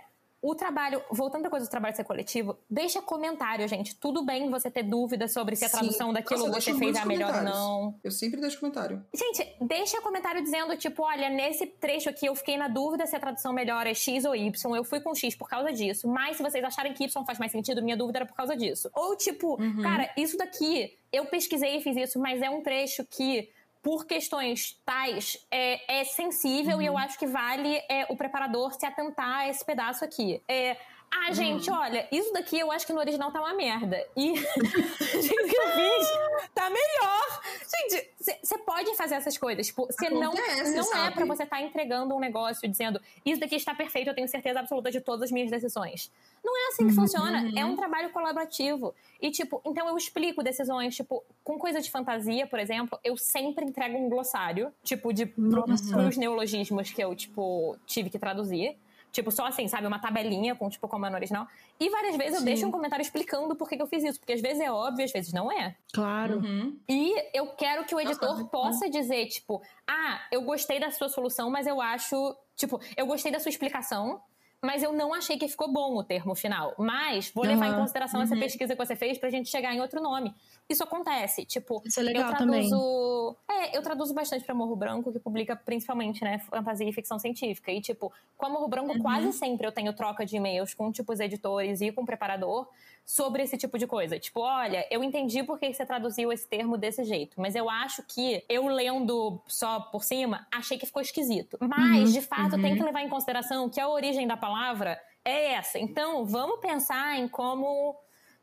o trabalho, voltando pra coisa do trabalho ser coletivo, deixa comentário, gente. Tudo bem você ter dúvidas sobre se a Sim. tradução daquilo Nossa, você fez a melhor ou não. Eu sempre deixo comentário. Gente, deixa comentário dizendo, tipo, olha, nesse trecho aqui eu fiquei na dúvida se a tradução melhor é X ou Y. Eu fui com X por causa disso. Mas se vocês acharem que Y faz mais sentido, minha dúvida era por causa disso. Ou, tipo, cara, isso daqui, eu pesquisei e fiz isso, mas é um trecho que. Por questões tais, é, é sensível e eu acho que vale é, o preparador se atentar a esse pedaço aqui. É, ah, gente, olha, isso daqui eu acho que no original tá uma merda. E o que eu fiz tá melhor. Gente, você pode fazer essas coisas. Tipo, você não, não é pra você estar entregando um negócio dizendo isso daqui está perfeito, eu tenho certeza absoluta de todas as minhas decisões. Não é assim que funciona. É um trabalho colaborativo. E, tipo, então eu explico decisões, tipo, com coisa de fantasia, por exemplo, eu sempre entrego um glossário, tipo, de Nossa. pros neologismos que eu, tipo, tive que traduzir. Tipo, só assim, sabe? Uma tabelinha com, tipo, como é original. E várias vezes eu Sim. deixo um comentário explicando por que que eu fiz isso. Porque às vezes é óbvio, às vezes não é. Claro. Uhum. E eu quero que o editor possa dizer, tipo, ah, eu gostei da sua solução, mas eu acho. Tipo, eu gostei da sua explicação, mas eu não achei que ficou bom o termo final. Mas vou levar em consideração essa pesquisa que você fez pra gente chegar em outro nome. Isso acontece. Tipo, Isso é legal eu também. traduzo. É, eu traduzo bastante pra Morro Branco, que publica principalmente, né, fantasia e ficção científica. E, tipo, com a Morro Branco, quase sempre eu tenho troca de e-mails com, tipo, os editores e com o preparador sobre esse tipo de coisa. Tipo, olha, eu entendi por que você traduziu esse termo desse jeito, mas eu acho que eu lendo só por cima, achei que ficou esquisito. Mas, de fato, tem que levar em consideração que a origem da palavra é essa. Então, vamos pensar em como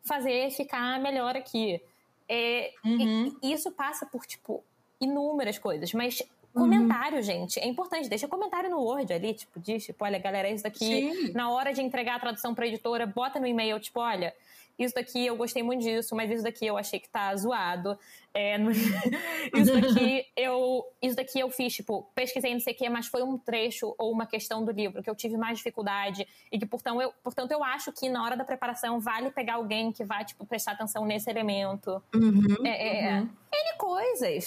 fazer ficar melhor aqui. É, uhum. e, isso passa por, tipo, inúmeras coisas, mas Uhum. Comentário, uhum. gente, é importante. Deixa comentário no Word ali, tipo, diz, tipo, olha, galera, isso daqui, Sim. na hora de entregar a tradução pra editora, bota no e-mail, tipo, olha, isso daqui eu gostei muito disso, mas isso daqui eu achei que tá zoado. É, no... isso, daqui eu, isso daqui eu fiz, tipo, pesquisei não sei o quê, mas foi um trecho ou uma questão do livro que eu tive mais dificuldade e que, portanto eu, portanto, eu acho que na hora da preparação vale pegar alguém que vai, tipo, prestar atenção nesse elemento. Uhum, é, é, uhum. N coisas.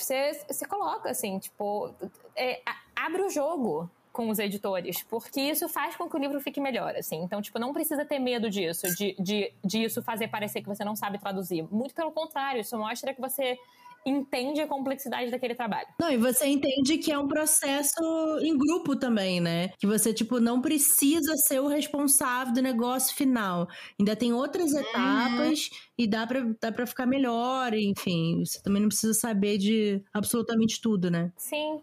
Você coloca, assim, tipo, é, abre o jogo com os editores, porque isso faz com que o livro fique melhor, assim. Então, tipo, não precisa ter medo disso, de, de, de isso fazer parecer que você não sabe traduzir. Muito pelo contrário, isso mostra que você entende a complexidade daquele trabalho. Não, e você entende que é um processo em grupo também, né? Que você, tipo, não precisa ser o responsável do negócio final. Ainda tem outras uhum. etapas e dá pra, dá pra ficar melhor, enfim. Você também não precisa saber de absolutamente tudo, né? Sim.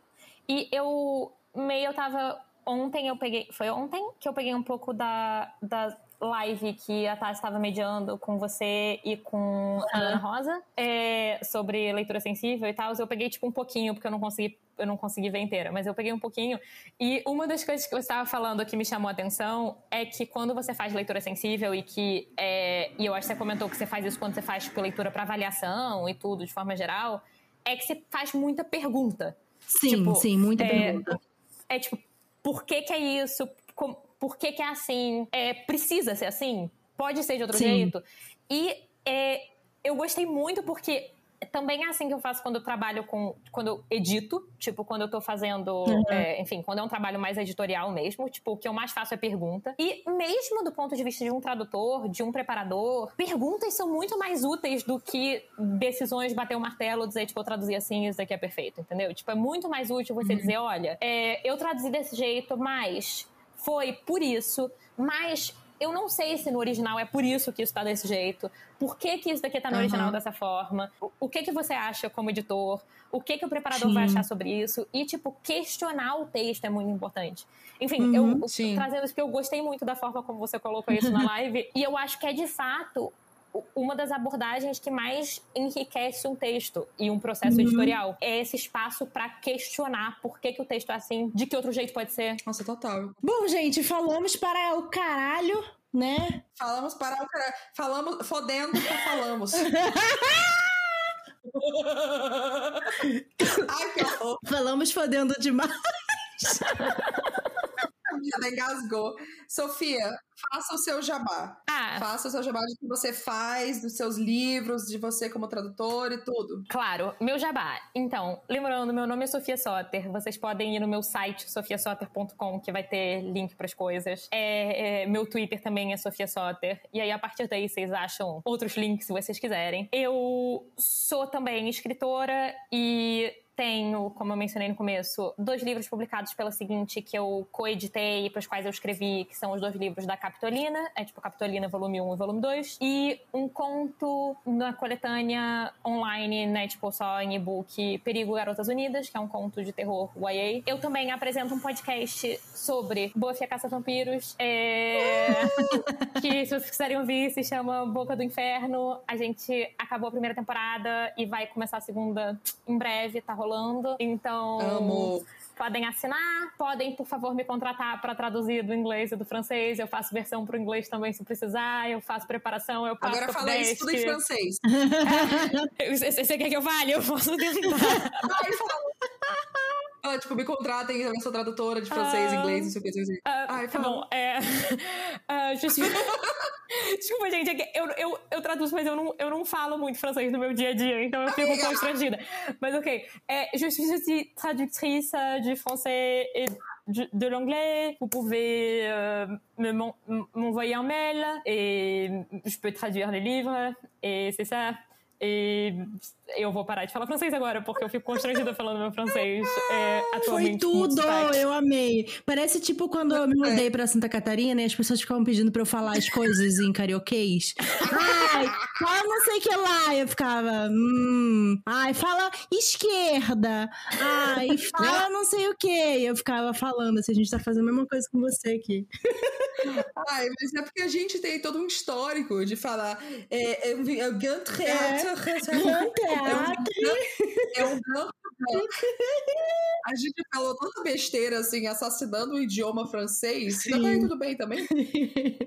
E eu meio eu tava. Ontem eu peguei. Foi ontem que eu peguei um pouco da, da live que a Tati estava mediando com você e com a Ana Rosa é, sobre leitura sensível e tal. Eu peguei tipo um pouquinho, porque eu não consegui, eu não consegui ver inteira, mas eu peguei um pouquinho. E uma das coisas que você estava falando que me chamou a atenção é que quando você faz leitura sensível e que. É, e eu acho que você comentou que você faz isso quando você faz tipo, leitura para avaliação e tudo, de forma geral, é que você faz muita pergunta. Sim, tipo, sim, muita é, pergunta. É tipo, por que, que é isso? por que, que é assim? É, precisa ser assim? Pode ser de outro Sim. jeito? E é, eu gostei muito porque também é assim que eu faço quando eu trabalho com. Quando eu edito, tipo, quando eu tô fazendo. Uhum. É, enfim, quando é um trabalho mais editorial mesmo, tipo, o que eu mais faço é pergunta. E mesmo do ponto de vista de um tradutor, de um preparador, perguntas são muito mais úteis do que decisões bater o martelo, dizer, tipo, eu traduzi assim, isso daqui é perfeito, entendeu? Tipo, é muito mais útil você uhum. dizer, olha, é, eu traduzi desse jeito, mas foi por isso, mas eu não sei se no original é por isso que isso tá desse jeito. Por que, que isso daqui tá no uhum. original dessa forma? O, o, que que você acha como editor? O que que o preparador sim. vai achar sobre isso? E, tipo, questionar o texto é muito importante. Enfim, uhum, eu sim. trazendo isso porque eu gostei muito da forma como você colocou isso na live. e eu acho que é, de fato, uma das abordagens que mais enriquece um texto e um processo uhum. editorial é esse espaço para questionar por que, que o texto é assim, de que outro jeito pode ser. Nossa, total. Bom, gente, falamos para o caralho, né? Falamos para o caralho. Falamos, fodendo, falamos. Ai, que horror. Falamos fodendo demais. Já engasgou. Sofia, faça o seu jabá. Ah. Faça o seu jabá de que você faz, dos seus livros, de você como tradutor e tudo. Claro, meu jabá. Então, lembrando, meu nome é Sofia Soter. Vocês podem ir no meu site, sofiasoter.com, que vai ter link para as coisas. É, é, meu Twitter também é Sofia Soter. E aí, a partir daí, vocês acham outros links se vocês quiserem. Eu sou também escritora e tenho, como eu mencionei no começo, dois livros publicados pela seguinte que eu coeditei, para os quais eu escrevi, que são os dois livros da Capitolina, é tipo Capitolina volume 1 e volume 2, e um conto na coletânea online, né, tipo só em e-book, Perigo Garotas Unidas, que é um conto de terror YA. Eu também apresento um podcast sobre Buffy a Caça Vampiros, é... que se vocês quiserem ouvir, se chama Boca do Inferno. A gente acabou a primeira temporada e vai começar a segunda em breve, tá rolando Então. Amo. Podem assinar, podem, por favor, me contratar para traduzir do inglês e do francês. Eu faço versão para o inglês também, se precisar. Eu faço preparação, eu passo Agora fala isso tudo em francês. É, você quer que eu fale? Eu posso tentar. Ai, fala. Ah, tipo, me contratem, eu sou tradutora de francês, uh, inglês, não sei o que. Uh, Ai, tá bom. É, uh, Desculpa, gente, é que eu, eu, eu traduzo, mas eu não, eu não falo muito francês no meu dia a dia, então eu fico Amiga. constrangida. Mas ok. É, je suis aussi traductrice de français et de, de l'anglais. Vous pouvez euh, m'envoyer un mail et je peux traduire les livres. Et c'est ça. E eu vou parar de falar francês agora, porque eu fico constrangida falando meu francês é, atualmente. Foi tudo! Eu amei. Parece tipo quando eu me mudei pra Santa Catarina e as pessoas ficavam pedindo pra eu falar as coisas em carioquês. Ai, fala não sei o que lá. Eu ficava, hum. Ai, fala esquerda. Ai, fala não sei o que. Eu ficava falando assim, a gente tá fazendo a mesma coisa com você aqui. Ai, mas é porque a gente tem todo um histórico de falar é, é, é, É um canto a gente falou tanta besteira, assim, assassinando o idioma francês. Sim. Daí tudo bem também.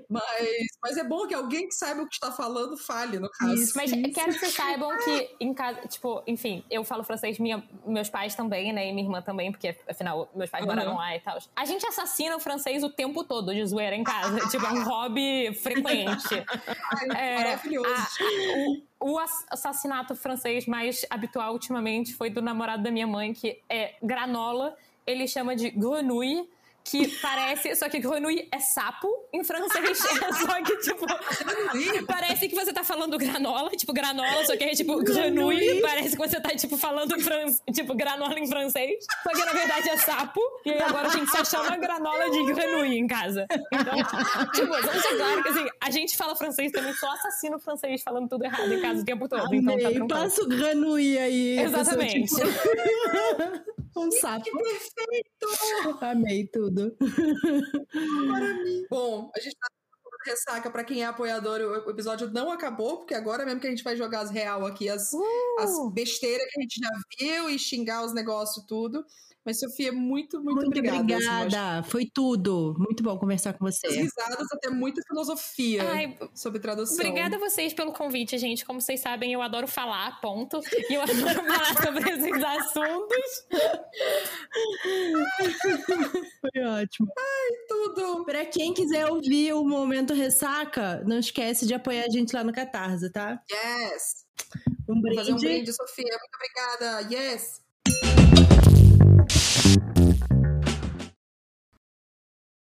mas, mas é bom que alguém que saiba o que está falando fale, no caso. Isso, mas Isso. quero que vocês saibam que em casa, tipo, enfim, eu falo francês, minha, meus pais também, né? E minha irmã também, porque afinal meus pais uhum. moraram lá e tal. A gente assassina o francês o tempo todo de zoeira em casa. tipo, é um hobby frequente. Ai, é, maravilhoso. A, a, o assassinato francês mais habitual ultimamente foi do namorado da minha mãe, que é granola. Ele chama de grenouille que parece, só que grenouille é sapo em francês. só que, tipo, parece que você tá falando granola, tipo, granola, só que é tipo grenouille, parece que você tá, tipo, falando fran... tipo, granola em francês, só que na verdade é sapo, e aí agora a gente só chama granola de grenouille em casa. Então, tipo, vamos ser claro que, assim, a gente fala francês também, só assassino francês falando tudo errado em casa o tempo todo, Amei, então tá Passa o grenouille aí. Exatamente. Pessoa, tipo... um sapo. Que perfeito! Amei tudo. Bom, a gente tá ressaca para quem é apoiador, o episódio não acabou, porque agora mesmo que a gente vai jogar as real aqui, as, uh! as besteiras que a gente já viu e xingar os negócios tudo. Mas, Sofia, muito, muito, muito obrigada. obrigada. Assim, Foi tudo. Muito bom conversar com você. As risadas, até muita filosofia Ai, sobre tradução. Obrigada a vocês pelo convite, gente. Como vocês sabem, eu adoro falar, ponto. E eu adoro falar sobre esses assuntos. Foi ótimo. Ai, tudo. Pra quem quiser ouvir o Momento Ressaca, não esquece de apoiar a gente lá no Catarse, tá? Yes. Um brinde. Vou fazer um brinde, Sofia. Muito obrigada. Yes. you.